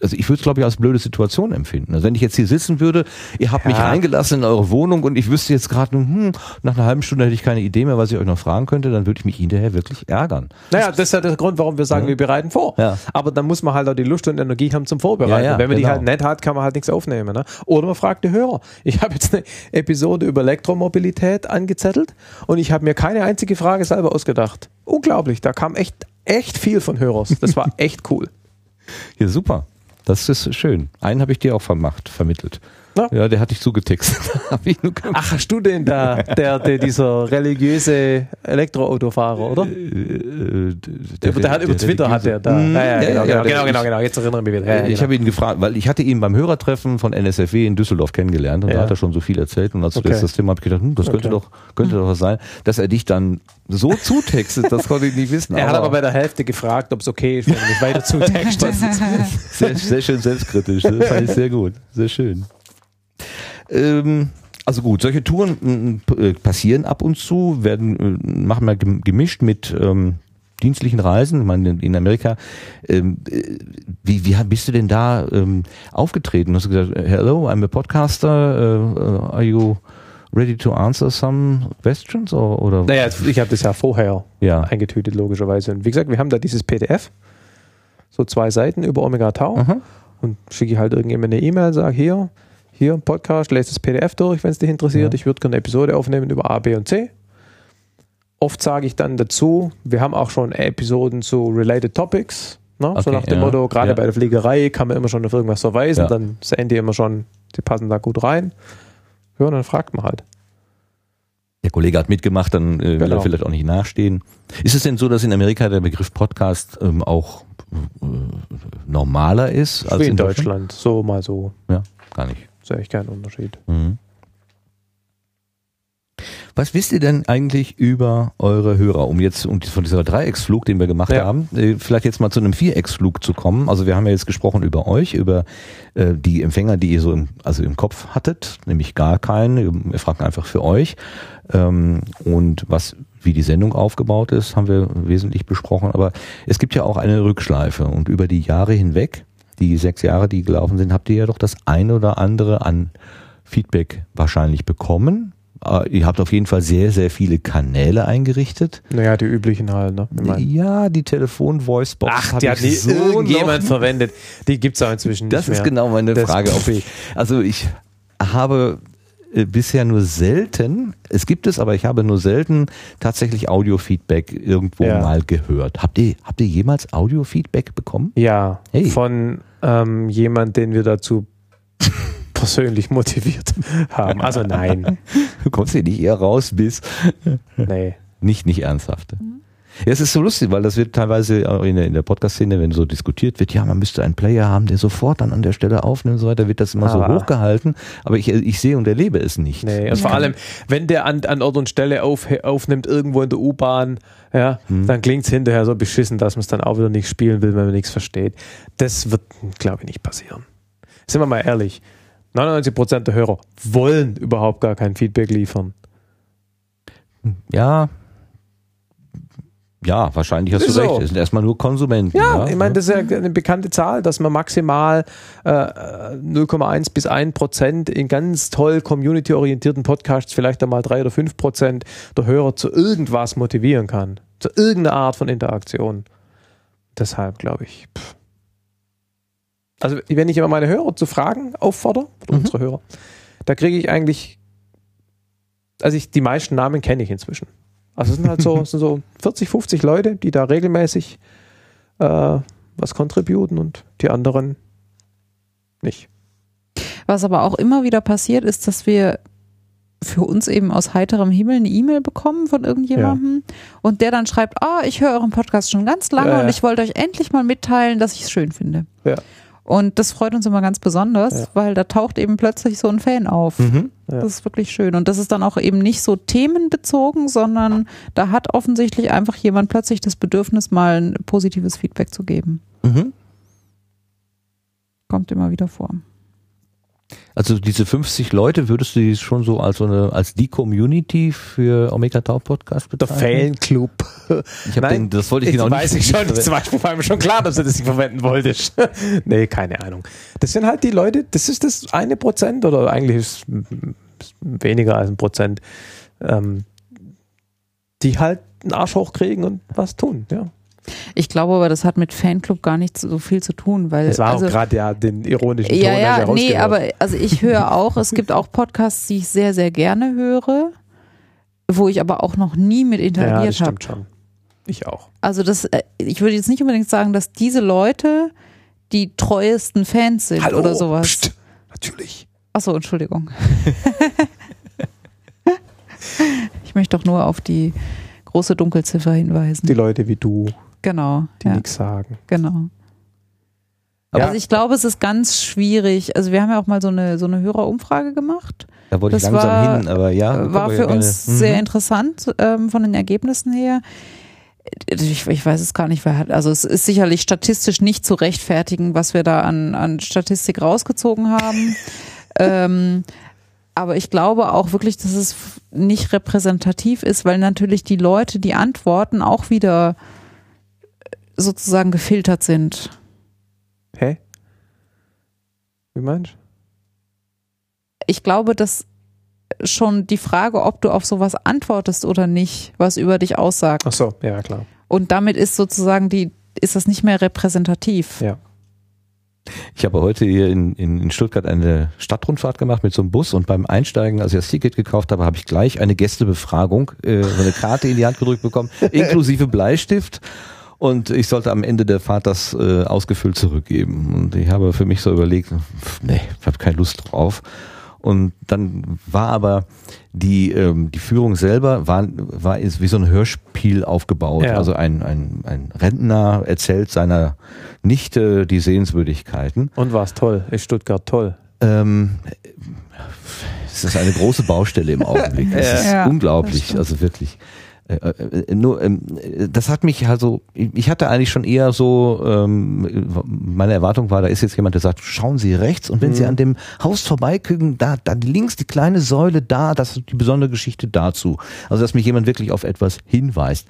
A: also ich würde es glaube ich als blöde Situation empfinden. Also wenn ich jetzt hier sitzen würde, ihr habt mich
B: Ja.
A: reingelassen in eure Wohnung und ich wüsste jetzt gerade, hm, nach einer halben Stunde hätte ich keine Idee mehr, was ich euch noch fragen könnte, dann würde ich mich hinterher wirklich ärgern.
B: Naja, das ist ja der Grund, warum wir sagen,
A: Ja.
B: wir bereiten vor.
A: Ja.
B: Aber dann muss man halt auch die Lust und Energie haben zum Vorbereiten.
A: Ja,
B: Wenn man die
A: genau.
B: halt nicht hat, kann man halt nichts aufnehmen. Ne? Oder man fragt die Hörer. Ich habe jetzt eine Episode über Elektromobilität angezettelt und ich habe mir keine einzige Frage selber ausgedacht. Unglaublich, da kam echt, echt viel von Hörers. Das war echt cool.
A: Ja, super. Das ist schön. Einen habe ich dir auch vermacht, vermittelt.
B: Ja.
A: Ja, der hat dich nur
B: Ach, hast du den da, der, der dieser religiöse Elektroautofahrer, oder?
A: Äh,
B: Der, der, hat über Twitter hat der da.
A: Mhm.
B: Ja, ja, genau, genau,
A: der-
B: genau, genau, genau. Jetzt erinnere ich mich wieder. Ja, ja,
A: Ich
B: genau.
A: habe ihn gefragt, weil ich hatte ihn beim Hörertreffen von NSFW in Düsseldorf kennengelernt und
B: Ja.
A: da hat er schon so viel erzählt und als
B: Okay.
A: du das, das Thema habe ich gedacht, hm, das könnte
B: Okay.
A: doch könnte doch was sein, dass er dich dann so zutextet, das konnte ich nicht wissen.
B: er hat aber bei der Hälfte gefragt, ob es okay ist, wenn du mich weiter zutextest.
A: sehr, sehr schön selbstkritisch. Das fand ich sehr gut. Sehr schön. Ähm, also gut, solche Touren äh, passieren ab und zu, werden äh, machen wir gem- gemischt mit ähm, dienstlichen Reisen. Ich meine, in- Amerika, ähm, äh, wie, wie bist du denn da ähm, aufgetreten? Hast du gesagt, hello, I'm a podcaster, uh, are you ready to answer some questions? Or, oder
B: Naja, ich habe das ja vorher
A: ja.
B: eingetütet, logischerweise. Und wie gesagt, wir haben da dieses PDF, so zwei Seiten über Omega Tau.
A: Aha.
B: Und schicke ich halt irgendjemand eine E-Mail, sage hier, hier Podcast, lese das PDF durch, wenn es dich interessiert.
A: Ja.
B: Ich würde gerne eine Episode aufnehmen über A, B und C. Oft sage ich dann dazu, wir haben auch schon Episoden zu Related Topics. Ne? so
A: Okay,
B: nach dem
A: ja.
B: Motto, gerade
A: Ja.
B: bei der Fliegerei kann man immer schon auf irgendwas verweisen, dann sehen die immer schon, die passen da gut rein. Ja, und dann fragt man halt.
A: Der Kollege hat mitgemacht, dann äh, will
B: Genau.
A: er vielleicht auch nicht nachstehen. Ist es denn so, dass in Amerika der Begriff Podcast ähm, auch äh, normaler ist als
B: Wie in Deutschland, so mal so.
A: Ja, gar nicht.
B: Sehe ich keinen Unterschied.
A: Mhm. Was wisst ihr denn eigentlich über eure Hörer, um jetzt um von dieser Dreiecksflug, den wir gemacht
B: Ja.
A: haben, äh, vielleicht jetzt mal zu einem Vierecksflug zu kommen? Also wir haben ja jetzt gesprochen über euch, über äh, die Empfänger, die ihr so im, also im Kopf hattet, nämlich gar keinen. Wir fragen einfach für euch. Ähm, und was wie die Sendung aufgebaut ist, haben wir wesentlich besprochen. Aber es gibt ja auch eine Rückschleife und über die Jahre hinweg, die sechs Jahre, die gelaufen sind, habt ihr ja doch das eine oder andere an Feedback wahrscheinlich bekommen. Äh, Ihr habt auf jeden Fall sehr, sehr viele Kanäle eingerichtet.
B: Naja, die üblichen halt, ne?
A: Ja, die Telefon-Voicebox
B: Ach, die hat nie
A: so
B: irgendjemand verwendet. Die gibt es auch inzwischen
A: Das
B: nicht
A: ist
B: mehr.
A: genau meine
B: Das-
A: Frage. Ich, also ich habe äh, bisher nur selten, es gibt es, aber ich habe nur selten tatsächlich Audio-Feedback irgendwo
B: Ja.
A: mal gehört. Habt ihr, habt ihr jemals Audio-Feedback bekommen?
B: Ja,
A: Hey.
B: von ähm, jemand, den wir dazu persönlich motiviert haben. Also nein,
A: Du kommst hier nicht eher raus bis
B: nee.
A: Nicht, nicht ernsthaft. Ja, es ist so lustig, weil das wird teilweise auch in der, in der Podcast-Szene, wenn so diskutiert wird, ja, man müsste einen Player haben, der sofort dann an der Stelle aufnimmt und so weiter, wird das immer so
B: Aber-
A: hochgehalten. Aber ich, ich sehe und erlebe es nicht.
B: Nee, also vor allem, wenn der an, an Ort und Stelle auf, aufnimmt, irgendwo in der U-Bahn, ja,
A: Hm.
B: dann klingt es hinterher so beschissen, dass man es dann auch wieder nicht spielen will, wenn man nichts versteht. Das wird, glaube ich, nicht passieren. Sind wir mal ehrlich, 99% der Hörer wollen überhaupt gar kein Feedback liefern.
A: Ja. Ja, wahrscheinlich hast
B: Ist
A: du recht.
B: so.
A: Es sind erstmal nur Konsumenten.
B: Ja, ich meine, das ist ja eine bekannte Zahl, dass man maximal äh, 0,1 bis 1 Prozent in ganz toll community-orientierten Podcasts vielleicht einmal 3 oder 5 Prozent der Hörer zu irgendwas motivieren kann. Zu irgendeiner Art von Interaktion. Deshalb glaube ich. Pff. Also, wenn ich immer meine Hörer zu Fragen auffordere,
A: Mhm.
B: unsere Hörer, da kriege ich eigentlich, also ich, die meisten Namen kenne ich inzwischen. Also es sind halt so, es sind so 40, 50 Leute, die da regelmäßig äh, was contributen und die anderen nicht.
C: Was aber auch immer wieder passiert, ist, dass wir für uns eben aus heiterem Himmel eine E-Mail bekommen von irgendjemandem und der dann schreibt, ah, ich höre euren Podcast schon ganz lange
B: Ja, ja.
C: und ich wollte euch endlich mal mitteilen, dass ich es schön finde.
B: Ja.
C: Und das freut uns immer ganz besonders,
B: Ja.
C: weil da taucht eben plötzlich so ein Fan auf.
A: Mhm.
B: Ja.
C: Das ist wirklich schön. Und das ist dann auch eben nicht so themenbezogen, sondern da hat offensichtlich einfach jemand plötzlich das Bedürfnis, mal ein positives Feedback zu geben.
A: Mhm.
C: Kommt immer wieder vor.
A: Also diese 50 Leute, würdest du die schon so als so eine als die Community für Omega Tau Podcast
B: Der
A: bezeichnen?
B: Fanclub.
A: Ich hab
B: Nein,
A: den, das wollte ich genau
B: weiß
A: nicht.
B: ich schon.
A: nicht
B: Zum Beispiel war mir schon klar, dass du das nicht verwenden wolltest. nee, keine Ahnung. Das sind halt die Leute, das ist das eine Prozent oder eigentlich ist weniger als ein Prozent, ähm, die halt einen Arsch hochkriegen und was tun. Ja.
C: Ich glaube aber, das hat mit Fanclub gar nicht so viel zu tun, weil
B: Das war
C: also,
B: auch gerade ja den ironischen Ton.
C: ja, ja, nee, aber also ich höre auch, es gibt auch Podcasts, die ich sehr, sehr gerne höre, wo ich aber auch noch nie mit
B: ja, das
C: interagiert habe.
B: stimmt schon. Ich auch.
C: Also das, äh, ich würde jetzt nicht unbedingt sagen, dass diese Leute die treuesten Fans sind oder sowas.
B: Psst, natürlich.
C: Achso, Entschuldigung. ich möchte doch nur auf die große Dunkelziffer hinweisen.
B: Die Leute wie du,
C: genau.
B: die
C: ja,
B: nichts sagen.
C: genau.
A: Aber-
C: also ich glaube, es ist ganz schwierig. Also wir haben ja auch mal so eine so eine Hörerumfrage gemacht.
A: Da wollte ich
C: Das
A: langsam
C: war-
A: hin, aber ja.
C: war für uns
A: Mhm.
C: sehr interessant ähm, von den Ergebnissen her. Ich, ich weiß es gar nicht, wer hat. Also es ist sicherlich statistisch nicht zu rechtfertigen, was wir da an, an Statistik rausgezogen haben. ähm, aber ich glaube auch wirklich, dass es nicht repräsentativ ist, weil natürlich die Leute, die antworten, auch wieder sozusagen gefiltert sind.
B: Hä? Wie meinst du?
C: ich glaube, dass schon die Frage, ob du auf sowas antwortest oder nicht, was über dich aussagt.
B: Ach so, ja, klar.
C: Und damit ist sozusagen die, ist das nicht mehr repräsentativ.
B: Ja.
A: Ich habe heute hier in, in, in Stuttgart eine Stadtrundfahrt gemacht mit so einem Bus und beim Einsteigen, als ich das Ticket gekauft habe, habe ich gleich eine Gästebefragung, äh, eine Karte in die Hand gedrückt bekommen, inklusive Bleistift. Und ich sollte am Ende der Fahrt das äh, ausgefüllt zurückgeben. Und ich habe für mich so überlegt, pff, nee, ich habe keine Lust drauf. Und dann war aber die, ähm, die Führung selber war, war ist wie so ein Hörspiel aufgebaut.
B: Ja.
A: Also ein, ein, ein Rentner erzählt seiner Nichte die Sehenswürdigkeiten.
B: Und war's toll? Ist Stuttgart toll?
A: Ähm, es ist eine große Baustelle im Augenblick. Es ist
C: Ja, das
A: unglaublich, also wirklich. Äh, äh, nur, äh, das hat mich also, ich hatte eigentlich schon eher so, ähm, meine Erwartung war, da ist jetzt jemand, der sagt, schauen Sie rechts und wenn Sie
B: Mhm.
A: an dem Haus vorbeikügen, da, da links die kleine Säule da, das ist die besondere Geschichte dazu. Also, dass mich jemand wirklich auf etwas hinweist.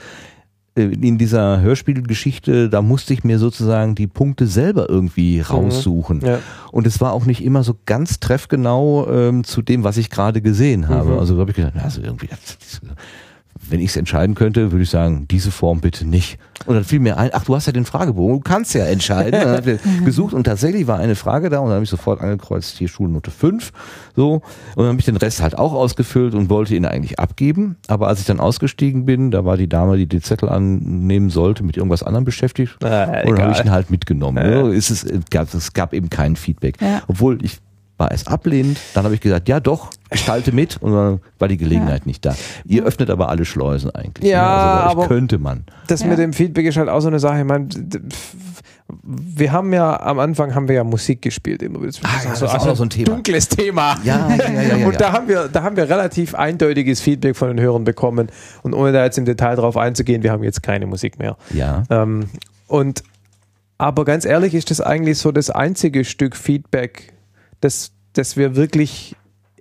A: Äh, In dieser Hörspielgeschichte, da musste ich mir sozusagen die Punkte selber irgendwie raussuchen.
B: Ja.
A: Und es war auch nicht immer so ganz treffgenau ähm, zu dem, was ich gerade gesehen habe.
B: Mhm.
A: Also da habe ich gedacht, also irgendwie, das, das, wenn ich es entscheiden könnte, würde ich sagen, diese Form bitte nicht. Und dann fiel mir ein, ach, du hast ja den Fragebogen, du kannst ja entscheiden. Und dann haben wir gesucht und tatsächlich war eine Frage da und dann habe ich sofort angekreuzt, hier Schulnote 5. So. Und dann habe ich den Rest halt auch ausgefüllt und wollte ihn eigentlich abgeben. Aber als ich dann ausgestiegen bin, da war die Dame, die den Zettel annehmen sollte, mit irgendwas anderem beschäftigt.
B: Äh,
A: Und dann habe ich ihn halt mitgenommen.
B: Ja.
A: Ne? Es, ist, es, gab, es gab eben kein Feedback.
C: Ja.
A: Obwohl ich war es ablehnend, dann habe ich gesagt, ja doch, gestalte mit und dann war die Gelegenheit nicht da. Ihr öffnet aber alle Schleusen eigentlich.
B: Ja,
A: ne? also
B: aber-
A: könnte man.
B: Das
C: Ja.
B: mit dem Feedback ist halt auch so eine Sache. Ich meine, wir haben ja am Anfang haben wir ja Musik gespielt immer. Das,
A: Ah, ja, das ist auch noch so ein Thema.
B: Dunkles Thema.
A: Ja, ja, ja, ja, ja,
B: Und
A: ja.
B: da haben wir, da haben wir relativ eindeutiges Feedback von den Hörern bekommen. Und ohne da jetzt im Detail drauf einzugehen, wir haben jetzt keine Musik mehr.
A: Ja.
B: Ähm, und aber ganz ehrlich ist das eigentlich so das einzige Stück Feedback, das, das wir wirklich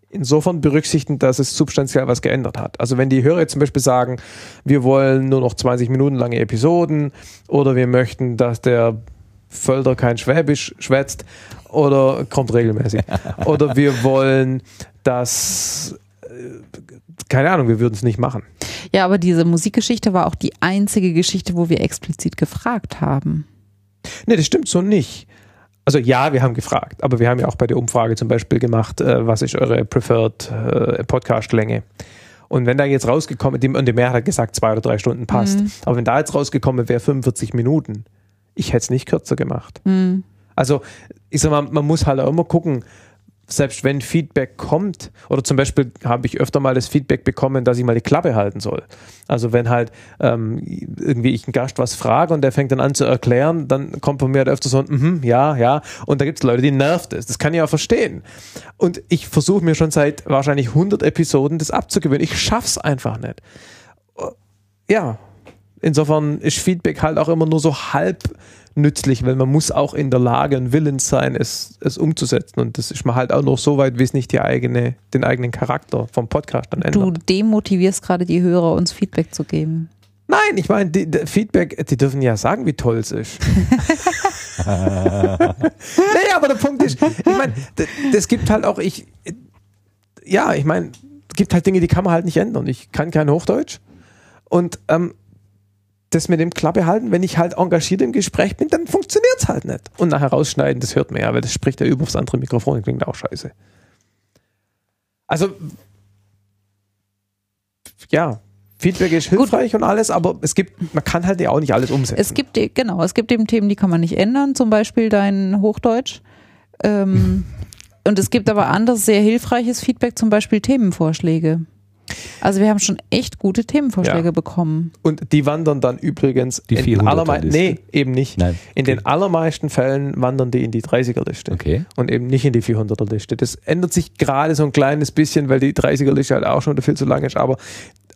B: insofern berücksichtigen, dass es substanziell was geändert hat. Also wenn die Hörer jetzt zum Beispiel sagen, wir wollen nur noch 20 Minuten lange Episoden oder wir möchten, dass der Völder kein Schwäbisch schwätzt oder kommt regelmäßig. oder wir wollen, dass äh, keine Ahnung, wir würden es nicht machen.
C: Ja, aber diese Musikgeschichte war auch die einzige Geschichte, wo wir explizit gefragt haben.
B: Nee, das stimmt so nicht. Also ja, wir haben gefragt, aber wir haben ja auch bei der Umfrage zum Beispiel gemacht, äh, was ist eure preferred äh, Podcast-Länge? Und wenn da jetzt rausgekommen, die, und die Mehrheit hat gesagt, zwei oder drei Stunden passt,
C: Mhm.
B: aber wenn da jetzt rausgekommen wäre 45 Minuten, ich hätte es nicht kürzer gemacht.
C: Mhm.
B: Also ich sag mal, man muss halt auch immer gucken, selbst wenn Feedback kommt, oder zum Beispiel habe ich öfter mal das Feedback bekommen, dass ich mal die Klappe halten soll. Also wenn halt ähm, irgendwie ich einen Gast was frage und der fängt dann an zu erklären, dann kommt von mir halt öfter so ein mhm, ja, ja. Und da gibt es Leute, die nervt es. Das kann ich auch verstehen. Und ich versuche mir schon seit wahrscheinlich 100 Episoden das abzugewöhnen. Ich schaff's einfach nicht. Ja, insofern ist Feedback halt auch immer nur so halb nützlich, weil man muss auch in der Lage und willens sein, es, es umzusetzen. Und das ist man halt auch noch so weit, wie es nicht die eigene, den eigenen Charakter vom Podcast dann ändert.
C: Du demotivierst gerade die Hörer, uns Feedback zu geben.
B: Nein, ich meine, die, die Feedback, die dürfen ja sagen, wie toll es ist. nee, aber der Punkt ist, ich meine, das gibt halt auch, ich, ja, ich meine, es gibt halt Dinge, die kann man halt nicht ändern. Ich kann kein Hochdeutsch. Und ähm, das mit dem Klappe halten, wenn ich halt engagiert im Gespräch bin, dann funktioniert es halt nicht. Und nachher rausschneiden, das hört man ja, weil das spricht ja über aufs andere Mikrofon, das klingt auch scheiße. Also, ja, Feedback ist hilfreich und alles, aber es gibt, man kann halt ja auch nicht alles umsetzen.
C: Es gibt, genau, es gibt eben Themen, die kann man nicht ändern, zum Beispiel dein Hochdeutsch. Ähm, und es gibt aber anderes sehr hilfreiches Feedback, zum Beispiel Themenvorschläge. Also wir haben schon echt gute Themenvorschläge
B: Ja.
C: bekommen.
B: Und die wandern dann übrigens
A: Die
B: in
A: 400er
B: allermei-
A: Liste.
B: Nee, eben nicht.
A: Nein.
B: In den allermeisten Fällen wandern die in die 30er-Liste.
A: Okay.
B: Und eben nicht in die 400er-Liste. Das ändert sich gerade so ein kleines bisschen, weil die 30er-Liste halt auch schon viel zu lang ist. Aber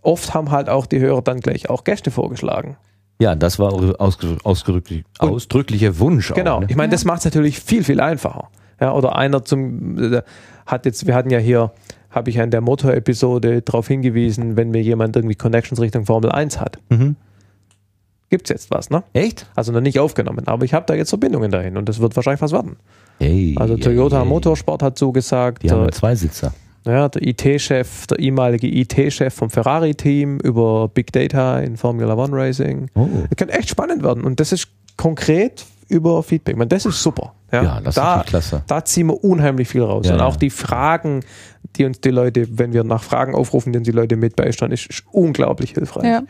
B: oft haben halt auch die Hörer dann gleich auch Gäste vorgeschlagen.
A: Ja, das war
B: Und-
A: ausdrücklicher Wunsch.
B: Genau.
A: Auch, ne?
B: Ich meine, das macht es natürlich viel, viel einfacher. Ja, oder einer zum, äh, hat jetzt, wir hatten ja hier, habe ich ja in der Motor-Episode darauf hingewiesen, wenn mir jemand irgendwie Connections Richtung Formel 1 hat.
A: Mhm.
B: Gibt's jetzt was, ne?
A: Echt?
B: Also noch nicht aufgenommen, aber ich habe da jetzt Verbindungen dahin und das wird wahrscheinlich was werden.
A: Hey,
B: Also Toyota
A: hey.
B: Motorsport hat zugesagt,
A: Die haben
B: der,
A: ja zwei Sitzer.
B: ja, der IT-Chef, der ehemalige IT-Chef vom Ferrari-Team über Big Data in Formula One Racing.
A: Oh.
B: Das kann echt spannend werden und das ist konkret über Feedback. Ich meine, das ist super. Ja,
A: Ja, das ist
B: da,
A: natürlich klasse.
B: da ziehen wir unheimlich viel raus.
A: Ja,
B: und auch die Fragen, die uns die Leute, wenn wir nach Fragen aufrufen, den die Leute mit beisteuern, ist, ist unglaublich hilfreich.
C: Ja.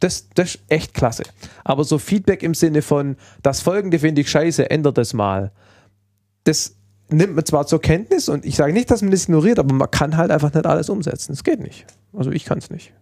B: Das, das ist echt klasse. Aber so Feedback im Sinne von, das folgende finde ich scheiße, ändert das mal. Das nimmt man zwar zur Kenntnis und ich sage nicht, dass man das ignoriert, aber man kann halt einfach nicht alles umsetzen. Es geht nicht. Also ich kann es nicht.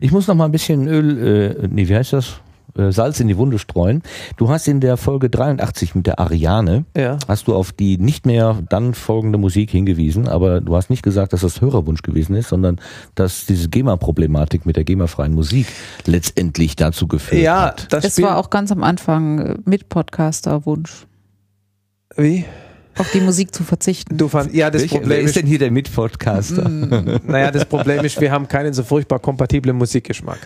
A: Ich muss noch mal ein bisschen Öl, äh, nee, wie heißt das? Äh, Salz in die Wunde streuen. Du hast in der Folge 83 mit der Ariane,
B: Ja.
A: hast du auf die nicht mehr dann folgende Musik hingewiesen, aber du hast nicht gesagt, dass das Hörerwunsch gewesen ist, sondern dass diese GEMA-Problematik mit der GEMA-freien Musik letztendlich dazu geführt
B: Ja,
A: hat.
B: das,
C: Das war auch ganz am Anfang äh, mit Podcaster-Wunsch,
B: Wie?
C: auf die Musik zu verzichten.
B: Du fand, ja, das
A: Welcher-
B: Problem
A: wer ist
B: ist,
A: denn hier der Mitpodcaster?
B: naja, das Problem ist, wir haben keinen so furchtbar kompatiblen Musikgeschmack.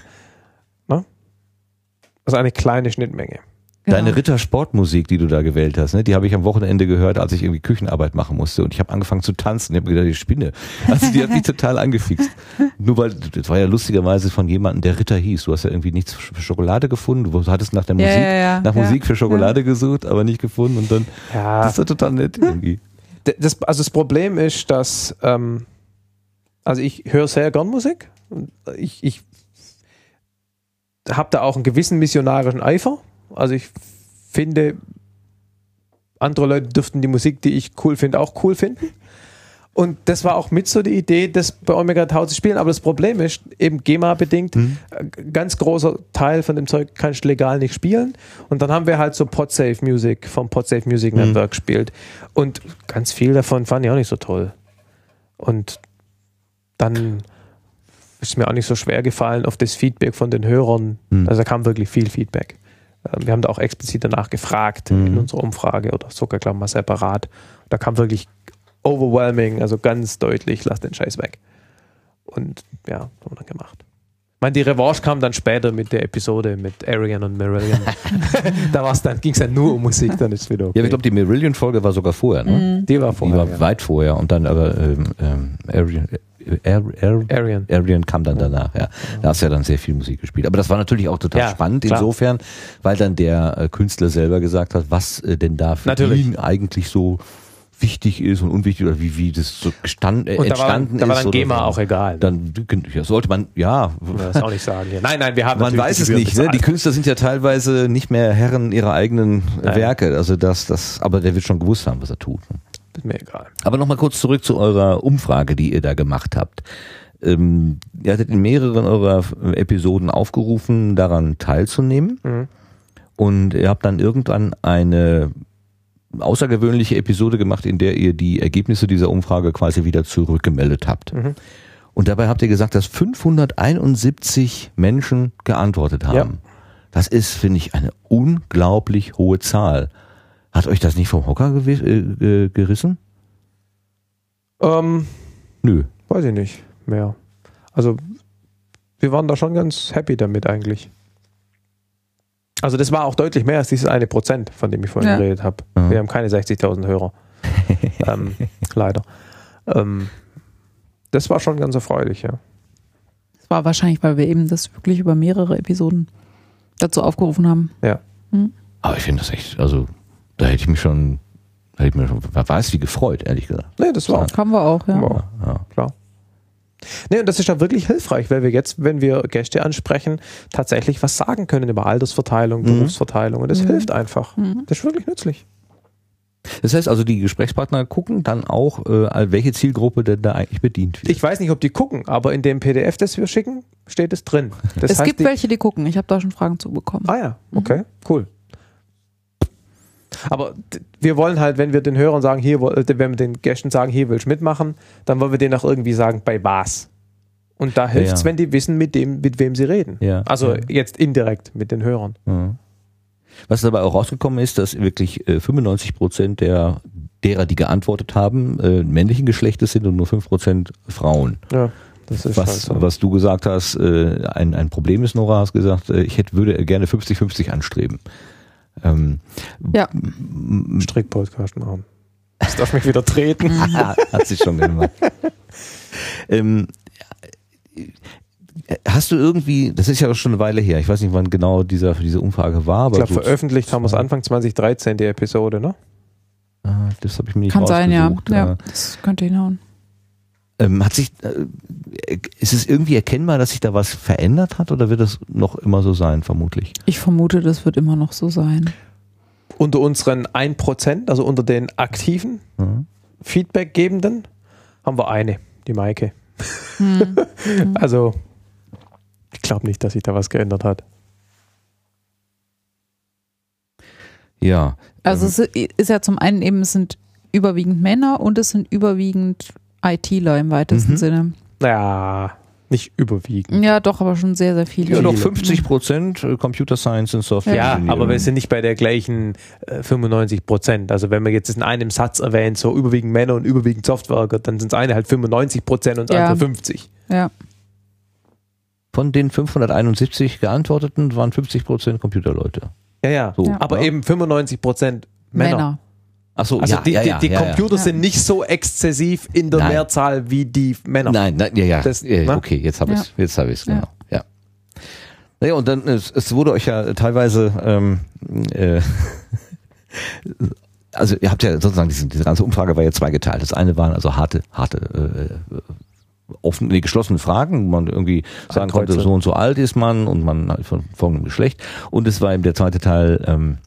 B: Also eine kleine Schnittmenge.
A: Deine
C: Genau.
A: Rittersportmusik, die du da gewählt hast, ne, die habe ich am Wochenende gehört, als ich irgendwie Küchenarbeit machen musste und ich habe angefangen zu tanzen. Ich habe gedacht, ich spinne. Also die hat mich total angefixt. Nur weil, das war ja lustigerweise von jemandem, der Ritter hieß. Du hast ja irgendwie nichts für Schokolade gefunden. Du hattest nach der Musik,
C: ja, ja.
A: nach
C: Ja.
A: Musik für Schokolade gesucht, aber nicht gefunden und dann,
B: Ja,
A: das ist ja total nett irgendwie.
B: Das, also das Problem ist, dass ähm, also ich höre sehr gern Musik. Und Ich, ich habe da auch einen gewissen missionarischen Eifer. Also ich finde, andere Leute dürften die Musik, die ich cool finde, auch cool finden. Und das war auch mit so die Idee, das bei Omega Tau zu spielen. Aber das Problem ist, eben GEMA-bedingt, äh, ganz großer Teil von dem Zeug kannst du legal nicht spielen. Und dann haben wir halt so Podsafe Music vom Podsafe Music
A: Mhm.
B: Network gespielt. Und ganz viel davon fand ich auch nicht so toll. Und dann ist mir auch nicht so schwer gefallen auf das Feedback von den Hörern.
A: Mhm.
B: Also da kam wirklich viel Feedback. Ähm, Wir haben da auch explizit danach gefragt
A: Mhm.
B: in unserer Umfrage oder sogar, glaube ich, mal separat. Da kam wirklich overwhelming, also ganz deutlich, lass den Scheiß weg. Und ja, haben wir dann gemacht. Ich meine, die Revanche kam dann später mit der Episode mit Arian und Marillion. da war's dann, ging es dann nur um Musik, dann ist es wieder okay.
A: Ja, ich glaube, die Marillion-Folge war sogar vorher, ne?
B: die war
A: Die
B: vorher.
A: war
B: ja.
A: weit vorher und dann aber ähm, ähm, Arian, Ar, Ar,
B: Arian.
A: Arian kam dann danach, ja. Da hast du ja dann sehr viel Musik gespielt. Aber das war natürlich auch total
B: Ja,
A: spannend
B: klar.
A: insofern, weil dann der äh, Künstler selber gesagt hat, was äh, denn da für
B: Natürlich.
A: ihn eigentlich so wichtig ist und unwichtig oder wie, wie das so gestand, äh,
B: Und da war,
A: entstanden
B: dann- da war dann GEMA
A: so.
B: auch egal.
A: Dann ja, sollte man, ja,
B: das auch nicht sagen. Hier. Nein, nein, wir haben
A: man weiß es nicht. Ne? Die. Künstler sind ja teilweise nicht mehr Herren ihrer eigenen
B: Nein.
A: Werke. Also das, das, aber der wird schon gewusst haben, was er tut. ne?
B: Ist mir egal.
A: Aber nochmal kurz zurück zu eurer Umfrage, die ihr da gemacht habt. Ähm, ihr hattet in mehreren eurer Episoden aufgerufen, daran teilzunehmen.
B: Mhm.
A: Und ihr habt dann irgendwann eine außergewöhnliche Episode gemacht, in der ihr die Ergebnisse dieser Umfrage quasi wieder zurückgemeldet habt.
B: Mhm.
A: Und dabei habt ihr gesagt, dass 571 Menschen geantwortet haben.
B: Ja.
A: Das ist, finde ich, eine unglaublich hohe Zahl. Hat euch das nicht vom Hocker äh, gerissen?
B: Ähm,
A: Nö.
B: weiß ich nicht mehr. Also, wir waren da schon ganz happy damit eigentlich. Also, das war auch deutlich mehr als dieses eine Prozent, von dem ich vorhin
C: Ja.
B: geredet habe.
A: Mhm.
B: Wir haben keine 60.000 Hörer. ähm, leider. Ähm, das war schon ganz erfreulich, ja.
C: Das war wahrscheinlich, weil wir eben das wirklich über mehrere Episoden dazu aufgerufen haben.
B: Ja.
A: Aber ich finde das echt, also da hätte ich mich schon, da hätte ich mich schon, wer weiß wie gefreut, ehrlich gesagt.
B: Nee, das war
C: Haben wir auch, ja.
B: Wow.
A: Ja.
B: klar. Nee, und das ist ja wirklich hilfreich, weil wir jetzt, wenn wir Gäste ansprechen, tatsächlich was sagen können über Altersverteilung,
A: Mhm.
B: Berufsverteilung. Und das
C: Mhm.
B: hilft einfach.
C: Mhm.
B: Das ist wirklich nützlich.
A: Das heißt also, die Gesprächspartner gucken dann auch, äh, welche Zielgruppe denn da eigentlich bedient wird.
B: Ich weiß nicht, ob die gucken, aber in dem PDF, das wir schicken, steht es drin. Das
C: es
B: heißt,
C: gibt
B: die,
C: welche, die gucken. Ich habe da schon Fragen zu bekommen.
B: Ah ja, okay, cool. Aber wir wollen halt, wenn wir den Hörern sagen, hier, äh, wenn wir den Gästen sagen, hier willst du mitmachen, dann wollen wir denen auch irgendwie sagen, bei was. Und da hilft es,
A: ja.
B: wenn die wissen, mit dem, mit wem sie reden.
A: Ja,
B: Also
A: ja.
B: jetzt indirekt mit den Hörern.
A: Was dabei auch rausgekommen ist, dass wirklich äh, 95 Prozent der derer, die geantwortet haben, äh, männlichen Geschlechtes sind und nur 5 Prozent Frauen.
B: Ja, das ist
A: Was,
B: halt so.
A: was du gesagt hast, äh, ein, ein Problem ist, Nora, hast gesagt, äh, ich hätte, würde gerne 50-50 anstreben. Ähm,
C: Ja.
B: Strick-Podcast machen. Das darf mich wieder treten.
A: Hat sich schon gemacht. ähm, hast du irgendwie, das ist ja auch schon eine Weile her, ich weiß nicht, wann genau dieser, diese Umfrage war,
B: Ich
A: aber
B: glaube,
A: so,
B: veröffentlicht haben wir es Anfang 2013, die Episode, ne?
A: Ah, das habe ich mir nicht
C: Kann sein, ja. ja. Das könnte hinhauen.
A: Ähm, hat sich, äh, ist es irgendwie erkennbar, dass sich da was verändert hat oder wird das noch immer so sein, vermutlich?
C: Ich vermute, das wird immer noch so sein.
B: Unter unseren 1%, also unter den aktiven
A: Mhm.
B: Feedbackgebenden, haben wir eine, die Maike.
C: Hm.
B: Also, ich glaube nicht, dass sich da was geändert hat.
A: Ja.
C: Also
A: ähm,
C: es ist ja zum einen eben, es sind überwiegend Männer und es sind überwiegend ITler im weitesten
A: Mhm.
C: Sinne.
B: Naja, nicht überwiegend.
C: Ja, doch, aber schon sehr, sehr viele.
A: ja, noch
B: viele.
A: 50 Prozent äh, Computer Science und Software.
B: Ja, aber wir sind nicht bei der gleichen äh, 95 Prozent. Also wenn man jetzt in einem Satz erwähnt, so überwiegend Männer und überwiegend Softwareler, dann sind es eine halt 95 Prozent und
C: Ja.
B: andere 50.
C: Ja,
A: Von den 571 geantworteten waren 50 Prozent Computerleute.
B: Ja, ja.
A: So,
C: Ja.
B: Aber
A: ja.
B: eben 95 Prozent Männer.
C: Männer.
A: Ach so,
B: Also
A: ja,
B: die,
A: ja, ja,
B: die, die. Computer
C: Ja.
B: sind nicht so exzessiv in der
A: Nein.
B: Mehrzahl wie die Männer.
A: Nein, nein, ja, ja.
B: Das-
A: ja
B: ne?
A: okay, jetzt habe
C: Ja.
A: ich Jetzt habe ich es,
C: Ja.
A: genau. Ja. Naja, und dann, es, es wurde euch ja teilweise, ähm, äh, also ihr habt ja sozusagen, diese, diese ganze Umfrage war ja zweigeteilt. Das eine waren also harte, harte, äh, offen, nee, geschlossene Fragen, wo man irgendwie sagen konnte, so und so alt ist man und man von folgendem Geschlecht. Und es war eben der zweite Teil, ähm,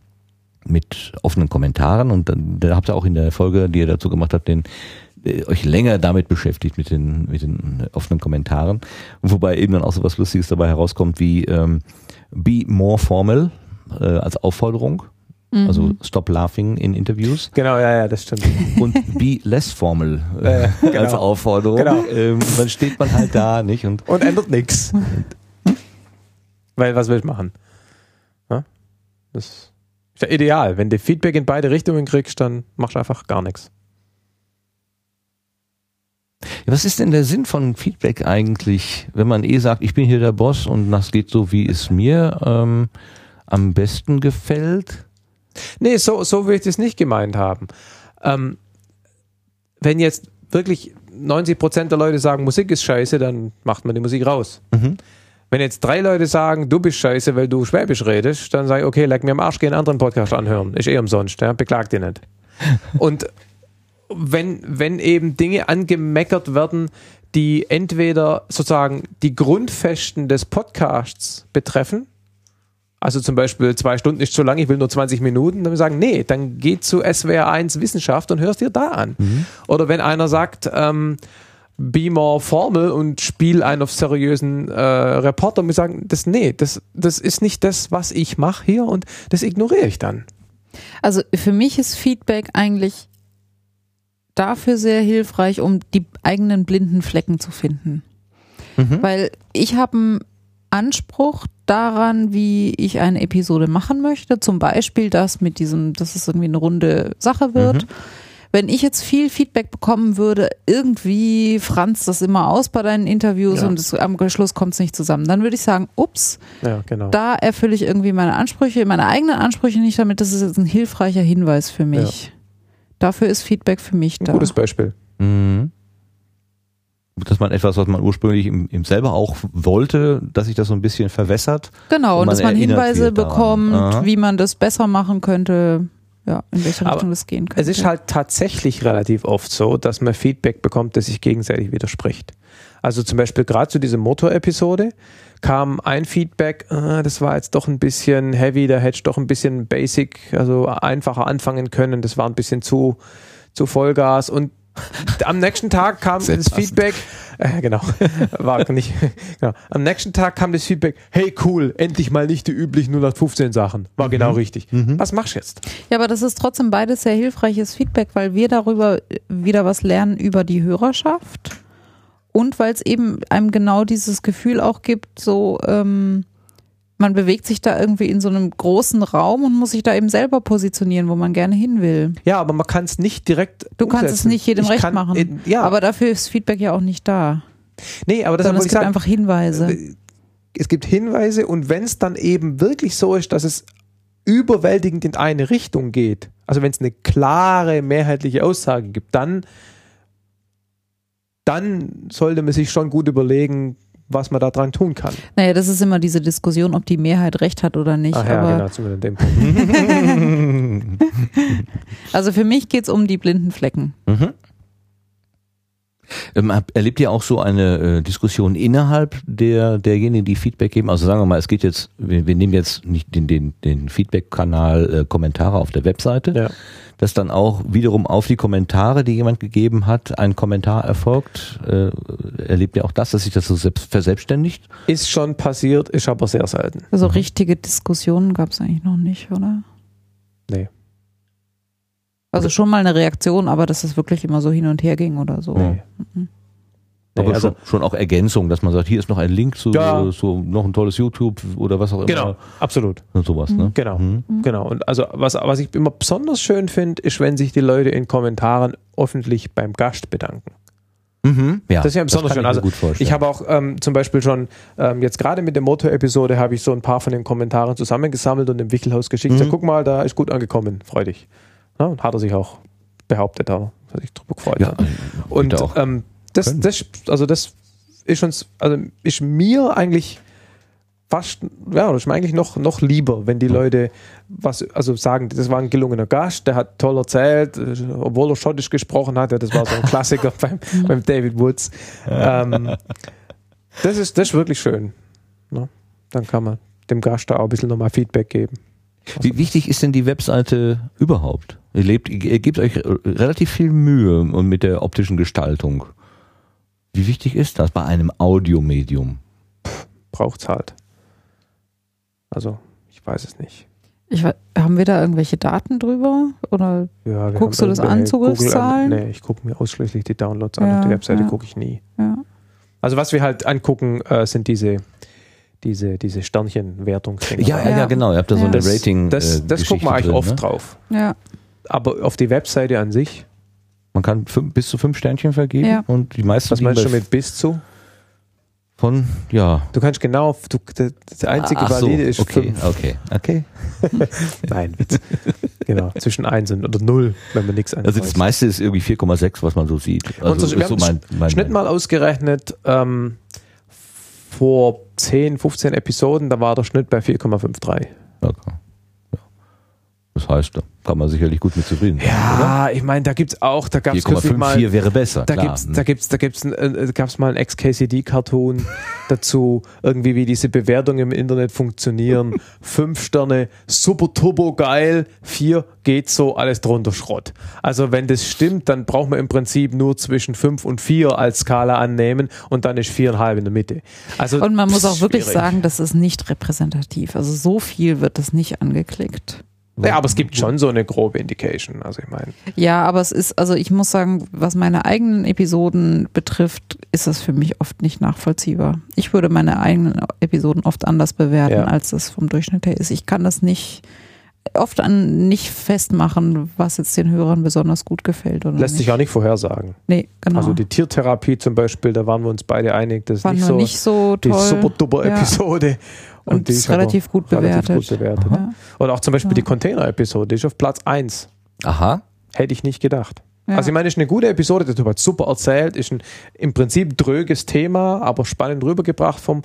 A: mit offenen Kommentaren und dann da habt ihr auch in der Folge, die ihr dazu gemacht habt, den äh, euch länger damit beschäftigt mit den mit den offenen Kommentaren, wobei eben dann auch so was Lustiges dabei herauskommt wie ähm, be more formal äh, als Aufforderung,
C: Mhm.
A: also stop laughing in Interviews
B: Genau, ja, ja, das stimmt.
A: und be less formal äh,
B: Äh, genau.
A: als Aufforderung.
B: Genau.
A: Ähm, dann steht man halt da, nicht und
B: Und ändert nichts. Weil was will ich machen? Ja? Das ist ja ideal. Wenn du Feedback in beide Richtungen kriegst, dann machst du einfach gar nichts.
A: Was ist denn der Sinn von Feedback eigentlich, wenn man eh sagt, ich bin hier der Boss und das geht so, wie es mir ähm, am besten gefällt?
B: Nee, so, so will ich das nicht gemeint haben. Ähm, wenn jetzt wirklich 90 Prozent der Leute sagen, Musik ist scheiße, dann macht man die Musik raus.
A: Mhm.
B: Wenn jetzt drei Leute sagen, du bist scheiße, weil du Schwäbisch redest, dann sage ich, okay, leck mir am Arsch, geh einen anderen Podcast anhören. Ist eh umsonst, ja, beklag dir nicht. Und wenn, wenn eben Dinge angemeckert werden, die entweder sozusagen die Grundfesten des Podcasts betreffen, also zum Beispiel zwei Stunden ist zu lang, ich will nur 20 Minuten, dann sagen, nee, dann geh zu SWR 1 Wissenschaft und hörst dir da an. Oder wenn einer sagt, ähm, be more formal und spiel einen auf seriösen äh, Reporter und wir sagen, das, nee, das, das ist nicht das, was ich mache hier und das ignoriere ich dann.
C: Also für mich ist Feedback eigentlich dafür sehr hilfreich, um die eigenen blinden Flecken zu finden.
A: Mhm.
C: Weil ich habe einen Anspruch daran, wie ich eine Episode machen möchte. Zum Beispiel das mit diesem, dass es irgendwie eine runde Sache wird.
A: Mhm.
C: Wenn ich jetzt viel Feedback bekommen würde, irgendwie franzt das immer aus bei deinen Interviews
B: Ja.
C: und es, am Schluss kommt es nicht zusammen, dann würde ich sagen, ups,
B: Ja, genau.
C: da erfülle ich irgendwie meine Ansprüche, meine eigenen Ansprüche nicht damit. Das ist jetzt ein hilfreicher Hinweis für mich. Dafür ist Feedback für mich
B: Ein
C: da.
B: gutes Beispiel.
A: Mhm. Dass man etwas, was man ursprünglich im, im selber auch wollte, dass sich das so ein bisschen verwässert.
C: Genau,
A: Und
C: und
A: man
C: dass man Hinweise bekommt,
A: Aha.
C: wie man das besser machen könnte, ja, in welche
B: Aber
C: Richtung das gehen könnte.
B: Es ist halt tatsächlich relativ oft so, dass man Feedback bekommt, das sich gegenseitig widerspricht. Also zum Beispiel gerade zu dieser Motor-Episode kam ein Feedback, äh, das war jetzt doch ein bisschen heavy, da hätte ich doch ein bisschen basic, also einfacher anfangen können, das war ein bisschen zu, zu Vollgas und am nächsten Tag kam
A: Sehr
B: das
A: passend.
B: Feedback, äh, genau, war nicht, genau. Am nächsten Tag kam das Feedback, hey cool, endlich mal nicht die üblichen 015 Sachen. War genau richtig. Was machst du jetzt?
C: ja, aber das ist trotzdem beides sehr hilfreiches Feedback, weil wir darüber wieder was lernen über die Hörerschaft und weil es eben einem genau dieses Gefühl auch gibt, so ähm, man bewegt sich da irgendwie in so einem großen Raum und muss sich da eben selber positionieren, wo man gerne hin will.
B: Ja, aber man kann es nicht direkt.
C: Du kannst es
B: umsetzen.
C: nicht jedem
B: Ich
C: recht
B: kann,
C: machen.
B: äh, ja, aber
C: dafür ist Feedback ja auch nicht da.
B: nee, aber deshalb
C: Sondern es gibt
B: sagen,
C: einfach Hinweise.
B: äh, es gibt Hinweise und wenn es dann eben wirklich so ist, dass es überwältigend in eine Richtung geht, also wenn es eine klare mehrheitliche Aussage gibt, dann dann sollte man sich schon gut überlegen, was man da dran tun kann.
C: Naja, das ist immer diese Diskussion, ob die Mehrheit recht hat oder nicht.
B: Ach ja,
C: aber
B: genau, zumindest dem Punkt.
C: Also für mich geht's um die blinden Flecken.
A: Mhm. Ähm, erlebt ihr auch so eine äh, Diskussion innerhalb der derjenigen, die Feedback geben? Also sagen wir mal, es geht jetzt, wir, wir nehmen jetzt nicht den, den, den Feedback-Kanal äh, Kommentare auf der Webseite,
B: Ja.
A: dass dann auch wiederum auf die Kommentare, die jemand gegeben hat, ein Kommentar erfolgt. Äh, erlebt ihr auch das, dass sich das so selbst verselbstständigt?
B: Ist schon passiert, ist aber sehr selten.
C: Also richtige Diskussionen gab's eigentlich noch nicht, oder?
B: Nee.
C: Also schon mal eine Reaktion, aber dass es wirklich immer so hin und her ging oder so.
B: Nee.
C: Mhm.
B: Nee,
A: Aber
B: also,
A: schon, schon auch Ergänzung, dass man sagt, hier ist noch ein Link zu
B: Ja.
A: so noch ein tolles YouTube oder was auch immer.
B: genau, absolut.
A: Und sowas, ne?
B: Genau,
A: Mhm.
B: genau. Und also was, was ich immer besonders schön finde, ist, wenn sich die Leute in Kommentaren öffentlich beim Gast bedanken.
A: Mhm. Ja,
B: Das ist ja besonders
A: kann
B: schön.
A: ich mir
B: Also
A: gut vorstellen.
B: Ich habe auch ähm, zum Beispiel schon ähm, jetzt gerade mit der Motor-Episode habe ich so ein paar von den Kommentaren zusammengesammelt und dem Wickelhaus geschickt.
A: Mhm.
B: So, guck mal, da ist gut angekommen, freu dich. Und hat er sich auch behauptet, da hat sich drüber gefreut.
A: ja,
B: hat. Und ähm, das,
A: können.
B: das, also das ist uns, also ist mir eigentlich fast, ja, das ist mir eigentlich noch, noch lieber, wenn die Leute was, also sagen, das war ein gelungener Gast, der hat toll erzählt, äh, obwohl er schottisch gesprochen hat, ja, das war so ein Klassiker beim, beim David Woods. Ähm, das ist, das ist wirklich schön. Ne? Dann kann man dem Gast da auch ein bisschen nochmal Feedback geben.
A: Wie wichtig ist denn die Webseite überhaupt? Ihr, lebt, ihr gebt euch relativ viel Mühe und mit der optischen Gestaltung. Wie wichtig ist das bei einem Audiomedium?
B: Braucht's halt. Also, ich weiß es nicht.
C: Ich, we- haben wir da irgendwelche Daten drüber? Oder
B: Ja, wir
C: Guckst du das an, Zugriffszahlen?
B: Nee, ich gucke mir ausschließlich die Downloads an.
C: Ja,
B: Auf die Webseite
C: ja.
B: gucke ich nie.
C: ja.
B: Also was wir halt angucken, äh, sind diese, diese, diese Sternchenwertungsdinger.
A: Ja, ja, ja, genau. Ihr habt da so
B: das,
A: Rating.
B: das,
A: äh,
B: das gucken wir eigentlich
A: drin,
B: oft
A: ne?
B: drauf.
C: ja.
B: Aber auf die Webseite an sich,
A: Man kann fünf, bis zu fünf Sternchen vergeben
C: Ja.
A: und die meisten
B: Was meinst du mit bis zu?
A: von ja.
B: Du kannst genau, du, der, der einzige
A: Ach so,
B: Valide ist
A: okay,
B: fünf.
A: okay, okay.
B: Nein, Witz. genau, zwischen 1 und oder 0, wenn man nichts
A: Also das
B: ankreuzt.
A: meiste ist irgendwie 4,6, was man so sieht. Also
B: Unser- wir
A: ist so
B: haben
A: mein, mein,
B: Schnitt mal ausgerechnet, ähm, vor 10, 15 Episoden, da war der Schnitt bei 4,53.
A: Okay. Ja. Das heißt, da kann man sicherlich gut mit zufrieden sein.
B: Ja, ich meine, da gibt's auch, da gab's kürzlich mal,
A: 4,54 wäre besser.
B: da
A: klar.
B: gibt's, da gibt's, da gibt's, äh, gab's mal ein Ex-KCD-Cartoon dazu, irgendwie wie diese Bewertungen im Internet funktionieren. Fünf Sterne, super turbo geil, vier geht so, alles drunter Schrott. Also wenn das stimmt, dann braucht man im Prinzip nur zwischen fünf und vier als Skala annehmen und dann ist viereinhalb in der Mitte. Also
C: Und man muss auch wirklich
B: schwierig.
C: sagen, das ist nicht repräsentativ. Also so viel wird das nicht angeklickt.
B: Ja, aber es gibt schon so eine grobe Indication. Also ich meine,
C: Ja, aber es ist, also ich muss sagen, was meine eigenen Episoden betrifft, ist das für mich oft nicht nachvollziehbar. Ich würde meine eigenen Episoden oft anders bewerten,
B: Ja.
C: als das vom Durchschnitt her ist. Ich kann das nicht oft an nicht festmachen, was jetzt den Hörern besonders gut gefällt oder
B: lässt
C: nicht.
B: sich auch nicht vorhersagen.
C: nee, genau.
B: Also die Tiertherapie zum Beispiel, da waren wir uns beide einig, das ist nicht so
C: nicht so
B: die
C: toll.
B: super duper
C: Ja.
B: Episode.
C: Und
B: die
C: ist relativ gut
B: relativ
C: bewertet.
B: gut bewertet.
C: Ja.
B: Und auch zum Beispiel
C: Ja.
B: die Container-Episode, die ist auf Platz 1.
A: Aha.
B: Hätte ich nicht gedacht.
C: Ja.
B: Also ich meine, ist eine gute Episode, der Typ hat super erzählt, ist ein im Prinzip dröges Thema, aber spannend rübergebracht vom,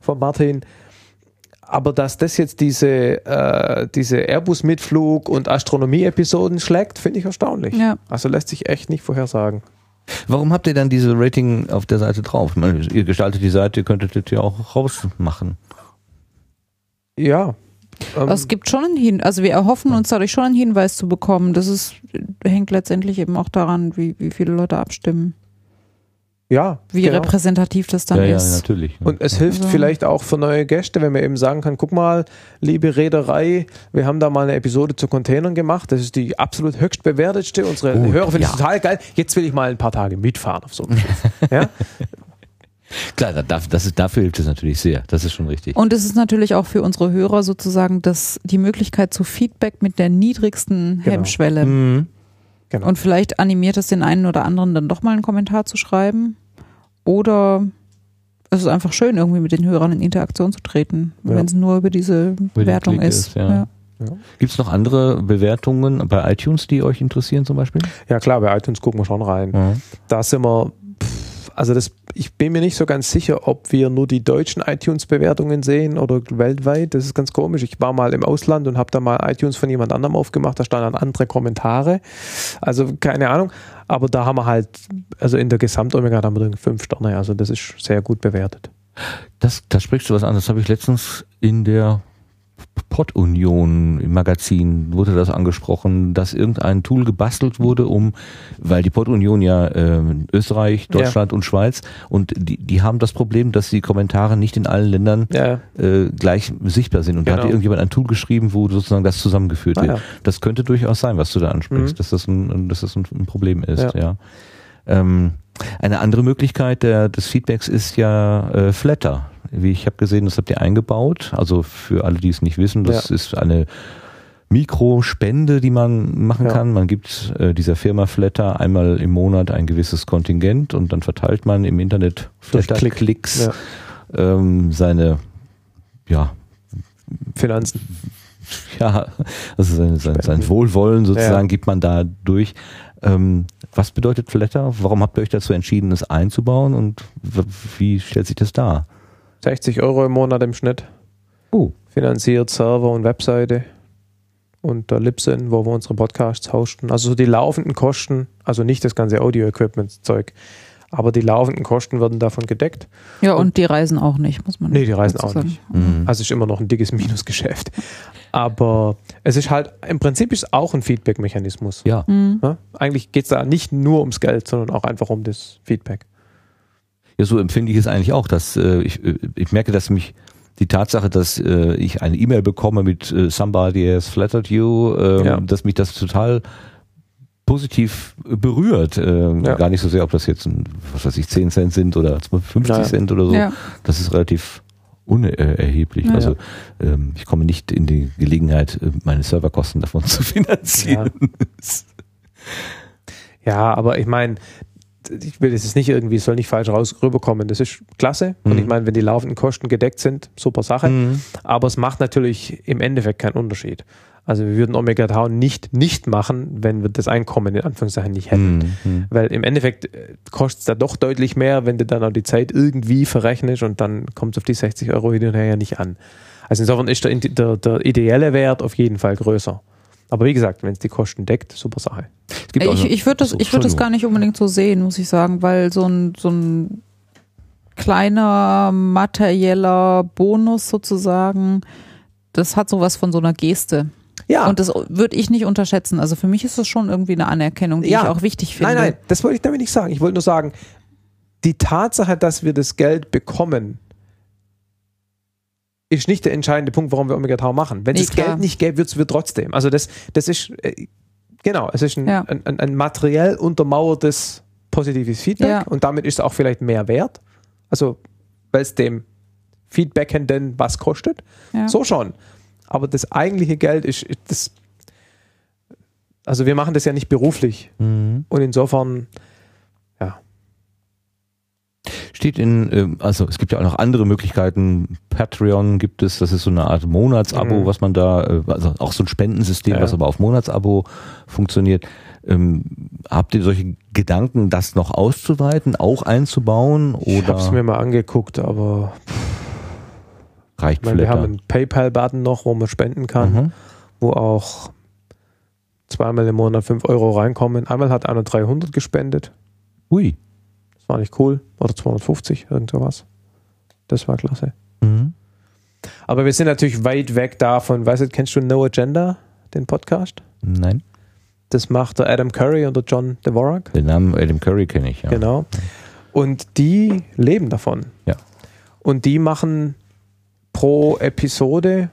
B: vom Martin. Aber dass das jetzt diese, äh, diese Airbus-Mitflug und Astronomie-Episoden schlägt, finde ich erstaunlich.
C: Ja.
B: Also lässt sich echt nicht vorhersagen.
A: Warum habt ihr dann diese Rating auf der Seite drauf? Ich meine, ihr gestaltet die Seite, ihr könntet das ja auch rausmachen.
B: Ja. Ähm,
C: es gibt schon einen Hin, also wir erhoffen uns dadurch schon einen Hinweis zu bekommen. Das ist, hängt letztendlich eben auch daran, wie, wie viele Leute abstimmen,
B: ja,
C: wie
B: genau.
C: repräsentativ das dann
A: ja, ja,
C: ist.
A: natürlich.
B: Und es hilft
C: Also-
B: vielleicht auch für neue Gäste, wenn man eben sagen kann, guck mal, liebe Reederei, wir haben da mal eine Episode zu Containern gemacht. Das ist die absolut höchst bewertetste. Unsere
A: Gut,
B: Hörer finden es
A: ja.
B: total geil. Jetzt will ich mal ein paar Tage mitfahren auf so einem Schiff. Ja?
A: Klar, da- da- das ist, dafür hilft es natürlich sehr. Das ist schon richtig.
C: Und es ist natürlich auch für unsere Hörer sozusagen das, die Möglichkeit zu Feedback mit der niedrigsten
B: Genau.
C: Hemmschwelle.
A: Mhm.
B: Genau.
C: Und vielleicht animiert es den einen oder anderen dann doch mal einen Kommentar zu schreiben. Oder es ist einfach schön, irgendwie mit den Hörern in Interaktion zu treten,
B: Ja.
C: wenn es nur über diese Bewertung ist.
A: ist, ja. Gibt es noch andere Bewertungen bei iTunes, die euch interessieren zum Beispiel?
B: ja klar, bei iTunes gucken wir schon rein.
A: Mhm.
B: Da sind wir, pff, also das, ich bin mir nicht so ganz sicher, ob wir nur die deutschen iTunes-Bewertungen sehen oder weltweit. Das ist ganz komisch. Ich war mal im Ausland und habe da mal iTunes von jemand anderem aufgemacht. Da standen dann andere Kommentare. Also keine Ahnung. Aber da haben wir halt, also in der Gesamtomega haben wir fünf Sterne. Also das ist sehr gut bewertet.
A: Das, da sprichst du was an. Das habe ich letztens in der Pod-Union im Magazin wurde das angesprochen, dass irgendein Tool gebastelt wurde, um, weil die Pod-Union ja ähm, Österreich, Deutschland und Schweiz und die, die haben das Problem, dass die Kommentare nicht in allen Ländern
B: Ja,
A: äh, gleich sichtbar sind. Und da
B: Genau.
A: hat irgendjemand ein Tool geschrieben, wo sozusagen das zusammengeführt
B: Ah,
A: wird.
B: ja.
A: Das könnte durchaus sein, was du da ansprichst,
B: Mhm.
A: dass das ein, dass das ein, Problem ist, ja.
B: Ja.
A: Ähm, eine andere Möglichkeit der, des Feedbacks ist ja äh, Flatter. Wie ich habe gesehen, das habt ihr eingebaut. Also für alle, die es nicht wissen, das
B: Ja.
A: ist eine Mikrospende, die man machen
B: Ja.
A: kann. Man gibt äh, dieser Firma Flatter einmal im Monat ein gewisses Kontingent und dann verteilt man im Internet
B: Klick.
A: Flatter-Klicks
B: Ja.
A: ähm, seine ja,
B: Finanzen.
A: ja, also sein, sein, sein. Wohlwollen sozusagen gibt man da durch. Ähm, was bedeutet Flatter? Warum habt ihr euch dazu entschieden, es einzubauen und wie stellt sich das dar?
B: 60 Euro im Monat im Schnitt.
A: Oh.
B: Finanziert Server und Webseite und der Libsyn, wo wir unsere Podcasts hosten. Also so die laufenden Kosten, also nicht das ganze Audio-Equipment-Zeug, aber die laufenden Kosten werden davon gedeckt.
C: Ja, und die reisen auch nicht, muss man
B: Nee, die reisen auch
C: sagen.
B: nicht.
A: Mhm.
B: Also ist immer noch ein dickes Minusgeschäft. Aber es ist halt, im Prinzip ist es auch ein Feedback-Mechanismus.
A: Ja,
C: Mhm.
B: Ja? Eigentlich geht es da nicht nur ums Geld, sondern auch einfach um das Feedback.
A: Ja, so empfinde ich es eigentlich auch, dass äh, ich, äh, ich merke, dass mich die Tatsache, dass äh, ich eine E-Mail bekomme mit äh, Somebody has flattered you, ähm,
B: Ja.
A: dass mich das total positiv berührt. Ähm,
B: Ja.
A: Gar nicht so sehr, ob das jetzt ein, was weiß ich, 10 Cent sind oder 50
B: Naja.
A: Cent oder so.
C: Ja.
A: Das ist relativ unerheblich.
C: Ja.
A: Also ähm, ich komme nicht in die Gelegenheit, äh, meine Serverkosten davon zu finanzieren.
B: Ja, aber ich meine, ich will es nicht irgendwie, es soll nicht falsch raus rüberkommen. Das ist klasse. Und
A: Mhm.
B: ich meine, wenn die laufenden Kosten gedeckt sind, super Sache.
A: Mhm.
B: Aber es macht natürlich im Endeffekt keinen Unterschied. Also wir würden Omega Tau nicht nicht machen, wenn wir das Einkommen in Anführungszeichen nicht hätten.
A: Mhm.
B: Weil im Endeffekt äh, kostet es da doch deutlich mehr, wenn du dann auch die Zeit irgendwie verrechnest und dann kommt es auf die 60 Euro hin und her ja nicht an. Also insofern ist der, der, der ideelle Wert auf jeden Fall größer. Aber wie gesagt, wenn es die Kosten deckt, super Sache.
C: Ich, ich würde das,
A: so,
C: ich würd das gar nicht unbedingt so sehen, muss ich sagen, weil so ein, so ein kleiner materieller Bonus sozusagen, das hat sowas von so einer Geste.
B: Ja,
C: Und das würde ich nicht unterschätzen. Also für mich ist das schon irgendwie eine Anerkennung, die
B: Ja.
C: ich auch wichtig finde.
B: nein, nein, das wollte ich damit nicht sagen. Ich wollte nur sagen, die Tatsache, dass wir das Geld bekommen, ist nicht der entscheidende Punkt, warum wir Omega Tau machen. Wenn es
C: Nee, klar.
B: Geld nicht gäbe, würden wir trotzdem. Also das, das ist, äh, genau, es ist ein,
C: Ja.
B: ein, ein, ein materiell untermauertes positives Feedback
C: Ja.
B: und damit ist es auch vielleicht mehr wert. Also, weil es dem Feedbackenden was kostet.
C: Ja.
B: So schon. Aber das eigentliche Geld ist, ist das, also wir machen das ja nicht beruflich.
A: Mhm.
B: Und insofern.
A: Steht in, ähm, also es gibt ja auch noch andere Möglichkeiten. Patreon gibt es, das ist so eine Art Monatsabo,
B: Mhm.
A: was man da, äh, also auch so ein Spendensystem,
B: Ja.
A: was aber auf Monatsabo funktioniert. Ähm, habt ihr solche Gedanken, das noch auszuweiten, auch einzubauen
B: Ich habe es
A: oder
B: mir mal angeguckt, aber
A: reicht
B: ich meine, wir haben einen PayPal-Button noch, wo man spenden kann,
A: Mhm.
B: wo auch zweimal im Monat 5 Euro reinkommen. Einmal hat einer 300 gespendet.
A: Ui.
B: War nicht cool. Oder 250, irgend sowas. Das war klasse.
A: Mhm.
B: Aber wir sind natürlich weit weg davon. Weißt du, kennst du No Agenda, den Podcast?
A: Nein,
B: Das macht der Adam Curry und der John Dvorak.
A: den Namen Adam Curry kenne ich, ja.
B: Genau. Und die leben davon.
A: Ja.
B: Und die machen pro Episode,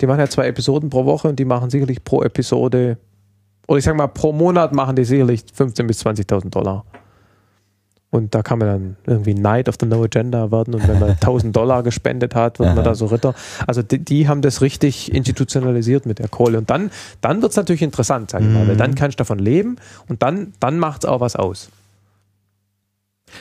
B: die machen ja zwei Episoden pro Woche und die machen sicherlich pro Episode, oder ich sag mal, pro Monat machen die sicherlich 15.000 bis 20.000 Dollar. Und da kann man dann irgendwie Knight of the No Agenda werden und wenn man 1000 Dollar gespendet hat, wird man da so Ritter. Also die, die haben das richtig institutionalisiert mit der Kohle. Und dann, dann wird es natürlich interessant, sag ich mal, weil
A: Mhm.
B: dann kannst du davon leben und dann, dann macht es auch was aus.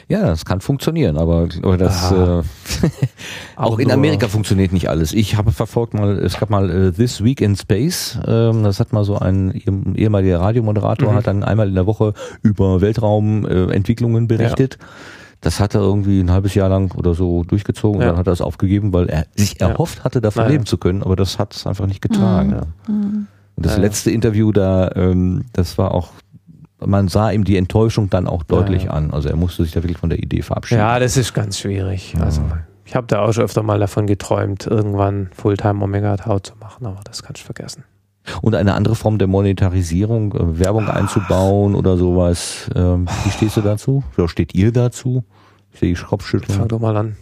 A: Ja, das kann funktionieren, aber, aber das
B: Ah.
A: äh, auch in Amerika funktioniert nicht alles. Ich habe verfolgt mal, es gab mal äh, This Week in Space. Ähm, das hat mal so ein ehem- ehemaliger Radiomoderator
B: Mhm.
A: hat dann einmal in der Woche über Weltraumentwicklungen äh, berichtet. Das hat er irgendwie ein halbes Jahr lang oder so durchgezogen
B: Ja.
A: und dann hat er es aufgegeben, weil er sich
B: Ja.
A: erhofft hatte, davon
B: Naja.
A: leben zu können, aber das hat es einfach nicht getragen.
B: Ja.
A: Und das letzte Interview da, ähm, das war auch, man sah ihm die Enttäuschung dann auch deutlich
B: Ja.
A: an. Also er musste sich da wirklich von der Idee verabschieden.
B: Ja, das ist ganz schwierig.
A: Ja.
B: Also ich habe da auch schon öfter mal davon geträumt, irgendwann Fulltime Omega Tau zu machen, aber das kannst du vergessen.
A: Und eine andere Form der Monetarisierung, äh, Werbung einzubauen oder sowas. Ähm, wie stehst du dazu? Oder steht ihr dazu? Ich sehe
B: Fang
A: Kopfschütteln.
B: doch mal an.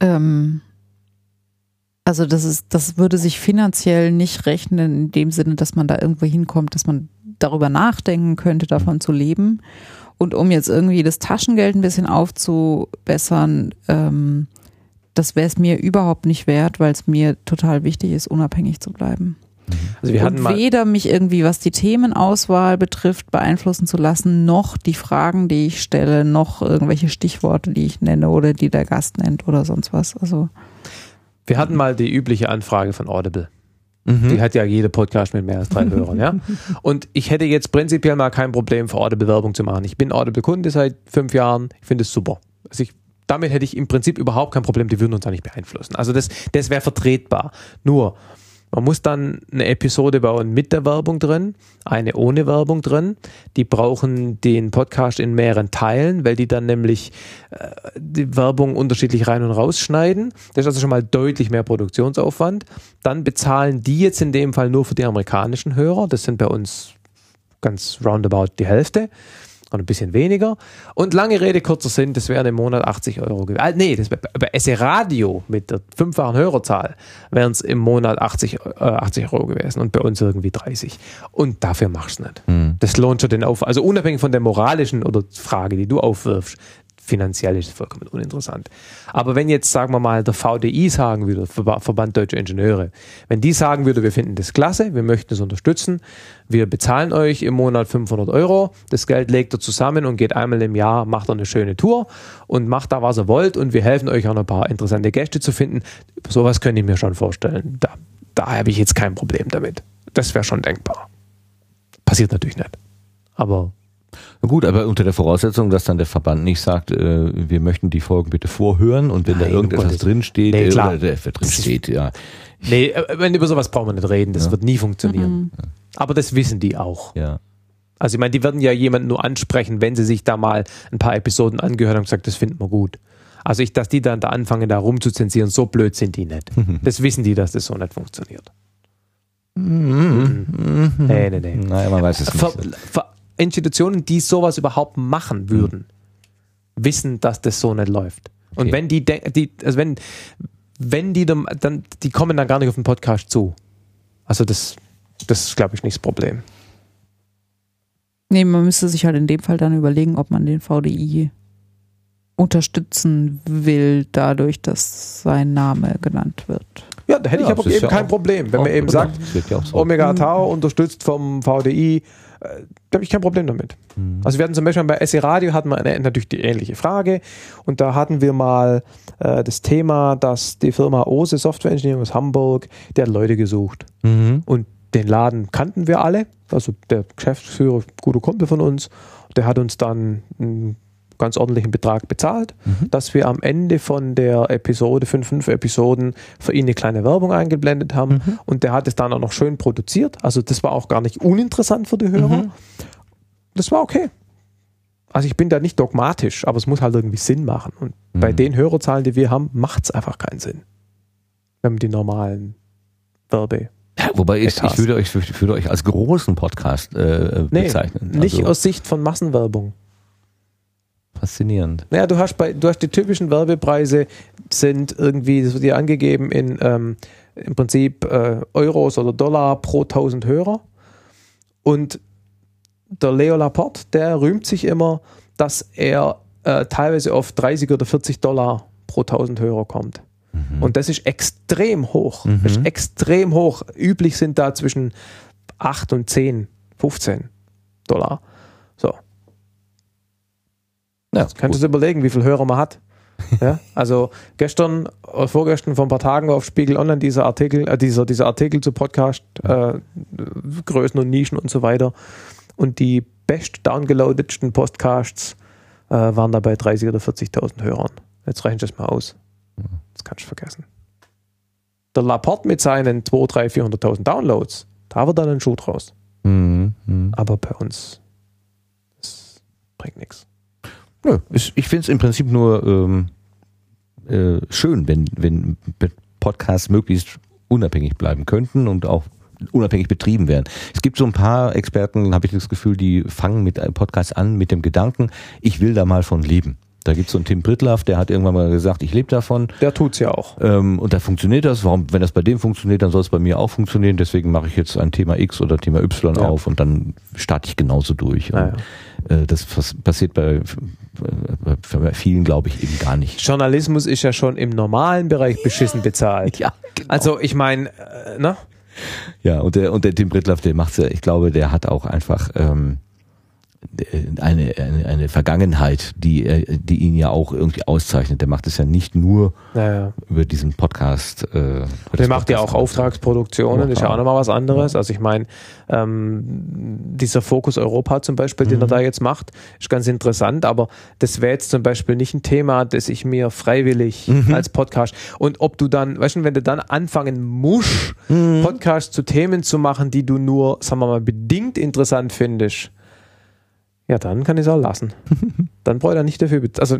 C: Ähm, also das ist, das würde sich finanziell nicht rechnen in dem Sinne, dass man da irgendwo hinkommt, dass man darüber nachdenken könnte, davon zu leben. Und um jetzt irgendwie das Taschengeld ein bisschen aufzubessern, ähm, das wäre es mir überhaupt nicht wert, weil es mir total wichtig ist, unabhängig zu bleiben.
B: Also wir hatten
C: und weder mich irgendwie, was die Themenauswahl betrifft, beeinflussen zu lassen, noch die Fragen, die ich stelle, noch irgendwelche Stichworte, die ich nenne oder die der Gast nennt oder sonst was. Also
B: wir hatten mal die übliche Anfrage von Audible.
A: Mhm.
B: Die hat ja jeder Podcast mit mehr als drei Hörern, ja. Und ich hätte jetzt prinzipiell mal kein Problem, für Audible Werbung zu machen. Ich bin Audible-Kunde seit fünf Jahren. Ich finde es super. Also ich, damit hätte ich im Prinzip überhaupt kein Problem. Die würden uns da nicht beeinflussen. Also das, das wäre vertretbar. Nur, man muss dann eine Episode bauen mit der Werbung drin, eine ohne Werbung drin. Die brauchen den Podcast in mehreren Teilen, weil die dann nämlich äh, die Werbung unterschiedlich rein und rausschneiden. Das ist also schon mal deutlich mehr Produktionsaufwand. Dann bezahlen die jetzt in dem Fall nur für die amerikanischen Hörer. Das sind bei uns ganz roundabout die Hälfte. Oder ein bisschen weniger. Und lange Rede, kurzer Sinn, das wären im Monat 80 Euro gewesen. Ah, nee, das bei SE Radio mit der fünffachen Hörerzahl wären es im Monat 80, äh, 80 Euro gewesen und bei uns irgendwie 30. Und dafür machst du nicht.
A: Mhm.
B: Das lohnt schon den Auf. Also unabhängig von der moralischen oder Frage, die du aufwirfst, finanziell ist es vollkommen uninteressant. Aber wenn jetzt, sagen wir mal, der VDI sagen würde, Verba- Verband Deutsche Ingenieure, wenn die sagen würde, wir finden das klasse, wir möchten es unterstützen, wir bezahlen euch im Monat 500 Euro, das Geld legt ihr zusammen und geht einmal im Jahr, macht eine schöne Tour und macht da, was ihr wollt und wir helfen euch auch ein paar interessante Gäste zu finden. Sowas könnte ich mir schon vorstellen. Da, da habe ich jetzt kein Problem damit. Das wäre schon denkbar. Passiert natürlich nicht. Aber
A: gut, aber unter der Voraussetzung, dass dann der Verband nicht sagt, äh, wir möchten die Folgen bitte vorhören und wenn da
B: Nein,
A: irgendetwas
B: um Gottes-
A: drinsteht,
B: Nee,
A: äh,
B: klar.
A: oder der drin steht, ja.
B: nee, äh, wenn über sowas brauchen wir nicht reden. Das
A: Ja.
B: wird nie funktionieren.
C: Mhm.
B: Aber das wissen die auch.
A: ja.
B: Also ich meine, die werden ja jemanden nur ansprechen, wenn sie sich da mal ein paar Episoden angehört haben und gesagt, das finden wir gut. Also ich, dass die dann da anfangen, da rumzuzensieren, so blöd sind die nicht. Das wissen die, dass das so nicht funktioniert.
A: Mhm.
B: Nee, nee, nee.
A: Naja, man weiß es nicht.
B: Ver, Ver, Institutionen, die sowas überhaupt machen würden, wissen, dass das so nicht läuft. Und
A: Okay.
B: wenn die, die also wenn, wenn die dann, die kommen dann gar nicht auf den Podcast zu. Also das, das ist, glaube ich, nicht das Problem.
C: Nee, man müsste sich halt in dem Fall dann überlegen, ob man den VDI unterstützen will, dadurch, dass sein Name genannt wird.
B: Ja, da hätte
A: Ja,
B: ich aber eben
A: ja
B: kein Problem. Wenn man eben sagt. Omega Tau unterstützt vom VDI, da habe ich kein Problem damit.
A: Mhm.
B: Also wir hatten zum Beispiel bei SE Radio hatten wir eine, natürlich die ähnliche Frage und da hatten wir mal äh, das Thema, dass die Firma Ose Software Engineering aus Hamburg, der hat Leute gesucht
A: Mhm.
B: und den Laden kannten wir alle, also der Geschäftsführer, guter Kumpel von uns, der hat uns dann einen ganz ordentlichen Betrag bezahlt,
A: Mhm.
B: dass wir am Ende von der Episode, fünf, fünf Episoden, für ihn eine kleine Werbung eingeblendet haben
A: Mhm.
B: und der hat es dann auch noch schön produziert, also das war auch gar nicht uninteressant für die Hörer,
A: Mhm.
B: das war okay. Also ich bin da nicht dogmatisch, aber es muss halt irgendwie Sinn machen und bei
A: Mhm.
B: den Hörerzahlen, die wir haben, macht es einfach keinen Sinn, wenn man die normalen Werbe
A: Ja, wobei ich, ich, würde euch, ich würde euch als großen Podcast äh,
B: Nee,
A: bezeichnen.
B: Nicht
A: also,
B: aus Sicht von Massenwerbung.
A: Faszinierend.
B: Naja, du hast bei, du hast die typischen Werbepreise sind irgendwie, das wird dir angegeben in ähm, im Prinzip äh, Euros oder Dollar pro 1000 Hörer. Und der Leo Laporte, der rühmt sich immer, dass er äh, teilweise auf 30 oder 40 Dollar pro 1000 Hörer kommt. Und das ist extrem hoch.
A: Mhm.
B: Das ist extrem hoch. Üblich sind da zwischen 8 und 10, 15 Dollar. So.
A: Ja,
B: Jetzt kannst du dir überlegen, wie viele Hörer man hat. Ja, also gestern oder vorgestern vor ein paar Tagen auf Spiegel Online dieser Artikel, äh, dieser, dieser Artikel zu Podcast, äh, Größen und Nischen und so weiter. Und die best downgeloadetsten Podcasts äh, waren da bei 30.000 oder 40.000 Hörern. Jetzt rechne ich das mal aus. Das kannst du vergessen. Der Laporte mit seinen 2, 3, 400.000 Downloads, da wird dann ein Schuh draus.
A: Mhm. Mhm.
B: Aber bei uns, das bringt nichts.
A: Nö, ich, finde es im Prinzip nur ähm, äh, schön, wenn, wenn Podcasts möglichst unabhängig bleiben könnten und auch unabhängig betrieben werden. Es gibt so ein paar Experten, habe ich das Gefühl, die fangen mit einem Podcast an mit dem Gedanken, ich will da mal von leben. Da gibt es so einen Tim Brittlaff, der hat irgendwann mal gesagt, ich lebe davon.
B: Der tut's ja auch.
A: Ähm, und da funktioniert das. Warum, wenn das bei dem funktioniert, dann soll es bei mir auch funktionieren. Deswegen mache ich jetzt ein Thema X oder Thema Y
B: Ja.
A: auf und dann starte ich genauso durch. Und,
B: Naja.
A: äh, das pass- passiert bei vielen, glaube ich, eben gar nicht.
B: Journalismus ist ja schon im normalen Bereich beschissen bezahlt.
A: Ja, genau.
B: Also ich meine, äh, ne?
A: Ja, und der, und der Tim Brittlaff, der macht's ja, ich glaube, der hat auch einfach ähm, eine, eine, eine Vergangenheit, die, er- die ihn ja auch irgendwie auszeichnet. Der macht es ja nicht nur
B: Naja.
A: über diesen Podcast. Äh,
B: Der macht ja auch
A: Podcast-
B: Auftragsproduktionen, ist ja auch nochmal was anderes. Also ich meine, ähm, dieser Fokus Europa zum Beispiel, den er da jetzt macht, ist ganz interessant, aber das wäre jetzt zum Beispiel nicht ein Thema, das ich mir freiwillig als Podcast und ob du dann, weißt du, wenn du dann anfangen musst, Podcasts zu Themen zu machen, die du nur, sagen wir mal, bedingt interessant findest, ja, dann kann ich es auch lassen. dann brauche ich da nicht dafür, bez- also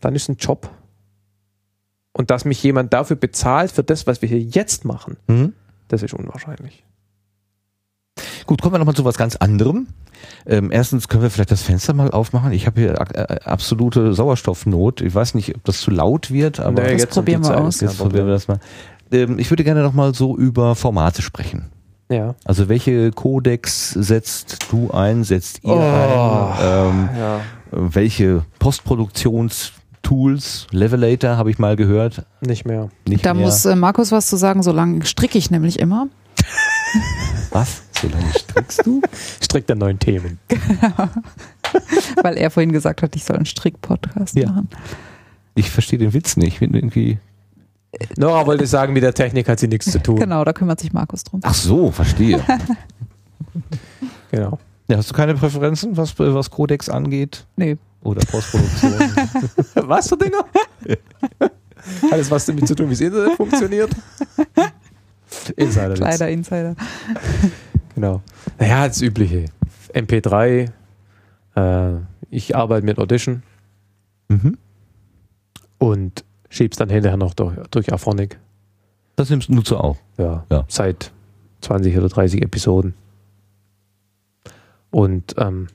B: dann ist ein Job. Und dass mich jemand dafür bezahlt, für das, was wir hier jetzt machen,
A: Mhm.
B: das ist unwahrscheinlich.
A: Gut, kommen wir nochmal zu was ganz anderem. Ähm, erstens können wir vielleicht das Fenster mal aufmachen. Ich habe hier äh, absolute Sauerstoffnot. Ich weiß nicht, ob das zu laut wird, aber
B: Nee,
C: Das
B: jetzt
C: probieren wir aus.
A: jetzt probieren wir das mal. Ähm, ich würde gerne nochmal so über Formate sprechen.
B: Ja.
A: Also welche Codex setzt du ein, setzt ihr
B: Oh.
A: ein? Ähm,
B: ja.
A: welche Postproduktionstools, Levelator habe ich mal gehört.
B: Nicht mehr.
A: Nicht
C: Da
A: mehr.
C: muss äh, Markus was zu sagen, so lange stricke ich nämlich immer.
A: was? So lange strickst du?
B: Strikt an neuen Themen.
C: Weil er vorhin gesagt hat, ich soll einen Strick-Podcast
A: Ja.
C: machen.
A: Ich verstehe den Witz nicht. Ich bin irgendwie.
B: Nora wollte sagen, mit der Technik hat sie nichts zu tun.
C: Genau, da kümmert sich Markus drum.
A: Ach so, verstehe.
B: Genau.
A: ja, hast du keine Präferenzen, was, was Codex angeht?
C: Nee.
A: Oder Postproduktion?
B: Was für Dinger? Alles was damit zu tun, wie das Internet funktioniert. Insider.
C: Kleider, Insider.
B: Genau. Naja, das übliche. MP3. Äh, ich arbeite mit Audition
A: mhm.
B: und schieb's dann hinterher noch durch, durch Aphonic.
A: Das nimmst du zu auch.
B: Ja,
A: Ja.
B: Seit 20 oder 30 Episoden. Und ähm,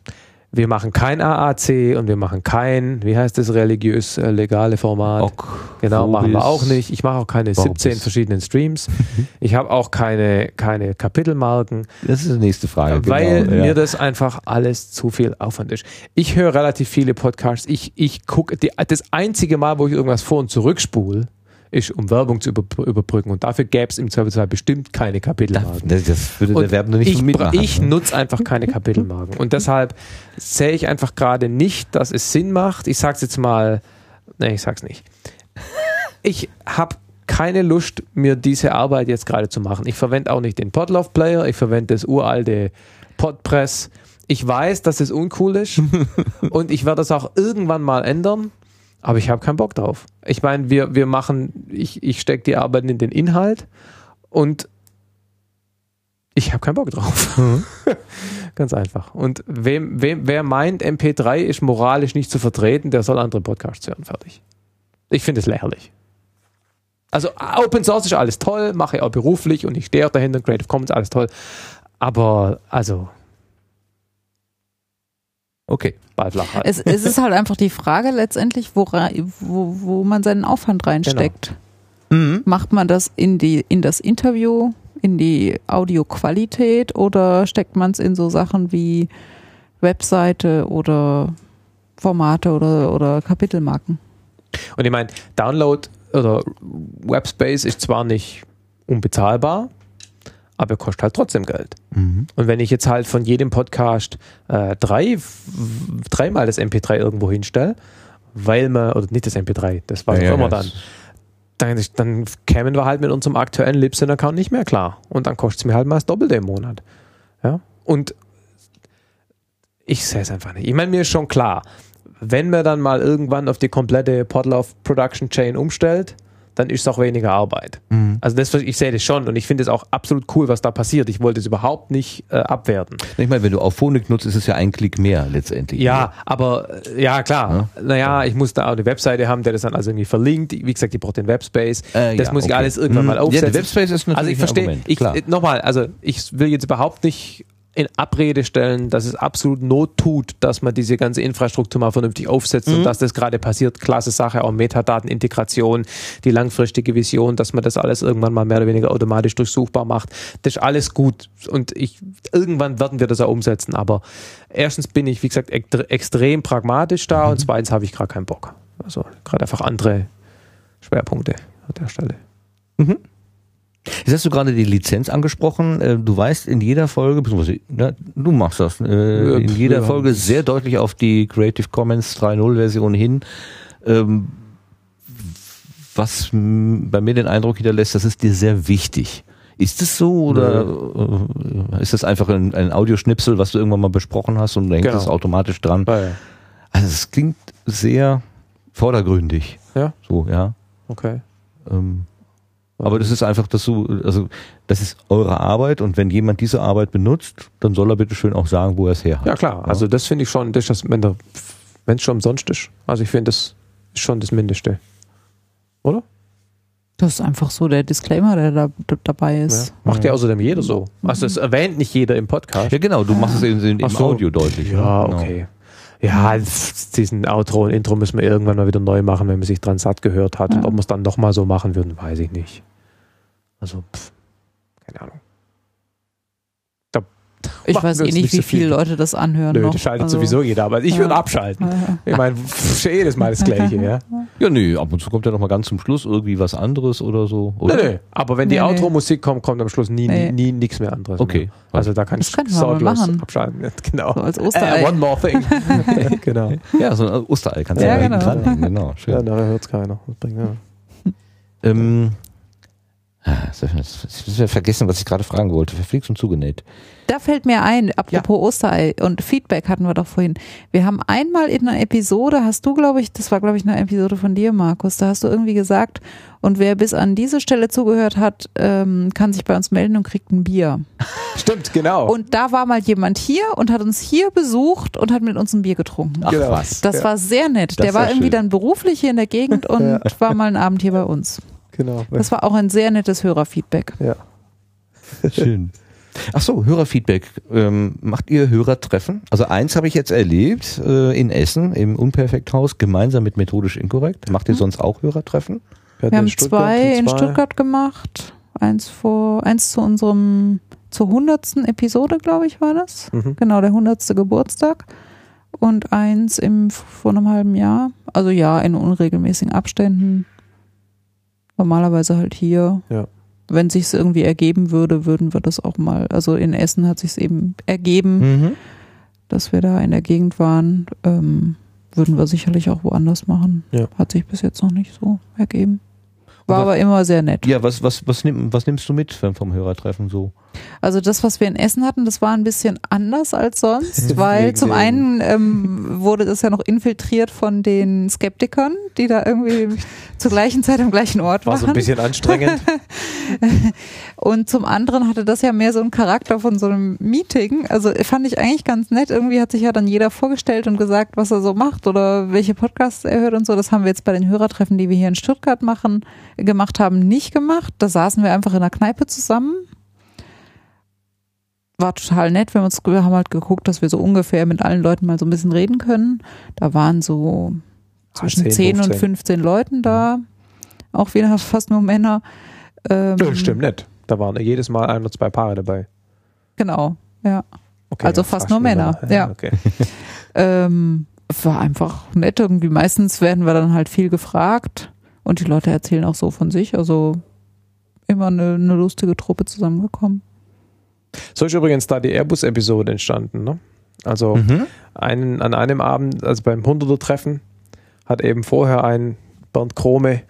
B: wir machen kein AAC und wir machen kein, wie heißt das, religiös äh, legale Format.
A: Ok,
B: Genau, machen wir auch nicht. Ich mache auch keine
A: Vorbis.
B: 17 verschiedenen Streams. Ich habe auch keine, keine Kapitelmarken,
A: Das ist die nächste Frage.
B: weil
A: genau, ja.
B: mir das einfach alles zu viel Aufwand ist. Ich höre relativ viele Podcasts. Ich, ich gucke, das einzige Mal, wo ich irgendwas vor- und zurückspule, ist, um Werbung zu über, überbrücken. Und dafür gäbe es im Zweifelsfall bestimmt keine Kapitelmarken.
A: das, das würde
B: Und
A: der Werbende nicht
B: ich,
A: mitmachen.
B: ich nutze einfach keine Kapitelmarken. Und deshalb sehe ich einfach gerade nicht, dass es Sinn macht. Ich sag's jetzt mal, nee, ich sag's nicht. Ich habe keine Lust, mir diese Arbeit jetzt gerade zu machen. Ich verwende auch nicht den Podlove Player, ich verwende das uralte Podpress. Ich weiß, dass es uncool ist und ich werde das auch irgendwann mal ändern, aber ich habe keinen Bock drauf. Ich meine, wir, wir machen, ich, ich stecke die Arbeit in den Inhalt und ich habe keinen Bock drauf. Ganz einfach. Und wem, wem, wer meint, MP3 ist moralisch nicht zu vertreten, der soll andere Podcasts hören. Fertig. Ich finde es lächerlich. Also Open Source ist alles toll, mache ich auch beruflich und ich stehe auch dahinter, Creative Commons, alles toll. Aber also
A: Okay.
B: Flach halt.
C: Es, es ist halt einfach die Frage letztendlich, wora, wo, wo man seinen Aufwand reinsteckt.
A: Mhm.
C: Macht man das in, die, in das Interview, in die Audioqualität oder steckt man es in so Sachen wie Webseite oder Formate oder, oder Kapitelmarken?
B: Und ich meine, Download oder Webspace ist zwar nicht unbezahlbar, aber er kostet halt trotzdem Geld.
A: Mhm.
B: Und wenn ich jetzt halt von jedem Podcast äh, drei, dreimal das MP3 irgendwo hinstelle, weil man, oder nicht das MP3, das war
A: Ja, ja,
B: immer dann, dann, dann kämen wir halt mit unserem aktuellen Libsyn-Account nicht mehr klar. Und dann kostet es mir halt mal das Doppelte im Monat. Ja? Und ich sehe es einfach nicht. Ich meine, mir ist schon klar, wenn man dann mal irgendwann auf die komplette Podlove Production Chain umstellt, dann ist es auch weniger Arbeit.
A: Mhm.
B: Also das, ich sehe das schon und ich finde es auch absolut cool, was da passiert. Ich wollte es überhaupt nicht äh, abwerten.
A: Ich meine, wenn du auf Phonik nutzt, ist es ja ein Klick mehr letztendlich.
B: Ja, aber äh, ja klar. Naja, ich muss da auch eine Webseite haben, der das dann also irgendwie verlinkt. Wie gesagt, ich brauche den Webspace.
A: Äh,
B: das
A: ja,
B: muss ich
A: okay.
B: alles irgendwann
A: Mhm.
B: mal
A: Ja,
B: aufsetzen.
A: der Webspace ist natürlich
B: also ich
A: ein
B: verstehe, ich, äh, nochmal, also ich will jetzt überhaupt nicht in Abrede stellen, dass es absolut Not tut, dass man diese ganze Infrastruktur mal vernünftig aufsetzt
A: Mhm.
B: und dass das gerade passiert. Klasse Sache, auch Metadatenintegration, die langfristige Vision, dass man das alles irgendwann mal mehr oder weniger automatisch durchsuchbar macht. Das ist alles gut und ich, irgendwann werden wir das auch umsetzen, aber erstens bin ich, wie gesagt, ext- extrem pragmatisch da
A: Mhm.
B: und zweitens habe ich gerade keinen Bock. Also gerade einfach andere Schwerpunkte an der Stelle.
A: Jetzt hast du gerade die Lizenz angesprochen. Äh, Du weißt in jeder Folge, du machst das, äh, in jeder. Folge sehr deutlich auf die Creative Commons 3.0 Version hin. Ähm, Was bei mir den Eindruck hinterlässt, das ist dir sehr wichtig. Ist es so oder äh, ist das einfach ein, ein Audioschnipsel, was du irgendwann mal besprochen hast und da hängt
B: Genau.
A: es automatisch dran?
B: Ja.
A: Also es klingt sehr vordergründig.
B: Ja.
A: So, ja.
B: Okay.
A: Ähm, aber das ist einfach, dass du, also das ist eure Arbeit und wenn jemand diese Arbeit benutzt, dann soll er bitte schön auch sagen, wo er es her hat.
B: Ja klar, also das finde ich schon, das ist das, wenn es schon umsonst ist. Also ich finde, das ist schon das Mindeste. Oder?
C: Das ist einfach so der Disclaimer, der da dabei ist.
B: Ja. Macht ja außerdem jeder so. Also es erwähnt nicht jeder im Podcast.
A: Ja, genau, du machst es in, in, im
B: so.
A: Audio deutlich.
B: Ja,
A: ne? Genau.
B: okay. Ja, diesen Outro und Intro müssen wir irgendwann mal wieder neu machen, wenn man sich dran satt gehört hat. Und
C: Ja.
B: ob wir es dann nochmal so machen würden, weiß ich nicht. Also, pf, keine Ahnung. Da
C: Ich weiß eh nicht,
B: nicht
C: wie
B: so viel.
C: viele Leute das anhören.
B: Nö,
C: noch.
B: das schaltet
C: Also,
B: sowieso jeder, aber ich
C: Ja.
B: würde abschalten. Ich meine, pff, jedes Mal das Gleiche, ja.
A: Ja, nee, ab und zu kommt ja noch mal ganz zum Schluss irgendwie was anderes oder so. Oder?
B: Nö, nö. Aber wenn die
C: Nee, nee.
B: Outro-Musik kommt, kommt am Schluss nie,
C: Nee.
B: nie, nie nichts mehr anderes.
A: Okay.
B: Mehr. Also da kann
C: Das
B: ich sorglos
C: machen.
B: abschalten. Ja, genau.
C: So als Osterei.
B: Äh, one more thing. genau.
A: Ja, so ein Osterei kannst du
C: Ja,
A: ja, hinten
C: genau.
A: dranhängen. Genau, schön.
B: Ja, nachher hört es keiner. Das bringt, ja.
A: Ähm, ich ich hab vergessen, was ich gerade fragen wollte. Verflixt und zugenäht.
C: Da fällt mir ein, apropos Osterei und Feedback hatten wir doch vorhin. Wir haben einmal in einer Episode, hast du, glaube ich, das war, glaube ich, eine Episode von dir, Markus, da hast du irgendwie gesagt, und wer bis an diese Stelle zugehört hat, ähm, kann sich bei uns melden und kriegt ein Bier.
B: Stimmt, genau.
C: Und da war mal jemand hier und hat uns hier besucht und hat mit uns ein Bier getrunken.
A: Ach
B: Genau.
A: was.
C: Das
B: Ja.
C: war sehr nett.
A: Das
C: Der war
A: ja
C: irgendwie
A: schön.
C: dann beruflich hier in der Gegend und
B: Ja.
C: war mal einen Abend hier bei uns.
B: Genau.
C: Das war auch ein sehr nettes Hörerfeedback.
B: ja.
A: Schön. Ach so, Hörerfeedback. Ähm, macht ihr Hörertreffen? Also eins habe ich jetzt erlebt äh, in Essen im Unperfekthaus gemeinsam mit Methodisch Inkorrekt. Macht ihr sonst auch Hörertreffen?
C: Wir haben zwei in Stuttgart gemacht. Eins vor, eins zu unserem, zur hundertsten Episode, glaube ich, war das.
B: Mhm.
C: Genau, der hundertste Geburtstag. Und eins im, vor einem halben Jahr. Also ja, in unregelmäßigen Abständen. Normalerweise halt hier.
B: Ja.
C: Wenn sich's irgendwie ergeben würde, würden wir das auch mal. Also in Essen hat sich's eben ergeben,
A: Mhm.
C: dass wir da in der Gegend waren. Ähm, würden wir sicherlich auch woanders machen.
B: Ja.
C: Hat sich bis jetzt noch nicht so ergeben. War
A: was-
C: aber immer sehr nett.
A: Ja, was, was, was, nimm, was nimmst du mit vom Hörertreffen so?
C: Also das, was wir in Essen hatten, das war ein bisschen anders als sonst, weil zum einen ähm, wurde das ja noch infiltriert von den Skeptikern, die da irgendwie zur gleichen Zeit am gleichen Ort
B: War
C: waren.
B: so ein bisschen anstrengend.
C: Und zum anderen hatte das ja mehr so einen Charakter von so einem Meeting. Also fand ich eigentlich ganz nett. Irgendwie hat sich ja dann jeder vorgestellt und gesagt, was er so macht oder welche Podcasts er hört und so. Das haben wir jetzt bei den Hörertreffen, die wir hier in Stuttgart machen, gemacht haben, nicht gemacht. Da saßen wir einfach in einer Kneipe zusammen. War total nett. Wir haben, uns, wir haben halt geguckt, dass wir so ungefähr mit allen Leuten mal so ein bisschen reden können. Da waren so zwischen 10,
B: 10,
C: und
B: 15.
C: 15 Leuten da. Auch wieder fast nur Männer. Ähm,
B: Das stimmt nicht. Da waren jedes Mal ein oder zwei Paare dabei.
C: Genau, ja.
B: Okay,
C: Also fast nur Männer, ja.
B: Okay.
C: Ähm, war einfach nett irgendwie. Meistens werden wir dann halt viel gefragt und die Leute erzählen auch so von sich. Also immer eine, eine lustige Truppe zusammengekommen.
B: So ist übrigens da die Airbus-Episode entstanden. Ne? Also
A: Mhm.
B: einen, an einem Abend, also beim 100er-Treffen, hat eben vorher ein Bernd Krome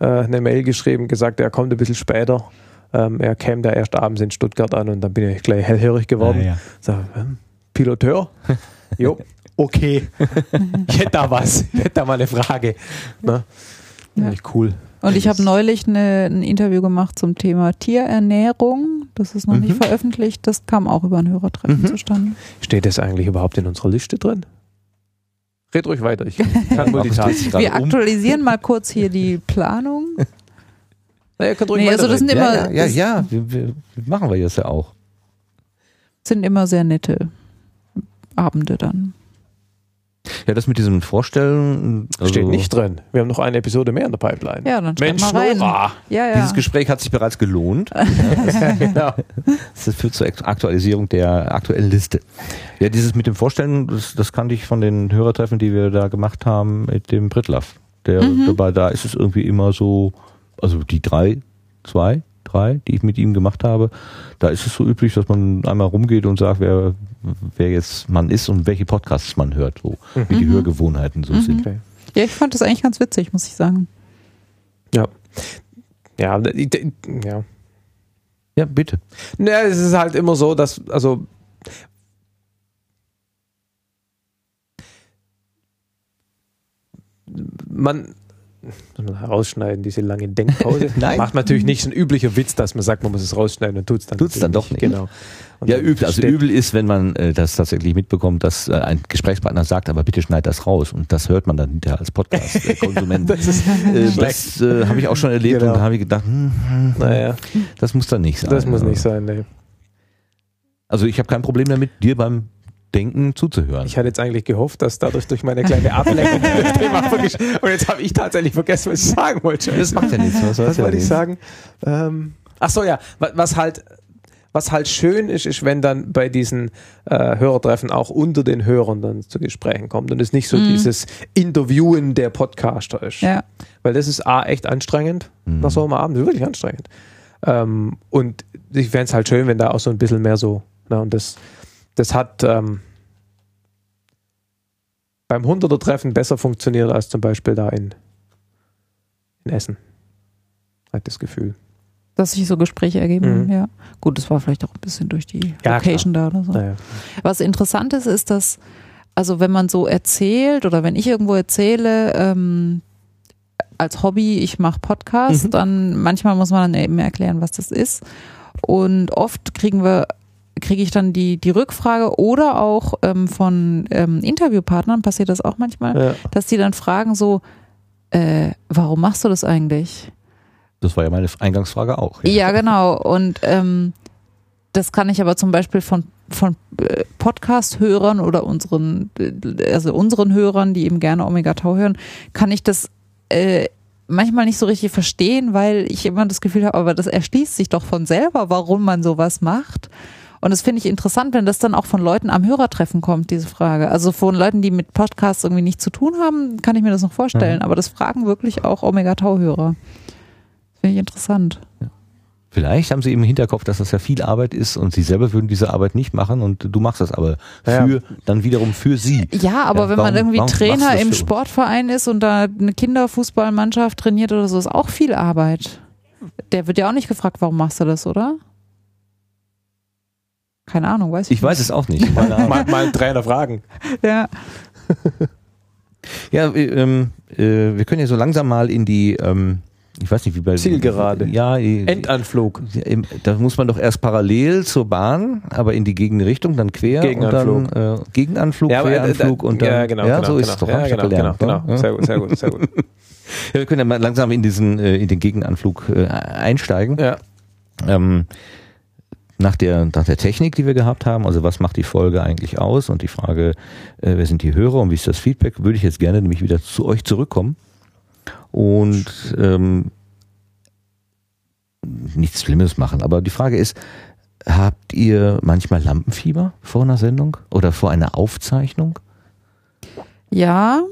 B: äh, eine Mail geschrieben, gesagt, er kommt ein bisschen später. Ähm, er käme da erst abends in Stuttgart an und dann bin ich gleich hellhörig geworden.
A: Ja, ja.
B: Ähm, Piloteur? jo, okay. ich hätte da was. Ich hätte da mal eine Frage. Ne?
C: Ja.
B: Cool.
C: Und ich habe neulich eine, ein Interview gemacht zum Thema Tierernährung. Das ist noch nicht
A: Mhm.
C: veröffentlicht. Das kam auch über ein Hörertreffen
A: Mhm.
C: zustande.
B: Steht das eigentlich überhaupt in unserer Liste drin? Red ruhig weiter. Ich kann
A: dreht sich gerade
C: Wir
A: um.
C: aktualisieren mal kurz hier die Planung.
B: Na, ihr könnt ruhig
C: Nee, also das sind immer,
A: Ja, ja, ja,
C: das
A: ja. Wir, wir, machen wir jetzt ja auch.
C: sind immer sehr nette Abende dann.
A: Ja, das mit diesem Vorstellen. Also,
B: Steht nicht drin. Wir haben noch eine Episode mehr in der Pipeline.
C: Ja, dann
B: Mensch,
C: mal rein.
B: Nora.
C: Ja, ja.
A: Dieses Gespräch hat sich bereits gelohnt.
B: genau.
A: Das führt zur Aktualisierung der aktuellen Liste. Ja, dieses mit dem Vorstellen, das, das kannte ich von den Hörertreffen, die wir da gemacht haben mit dem Britlaff. Der
C: Mhm.
A: dabei, da ist es irgendwie immer so, also die drei, zwei, drei, die ich mit ihm gemacht habe, da ist es so üblich, dass man einmal rumgeht und sagt, wer, wer jetzt man ist und welche Podcasts man hört, so, wie die
C: Mhm.
A: Hörgewohnheiten so
C: Mhm.
A: sind.
B: Okay.
C: Ja, ich fand das eigentlich ganz witzig, muss ich sagen.
B: Ja. Ja, ja.
A: Ja, bitte.
B: Ja, es ist halt immer so, dass, also man rausschneiden, diese lange Denkpause.
A: Nein.
B: Macht natürlich nicht so ein üblicher Witz, dass man sagt, man muss es rausschneiden und tut es dann,
A: Tut's dann doch nicht.
B: Genau. Und
A: Ja,
B: dann
A: übel. Also übel ist, wenn man äh, das tatsächlich mitbekommt, dass äh, ein Gesprächspartner sagt, aber bitte schneid das raus. Und das hört man dann hinterher als Podcast-Konsument.
B: Das ist
A: äh, das äh, habe ich auch schon erlebt
B: Genau.
A: und da habe ich gedacht, hm, hm,
B: Naja,
A: das muss dann nicht sein.
B: das muss nicht sein. Nee.
A: Also ich habe kein Problem damit, dir beim Denken zuzuhören.
B: Ich hatte jetzt eigentlich gehofft, dass dadurch durch meine kleine Ablenkung das Thema. Und jetzt habe ich tatsächlich vergessen, was ich sagen wollte.
A: das macht ja nichts. Was,
B: Was wollte ich sagen? Ähm, ach so, ja. Was, halt, Was halt schön ist, ist, wenn dann bei diesen äh, Hörertreffen auch unter den Hörern dann zu Gesprächen kommt und es nicht so
C: Mhm.
B: dieses Interviewen der Podcaster ist.
C: Ja.
B: Weil das ist A, echt anstrengend nach so einem Abend, wirklich anstrengend. Ähm, und ich fände es halt schön, wenn da auch so ein bisschen mehr so, ne, und das, das hat ähm, beim 100er-Treffen besser funktioniert als zum Beispiel da in, in Essen. Hat das Gefühl.
C: Dass sich so Gespräche ergeben,
B: Mhm.
C: ja. Gut, das war vielleicht auch ein bisschen durch die
B: Ja,
C: Location da oder so.
B: Naja.
C: Was interessant ist, ist, dass, also wenn man so erzählt oder wenn ich irgendwo erzähle, ähm, als Hobby, ich mache Podcast,
B: Mhm.
C: dann manchmal muss man dann eben erklären, was das ist. Und oft kriegen wir, kriege ich dann die, die Rückfrage oder auch ähm, von ähm, Interviewpartnern, passiert das auch manchmal,
B: Ja.
C: dass die dann fragen so, äh, warum machst du das eigentlich?
A: Das war ja meine Eingangsfrage auch.
C: Ja, genau. Und ähm, das kann ich aber zum Beispiel von, von äh, Podcast-Hörern oder unseren, äh, also unseren Hörern, die eben gerne Omega Tau hören, kann ich das äh, manchmal nicht so richtig verstehen, weil ich immer das Gefühl habe, aber das erschließt sich doch von selber, warum man sowas macht. Und das finde ich interessant, wenn das dann auch von Leuten am Hörertreffen kommt, diese Frage. Also von Leuten, die mit Podcasts irgendwie nichts zu tun haben, kann ich mir das noch vorstellen. Aber das fragen wirklich auch Omega Tau-Hörer. Finde ich interessant.
A: Vielleicht haben sie im Hinterkopf, dass das ja viel Arbeit ist und sie selber würden diese Arbeit nicht machen und du machst das aber
B: Ja.
A: für, dann wiederum für sie.
C: Ja, aber
A: Ja,
C: wenn
A: warum-
C: man irgendwie Trainer im Sportverein ist und da eine Kinderfußballmannschaft trainiert oder so, ist auch viel Arbeit. Der wird ja auch nicht gefragt, warum machst du das, oder? Keine Ahnung, weiß ich,
A: Ich weiß es auch nicht.
B: Mal, mal einen Trainer fragen.
C: nicht. Ja.
A: Ja, wir, ähm, äh, wir können ja so langsam mal in die, ähm, ich weiß nicht, wie bei
B: Zielgerade.
A: Ja, äh,
B: Endanflug.
A: ja, da muss man doch erst parallel zur Bahn, aber in die Gegenrichtung, dann quer
B: Gegenanflug.
A: und dann äh, Gegenanflug,
B: aber, äh,
A: Queranflug
B: da-
A: und dann
B: ja, genau,
A: ja,
B: genau,
A: so ist
B: genau.
A: es doch.
B: Ja,
A: ich
B: genau,
A: gelernt,
B: genau,
A: ne?
B: genau.
A: Ja.
B: Sehr gut, sehr gut, sehr gut.
A: Ja, wir können ja mal langsam in diesen äh, in den Gegenanflug äh, einsteigen.
B: Ja.
A: Ähm, nach der, nach der Technik, die wir gehabt haben, also was macht die Folge eigentlich aus und die Frage, äh, wer sind die Hörer und wie ist das Feedback, würde ich jetzt gerne nämlich wieder zu euch zurückkommen und ähm, nichts Schlimmes machen. Aber die Frage ist, habt ihr manchmal Lampenfieber vor einer Sendung oder vor einer Aufzeichnung?
C: ja.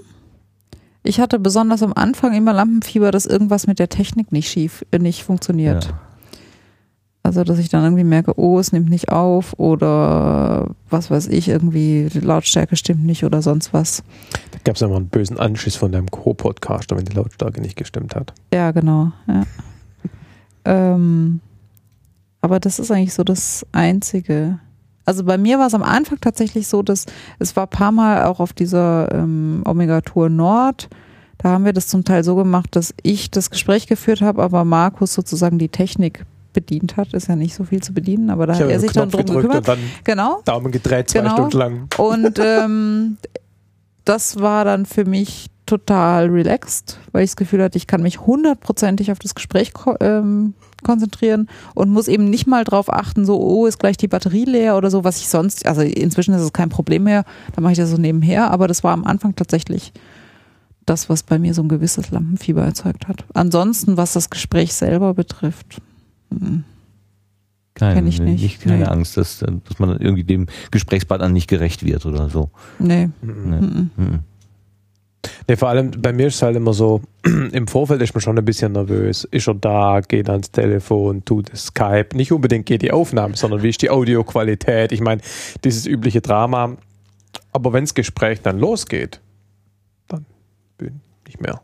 C: Ich hatte besonders am Anfang immer Lampenfieber, dass irgendwas mit der Technik nicht schief, äh, nicht funktioniert.
A: Ja.
C: Also, dass ich dann irgendwie merke, oh, es nimmt nicht auf oder was weiß ich, irgendwie die Lautstärke stimmt nicht oder sonst was.
B: Da gab es immer einen bösen Anschiss von deinem Co-Podcaster, wenn die Lautstärke nicht gestimmt hat.
C: Ja, genau. Ja. ähm, aber das ist eigentlich so das Einzige. Also bei mir war es am Anfang tatsächlich so, dass es war ein paar Mal auch auf dieser ähm, Omega Tour Nord. Da haben wir das zum Teil so gemacht, dass ich das Gespräch geführt habe, aber Markus sozusagen die Technik bedient hat. Ist ja nicht so viel zu bedienen, aber da
B: Ich
C: hat er sich dann
B: Knopf
C: drum
B: gedrückt
C: gekümmert.
B: dann
C: Genau.
B: Daumen gedreht, zwei
C: Genau.
B: Stunden lang.
C: Und ähm, das war dann für mich total relaxed, weil ich das Gefühl hatte, ich kann mich hundertprozentig auf das Gespräch ko ähm, konzentrieren und muss eben nicht mal drauf achten, so, oh, ist gleich die Batterie leer oder so, was ich sonst, also inzwischen ist es kein Problem mehr, da mache ich das so nebenher, aber das war am Anfang tatsächlich das, was bei mir so ein gewisses Lampenfieber erzeugt hat. Ansonsten, was das Gespräch selber betrifft,
A: Keine,
C: Kenn ich nicht.
A: keine
C: Nee.
A: Angst, dass, dass man irgendwie dem Gesprächspartner nicht gerecht wird oder so.
C: nee.
A: Nee.
C: mm,
A: Mhm.
B: Nee, vor allem bei mir ist es halt immer so, im Vorfeld ist man schon ein bisschen nervös. Ist er da, geht ans Telefon, tut Skype. Nicht unbedingt geht die Aufnahme, sondern wie ist die Audioqualität. Ich meine, dieses übliche Drama. Aber wenn das Gespräch dann losgeht, dann bin ich nicht mehr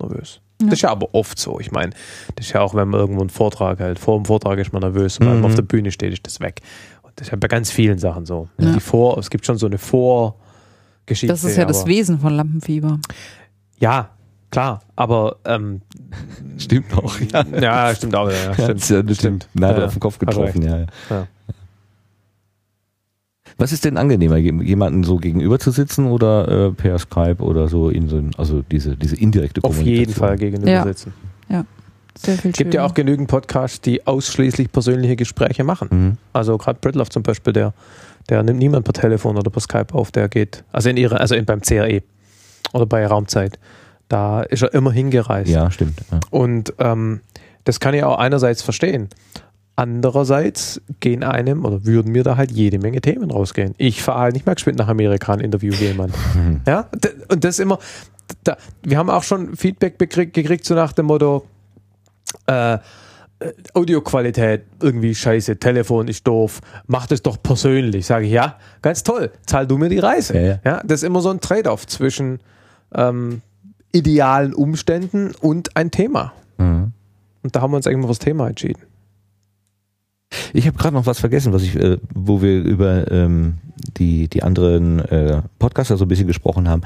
B: nervös.
C: Ja.
B: Das ist ja aber oft so. Ich meine, das ist ja auch, wenn man irgendwo einen Vortrag hält. Vor dem Vortrag ist man nervös, sobald
A: Mhm.
B: man auf der Bühne steht, ist das weg. Und das ist ja bei ganz vielen Sachen so.
C: Ja.
B: Die Vor, es gibt schon so eine Vorgeschichte.
C: Das ist ja das Wesen von Lampenfieber.
B: ja, klar, aber ähm,
A: Stimmt auch, ja.
B: ja, stimmt auch. Ja, stimmt,
A: ja das stimmt. Nadel
B: Ja,
A: auf den Kopf getroffen, ja, ja.
B: Ja.
A: Was ist denn angenehmer, jem- jemanden so gegenüber zu sitzen oder äh, per Skype oder so in so ein, also diese, diese indirekte
B: Auf
A: Kommunikation?
B: jeden Fall gegenüber
C: Ja.
B: sitzen.
C: Sehr viel
B: Es gibt ja auch genügend Podcasts, die ausschließlich persönliche Gespräche machen.
A: Mhm.
B: Also gerade Britloff zum Beispiel, der, der nimmt niemand per Telefon oder per Skype auf, der geht, also in ihre, also in, beim CRE oder bei Raumzeit. Da ist er immer hingereist.
A: Ja, stimmt. Ja.
B: Und ähm, das kann ich auch einerseits verstehen. Andererseits gehen einem oder würden mir da halt jede Menge Themen rausgehen. Ich fahre halt nicht mehr geschwind nach Amerika und interview jemand. Ja, und das ist immer, da, wir haben auch schon Feedback gekriegt, so nach dem Motto, äh, äh, Audioqualität irgendwie scheiße, Telefon ist doof, mach das doch persönlich. Sage ich, ja, ganz toll, zahl du mir die Reise.
A: Ja, ja.
B: das ist immer so ein Trade-off zwischen ähm, idealen Umständen und ein Thema.
A: Mhm.
B: Und da haben wir uns eigentlich mal fürs Thema entschieden.
A: Ich habe gerade noch was vergessen, was ich, äh, wo wir über ähm, die die anderen äh, Podcaster so ein bisschen gesprochen haben.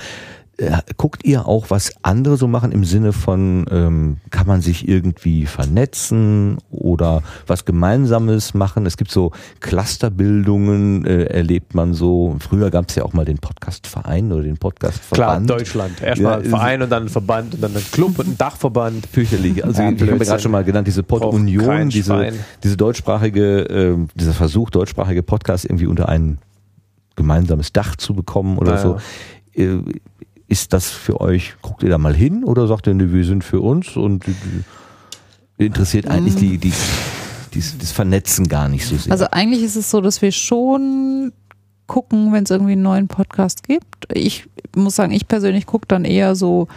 A: Äh, guckt ihr auch, was andere so machen im Sinne von, ähm, kann man sich irgendwie vernetzen oder was Gemeinsames machen? Es gibt so Clusterbildungen, äh, erlebt man so. Früher gab es ja auch mal den Podcastverein oder den
B: Klar,
A: Podcastverband.
B: Deutschland. Erstmal
A: Ja,
B: Verein und dann ein Verband und dann ein Club und ein Dachverband.
A: fürchterlich. Also
B: Ja,
A: ich habe gerade schon mal genannt, diese Pod-Union, diese, diese deutschsprachige, ähm, dieser Versuch, deutschsprachige Podcasts irgendwie unter ein gemeinsames Dach zu bekommen oder
B: Ja,
A: so. Äh, Ist das für euch, guckt ihr da mal hin oder sagt ihr, nee, wir sind für uns und äh, interessiert eigentlich die, die, dies- das Vernetzen gar nicht so sehr?
C: Also eigentlich ist es so, dass wir schon gucken, wenn es irgendwie einen neuen Podcast gibt. Ich muss sagen, ich persönlich gucke dann eher so,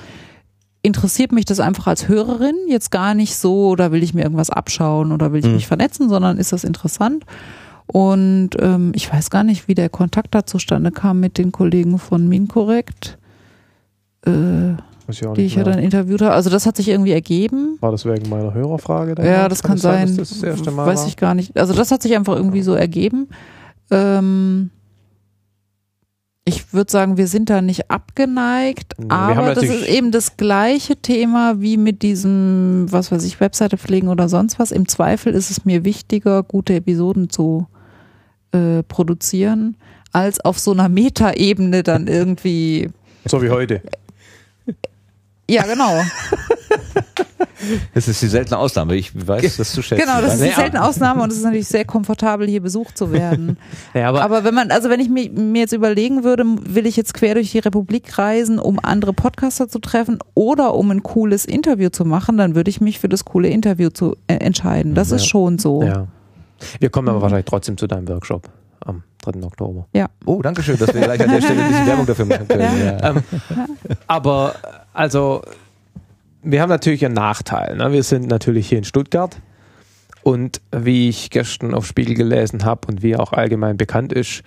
C: interessiert mich das einfach als Hörerin, jetzt gar nicht so, oder will ich mir irgendwas abschauen oder will ich
A: Mhm.
C: mich vernetzen, sondern ist das interessant. Und ähm, ich weiß gar nicht, wie der Kontakt da zustande kam mit den Kollegen von Minkorrekt, äh,
B: ich
C: die ich ja dann interviewt habe. Also das hat sich irgendwie ergeben.
B: War das wegen meiner Hörerfrage?
C: Ja, das kann, sein.
B: dass das, das erste Mal
C: Weiß ich gar nicht. Also das hat sich einfach irgendwie so ergeben. Ähm, ich würde sagen, wir sind da nicht abgeneigt,
B: wir
C: aber das ist eben das gleiche Thema wie mit diesem, was weiß ich, Webseite pflegen oder sonst was. Im Zweifel ist es mir wichtiger, gute Episoden zu äh, produzieren, als auf so einer Metaebene dann irgendwie.
B: So wie heute.
C: Ja, genau.
A: Das ist die seltene Ausnahme. Ich weiß das zu schätzen.
C: Genau, das ist die seltene Ausnahme und es ist natürlich sehr komfortabel, hier besucht zu werden.
B: Ja, aber,
C: Aber wenn man, also wenn ich mir, mir jetzt überlegen würde, will ich jetzt quer durch die Republik reisen, um andere Podcaster zu treffen oder um ein cooles Interview zu machen, dann würde ich mich für das coole Interview zu äh, entscheiden. Das
B: Ja.
C: ist schon so.
B: ja. Wir kommen aber wahrscheinlich trotzdem zu deinem Workshop am 3. Oktober.
A: Oh, danke schön, dass wir gleich an der Stelle ein bisschen Werbung dafür machen können. Ja.
B: Ähm, aber also, wir haben natürlich einen Nachteil. Ne? Wir sind natürlich hier in Stuttgart und wie ich gestern auf Spiegel gelesen habe und wie auch allgemein bekannt ist,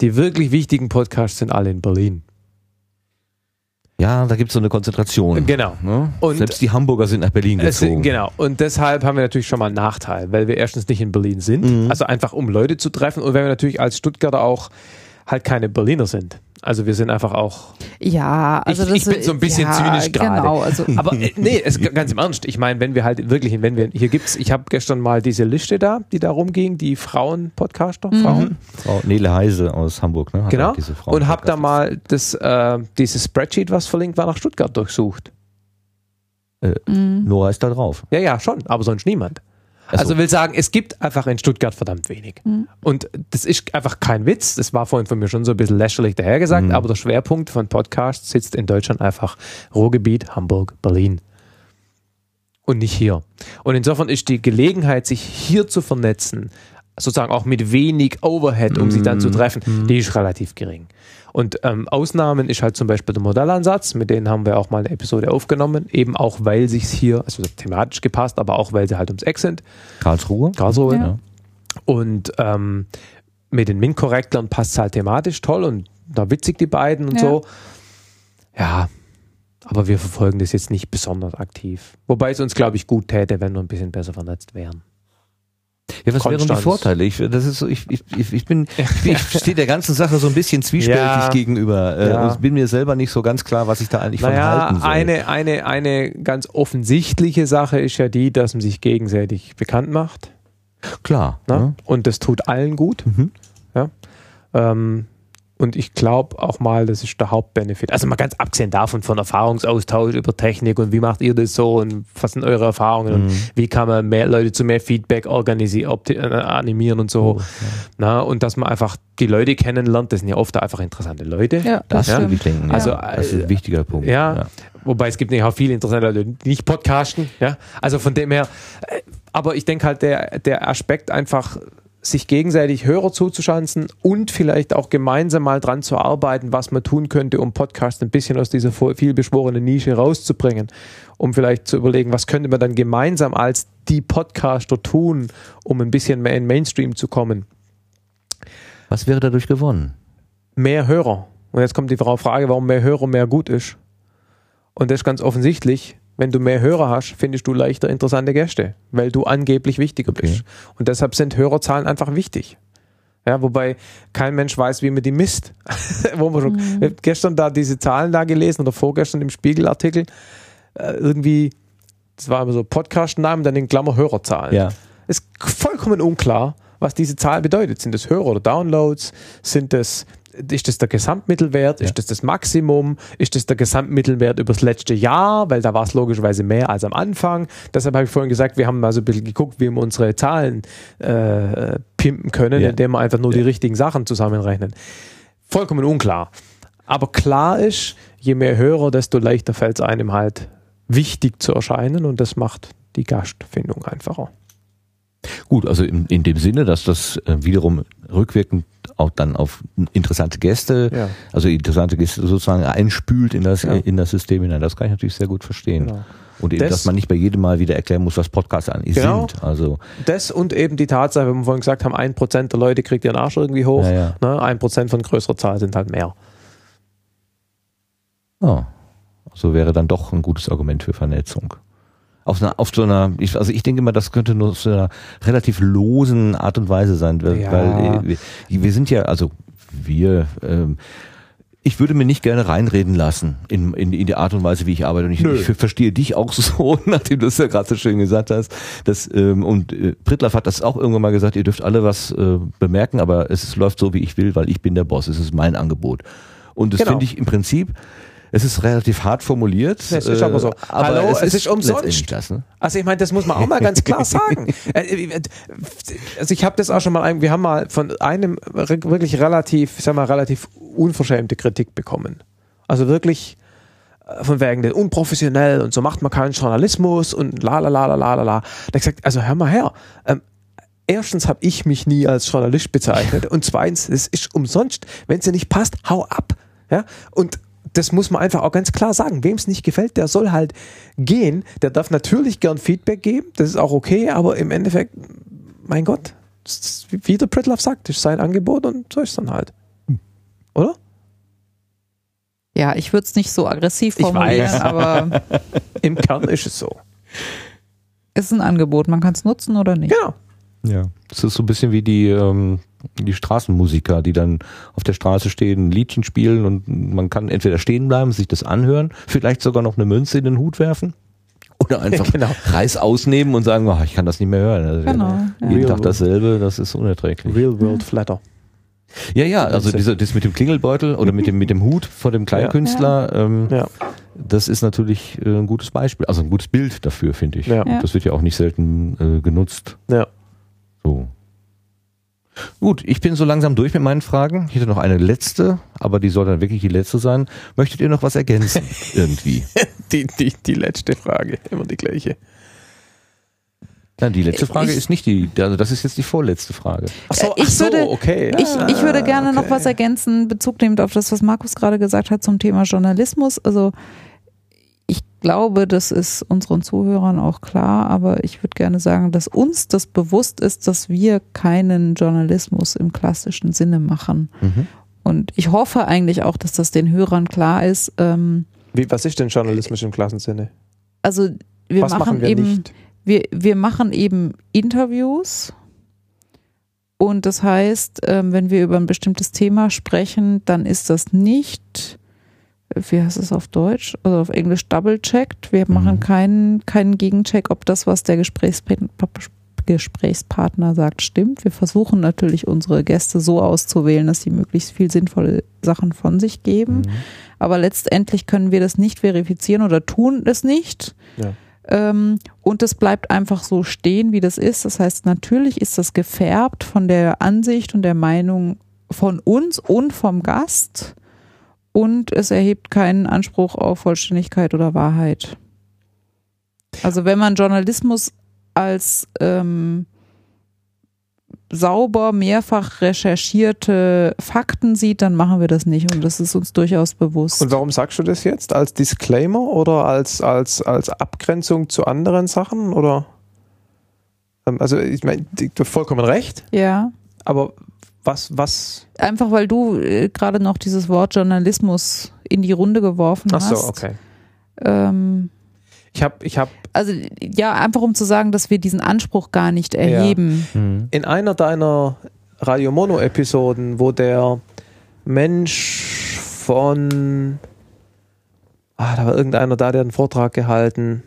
B: die wirklich wichtigen Podcasts sind alle in Berlin.
A: Ja, da gibt es so eine Konzentration.
B: Genau.
A: Ne?
B: Und-
A: Selbst die Hamburger sind nach Berlin
B: Es,
A: gezogen.
B: genau. Und deshalb haben wir natürlich schon mal einen Nachteil, weil wir erstens nicht in Berlin sind,
A: Mhm.
B: also einfach um Leute zu treffen und weil wir natürlich als Stuttgarter auch halt keine Berliner sind. Also wir sind einfach auch.
C: Ja, also
B: Ich-
C: das
B: ich bin so ein bisschen
C: ja,
B: zynisch gerade.
C: Genau, also
B: Aber äh, nee, es, ganz im Ernst. Ich meine, wenn wir halt wirklich, wenn wir hier gibt's, ich habe gestern mal diese Liste da, die da rumging, die Frauen-Podcaster,
C: Mhm.
B: Frauen,
A: Frau Nele Heise aus Hamburg, ne? Hat
B: genau. Und habe da mal das, äh, dieses Spreadsheet, was verlinkt war, nach Stuttgart durchsucht.
C: mm,
A: Nora ist da drauf.
B: Ja, ja, schon, aber sonst niemand.
A: Ach so.
B: Also will sagen, es gibt einfach in Stuttgart verdammt wenig.
C: Mhm.
B: Und das ist einfach kein Witz. Das war vorhin von mir schon so ein bisschen lächerlich dahergesagt,
A: Mhm.
B: aber der Schwerpunkt von Podcasts sitzt in Deutschland einfach Ruhrgebiet, Hamburg, Berlin. Und nicht hier. Und insofern ist die Gelegenheit, sich hier zu vernetzen, sozusagen auch mit wenig Overhead, um sich dann zu
A: Mhm.
B: treffen, die ist relativ gering. Und ähm, Ausnahmen ist halt zum Beispiel der Modellansatz, mit denen haben wir auch mal eine Episode aufgenommen, eben auch weil sich hier, also thematisch gepasst, aber auch weil sie halt ums Eck sind.
A: Karlsruhe.
B: Karlsruhe.
C: Ja.
B: Und ähm, mit den MINT-Korrektlern passt es halt thematisch toll und da witzig die beiden und
C: Ja.
B: so. Ja, aber wir verfolgen das jetzt nicht besonders aktiv. Wobei es uns, glaube ich, gut täte, wenn wir ein bisschen besser vernetzt wären.
A: Ja, was wären die
B: Konstanz.
A: Vorteile? Ich, das ist so, ich, ich, ich bin, ich, stehe der ganzen Sache so ein bisschen zwiespältig
B: Ja.
A: gegenüber äh,
B: Ja.
A: und bin mir selber nicht so ganz klar, was ich da eigentlich von
B: Naja,
A: halten soll.
B: eine, eine, eine ganz offensichtliche Sache ist ja die, dass man sich gegenseitig bekannt macht.
A: Klar.
B: Ne?
A: Ne?
B: Und das tut allen gut.
A: Mhm.
B: Ja. Ähm, und ich glaube auch mal, das ist der Hauptbenefit. Also mal ganz abgesehen davon von Erfahrungsaustausch über Technik und wie macht ihr das so und was sind eure Erfahrungen und
A: Mhm.
B: wie kann man mehr Leute zu mehr Feedback organisieren, opti- äh, animieren und so. Na, und dass man einfach die Leute kennenlernt, das sind ja oft einfach interessante Leute.
C: ja,
A: Das
B: Ja.
C: stimmt.
A: ich denken. Ja.
B: Also,
A: das ist
B: äh,
A: ein wichtiger Punkt.
B: ja. Wobei es gibt nämlich auch viele interessante Leute, die nicht podcasten. Ja? Also von dem her, äh, aber ich denke halt, der, der Aspekt einfach, sich gegenseitig Hörer zuzuschanzen und vielleicht auch gemeinsam mal dran zu arbeiten, was man tun könnte, um Podcast ein bisschen aus dieser vielbeschworenen Nische rauszubringen, um vielleicht zu überlegen, was könnte man dann gemeinsam als die Podcaster tun, um ein bisschen mehr in Mainstream zu kommen.
A: Was wäre dadurch gewonnen?
B: Mehr Hörer. Und jetzt kommt die Frage, warum mehr Hörer mehr gut ist. Und das ist ganz offensichtlich, wenn du mehr Hörer hast, findest du leichter interessante Gäste, weil du angeblich wichtiger okay. bist. Und deshalb sind Hörerzahlen einfach wichtig. Ja, wobei kein Mensch weiß, wie man die misst. Wo man schon, mhm. gestern da diese Zahlen da gelesen oder vorgestern im Spiegelartikel, äh, irgendwie, das war immer so Podcast-Namen, dann in Klammer Hörerzahlen.
A: Ja.
B: Ist vollkommen unklar, was diese Zahl bedeutet. Sind das Hörer oder Downloads? Sind das ist das der Gesamtmittelwert? Ja. Ist das das Maximum? Ist das der Gesamtmittelwert übers letzte Jahr? Weil da war es logischerweise mehr als am Anfang. Deshalb habe ich vorhin gesagt, wir haben mal so ein bisschen geguckt, wie wir unsere Zahlen äh, pimpen können, ja. indem wir einfach nur ja. die richtigen Sachen zusammenrechnen. Vollkommen unklar. Aber klar ist, je mehr Hörer, desto leichter fällt es einem halt wichtig zu erscheinen und das macht die Gastfindung einfacher.
A: Gut, also in, in dem Sinne, dass das äh, wiederum rückwirkend auch dann auf interessante Gäste, ja. also interessante Gäste sozusagen einspült in das, ja. in das System hinein. Das kann ich natürlich sehr gut verstehen. Genau. Und eben, das, dass man nicht bei jedem Mal wieder erklären muss, was Podcasts eigentlich genau. sind. Also
B: das und eben die Tatsache, wenn wir vorhin gesagt haben, ein Prozent der Leute kriegt ihren Arsch irgendwie hoch, ja, ne? ein Prozent von größerer Zahl sind halt mehr.
A: Oh. So wäre dann doch ein gutes Argument für Vernetzung auf, einer, auf so einer, ich, also ich denke mal, das könnte nur so einer relativ losen Art und Weise sein, weil, ja. weil äh, wir, wir, sind ja, also wir, ähm, ich würde mir nicht gerne reinreden lassen in, in, in die Art und Weise, wie ich arbeite. Und ich, ich verstehe dich auch so, nachdem du es ja gerade so schön gesagt hast. Dass, ähm, und äh, Prittlaff hat das auch irgendwann mal gesagt, ihr dürft alle was äh, bemerken, aber es läuft so, wie ich will, weil ich bin der Boss. Es ist mein Angebot. Und das genau. finde ich im Prinzip es ist relativ hart formuliert.
B: Es ist aber so. Äh, aber Hallo, es, es ist, umsonst. Das, ne? Also ich meine, das muss man auch mal ganz klar sagen. Äh, äh, also ich habe das auch schon mal, wir haben mal von einem wirklich relativ, ich sag mal, relativ unverschämte Kritik bekommen. Also wirklich von wegen der unprofessionell und so macht man keinen Journalismus und la la la la la la la. Da ich gesagt, also hör mal her. Ähm, erstens habe ich mich nie als Journalist bezeichnet und zweitens, es ist umsonst. Wenn es dir nicht passt, hau ab. Ja? Und das muss man einfach auch ganz klar sagen. Wem es nicht gefällt, der soll halt gehen. Der darf natürlich gern Feedback geben, das ist auch okay, aber im Endeffekt, mein Gott, wie der Pritlove sagt, das ist sein Angebot und so ist es dann halt. Oder?
C: Ja, ich würde es nicht so aggressiv formulieren, aber
B: im Kern ist es so.
C: Es ist ein Angebot, man kann es nutzen oder nicht.
B: Genau.
A: Ja, es ist so ein bisschen wie die, ähm, die Straßenmusiker, die dann auf der Straße stehen, ein Liedchen spielen und man kann entweder stehen bleiben, sich das anhören, vielleicht sogar noch eine Münze in den Hut werfen oder einfach genau. Reis ausnehmen und sagen, oh, ich kann das nicht mehr hören. Also genau, jeden ja. Tag dasselbe, das ist unerträglich.
B: Real World Flatter.
A: Ja, ja, also diese, das mit dem Klingelbeutel oder mit dem, mit dem Hut vor dem Kleinkünstler, ja. Ähm, ja. das ist natürlich äh, ein gutes Beispiel, also ein gutes Bild dafür, finde ich. Ja. Das wird ja auch nicht selten äh, genutzt.
B: Ja.
A: So. Gut, ich bin so langsam durch mit meinen Fragen. Ich hätte noch eine letzte, aber die soll dann wirklich die letzte sein. Möchtet ihr noch was ergänzen? Irgendwie.
B: die, die, die letzte Frage, immer die gleiche.
A: Nein, die letzte Frage ich, ist nicht die, also das ist jetzt die vorletzte Frage.
C: Ach so, ich ach so würde, okay. Ich, ich würde gerne okay. noch was ergänzen, Bezug nehmend auf das, was Markus gerade gesagt hat zum Thema Journalismus. Also ich glaube, das ist unseren Zuhörern auch klar, aber ich würde gerne sagen, dass uns das bewusst ist, dass wir keinen Journalismus im klassischen Sinne machen. Mhm. Und ich hoffe eigentlich auch, dass das den Hörern klar ist. Ähm,
B: Wie, was ist denn Journalismus im klassischen Sinne?
C: Also wir was machen, machen wir eben, nicht? Wir, wir machen eben Interviews. Und das heißt, ähm, wenn wir über ein bestimmtes Thema sprechen, dann ist das nicht wie heißt es auf Deutsch, also auf Englisch double-checked. Wir mhm. machen keinen, keinen Gegencheck, ob das, was der Gesprächspartner sagt, stimmt. Wir versuchen natürlich unsere Gäste so auszuwählen, dass sie möglichst viel sinnvolle Sachen von sich geben. Mhm. Aber letztendlich können wir das nicht verifizieren oder tun es nicht. Ja. Ähm, und es bleibt einfach so stehen, wie das ist. Das heißt, natürlich ist das gefärbt von der Ansicht und der Meinung von uns und vom Gast und es erhebt keinen Anspruch auf Vollständigkeit oder Wahrheit. Also wenn man Journalismus als ähm, sauber mehrfach recherchierte Fakten sieht, dann machen wir das nicht und das ist uns durchaus bewusst.
B: Und warum sagst du das jetzt? Als Disclaimer oder als, als, als Abgrenzung zu anderen Sachen? Oder? Ähm, also ich meine, du hast vollkommen recht,
C: ja.
B: aber was, was?
C: Einfach weil du äh, gerade noch dieses Wort Journalismus in die Runde geworfen
B: Ach
C: hast.
B: so, okay.
C: Ähm,
B: Ich habe ich hab
C: also ja, einfach um zu sagen, dass wir diesen Anspruch gar nicht erheben.
A: Mhm.
B: in einer deiner Radio Mono Episoden, wo der Mensch von ah, da war irgendeiner da, der einen Vortrag gehalten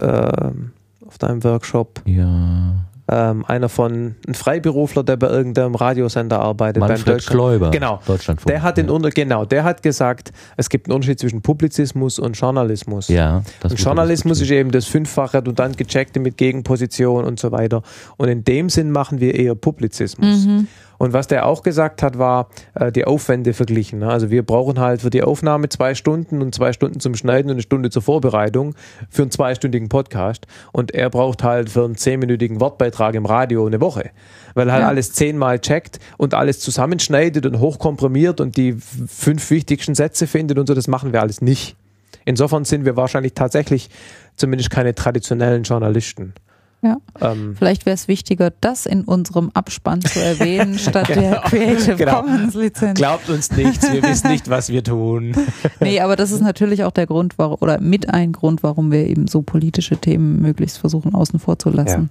B: ähm, auf deinem Workshop.
A: Ja.
B: Ähm, einer von ein Freiberufler, der bei irgendeinem Radiosender arbeitet. beim
A: Manfred
B: Deutschland-
A: Kläuber.
B: Genau.
A: Deutschlandfunk.
B: Der hat den
A: ja.
B: Genau, der hat gesagt, es gibt einen Unterschied zwischen Publizismus und Journalismus.
A: Ja. das
B: Und Journalismus ist eben das fünffach redundant gecheckte mit Gegenposition und so weiter. Und in dem Sinn machen wir eher Publizismus.
C: Mhm.
B: Und was der auch gesagt hat, war äh, die Aufwände verglichen. ne? Also wir brauchen halt für die Aufnahme zwei Stunden und zwei Stunden zum Schneiden und eine Stunde zur Vorbereitung für einen zweistündigen Podcast. Und er braucht halt für einen zehnminütigen Wortbeitrag im Radio eine Woche. Weil er halt
C: Ja.
B: alles zehnmal checkt und alles zusammenschneidet und hochkomprimiert und die fünf wichtigsten Sätze findet und so. Das machen wir alles nicht. Insofern sind wir wahrscheinlich tatsächlich zumindest keine traditionellen Journalisten.
C: Ja.
B: Ähm,
C: Vielleicht wäre es wichtiger, das in unserem Abspann zu erwähnen, statt der Creative
B: Genau.
C: Commons Lizenz.
B: Glaubt uns nichts, wir wissen nicht, was wir tun.
C: Nee, aber das ist natürlich auch der Grund, warum, oder mit ein Grund, warum wir eben so politische Themen möglichst versuchen außen vor zu lassen.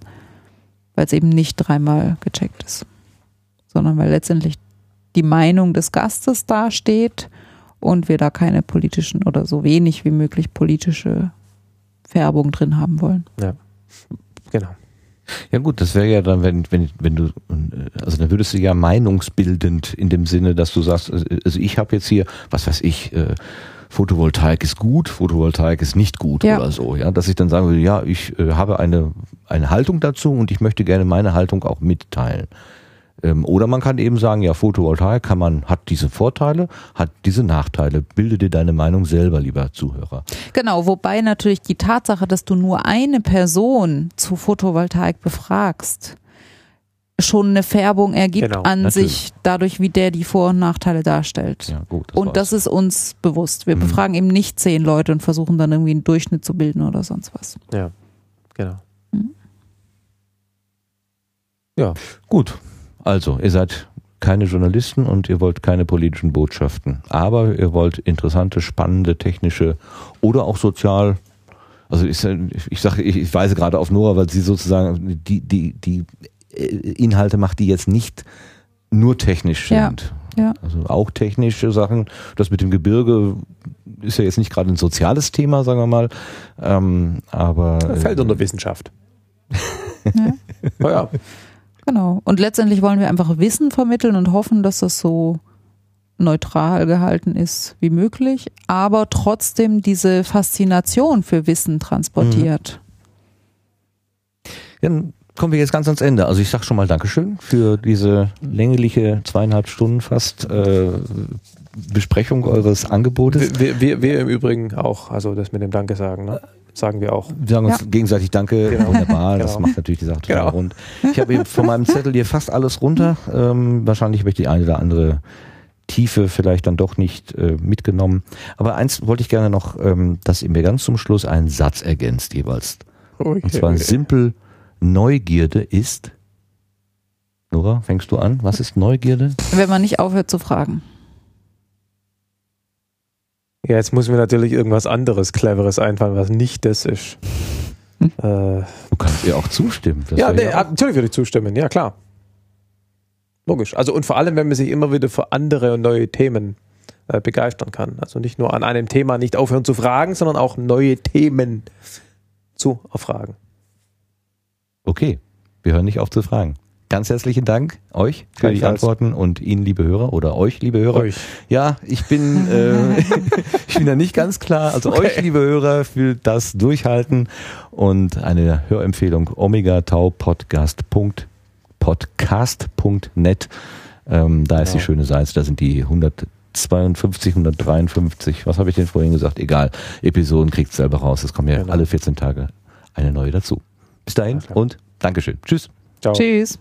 C: Weil es eben nicht dreimal gecheckt ist. Sondern weil letztendlich die Meinung des Gastes dasteht und wir da keine politischen oder so wenig wie möglich politische Färbung drin haben wollen.
B: Genau.
A: Ja gut, das wäre ja dann, wenn, wenn, wenn du, also dann würdest du ja meinungsbildend in dem Sinne, dass du sagst, äh, also ich habe jetzt hier, was weiß ich, äh, Photovoltaik ist gut, Photovoltaik ist nicht gut
C: Ja.
A: oder so, ja, dass ich dann sagen würde, ja, ich äh, habe eine, eine Haltung dazu und ich möchte gerne meine Haltung auch mitteilen. Ähm, oder man kann eben sagen, ja, Photovoltaik kann man, hat diese Vorteile, hat diese Nachteile. Bilde dir deine Meinung selber, lieber Zuhörer.
C: Genau, wobei natürlich die Tatsache, dass du nur eine Person zu Photovoltaik befragst, schon eine Färbung ergibt
B: Genau,
C: an
A: natürlich.
C: sich, dadurch, wie der die Vor- und Nachteile darstellt.
A: Ja, gut.
C: und das
A: war's.
C: ist uns bewusst. Wir
A: Mhm.
C: befragen eben nicht zehn Leute und versuchen dann irgendwie einen Durchschnitt zu bilden oder sonst was.
B: Ja, genau.
A: Gut. Also, ihr seid keine Journalisten und ihr wollt keine politischen Botschaften. Aber ihr wollt interessante, spannende, technische oder auch sozial. Also ich, ich sage, ich, ich weise gerade auf Nora, weil sie sozusagen die, die, die äh, Inhalte macht, die jetzt nicht nur technisch
C: Ja,
A: sind.
C: ja.
A: Also auch technische Sachen. Das mit dem Gebirge ist ja jetzt nicht gerade ein soziales Thema, sagen wir mal. Ähm, aber
B: Fällt
A: äh,
B: unter Wissenschaft.
C: Ja.
B: Oh ja.
C: Genau. Und letztendlich wollen wir einfach Wissen vermitteln und hoffen, dass das so neutral gehalten ist wie möglich, aber trotzdem diese Faszination für Wissen transportiert.
A: Dann kommen wir jetzt ganz ans Ende. Also ich sag schon mal Dankeschön für diese längliche zweieinhalb Stunden fast äh, Besprechung eures Angebotes.
B: Wir, wir, wir im Übrigen auch, also das mit dem Danke sagen, ne? Sagen wir auch.
A: Wir sagen uns
C: Ja.
A: gegenseitig Danke,
B: Genau.
A: wunderbar, das
B: Genau.
A: macht natürlich die Sache total
B: Genau.
A: rund. Ich habe hier von meinem Zettel hier fast alles runter. Ähm, wahrscheinlich habe ich die eine oder andere Tiefe vielleicht dann doch nicht äh, mitgenommen. Aber eins wollte ich gerne noch, ähm, dass ihr mir ganz zum Schluss einen Satz ergänzt jeweils. Und zwar simpel, Neugierde ist. Nora, fängst du an? Was ist Neugierde?
C: Wenn man nicht aufhört zu fragen.
B: Ja, jetzt muss mir natürlich irgendwas anderes, Cleveres einfallen, was nicht das ist.
C: Hm.
B: Äh,
A: Du kannst ihr auch zustimmen. Das
B: ja, nee,
A: auch-
B: natürlich würde ich zustimmen, ja klar. Logisch. Also und vor allem, wenn man sich immer wieder für andere und neue Themen äh, begeistern kann. Also nicht nur an einem Thema nicht aufhören zu fragen, sondern auch neue Themen zu erfragen.
A: Okay, wir hören nicht auf zu fragen. Ganz herzlichen Dank euch für die. Antworten und Ihnen, liebe Hörer, oder euch, liebe Hörer.
B: Euch.
A: Ja, ich bin, äh, ich bin da nicht ganz klar. Also
B: Okay.
A: euch, liebe Hörer, für das Durchhalten und eine Hörempfehlung Omega Tau Podcast. Podcast.net. Ähm, da ist
B: Genau.
A: die schöne Seite, da sind die 152, 153, was habe ich denn vorhin gesagt? Egal. Episoden kriegt selber raus. Es kommen ja
B: Genau.
A: alle 14 Tage eine neue dazu. Bis dahin
B: klar.
A: und Dankeschön. Tschüss.
B: Ciao.
C: Tschüss.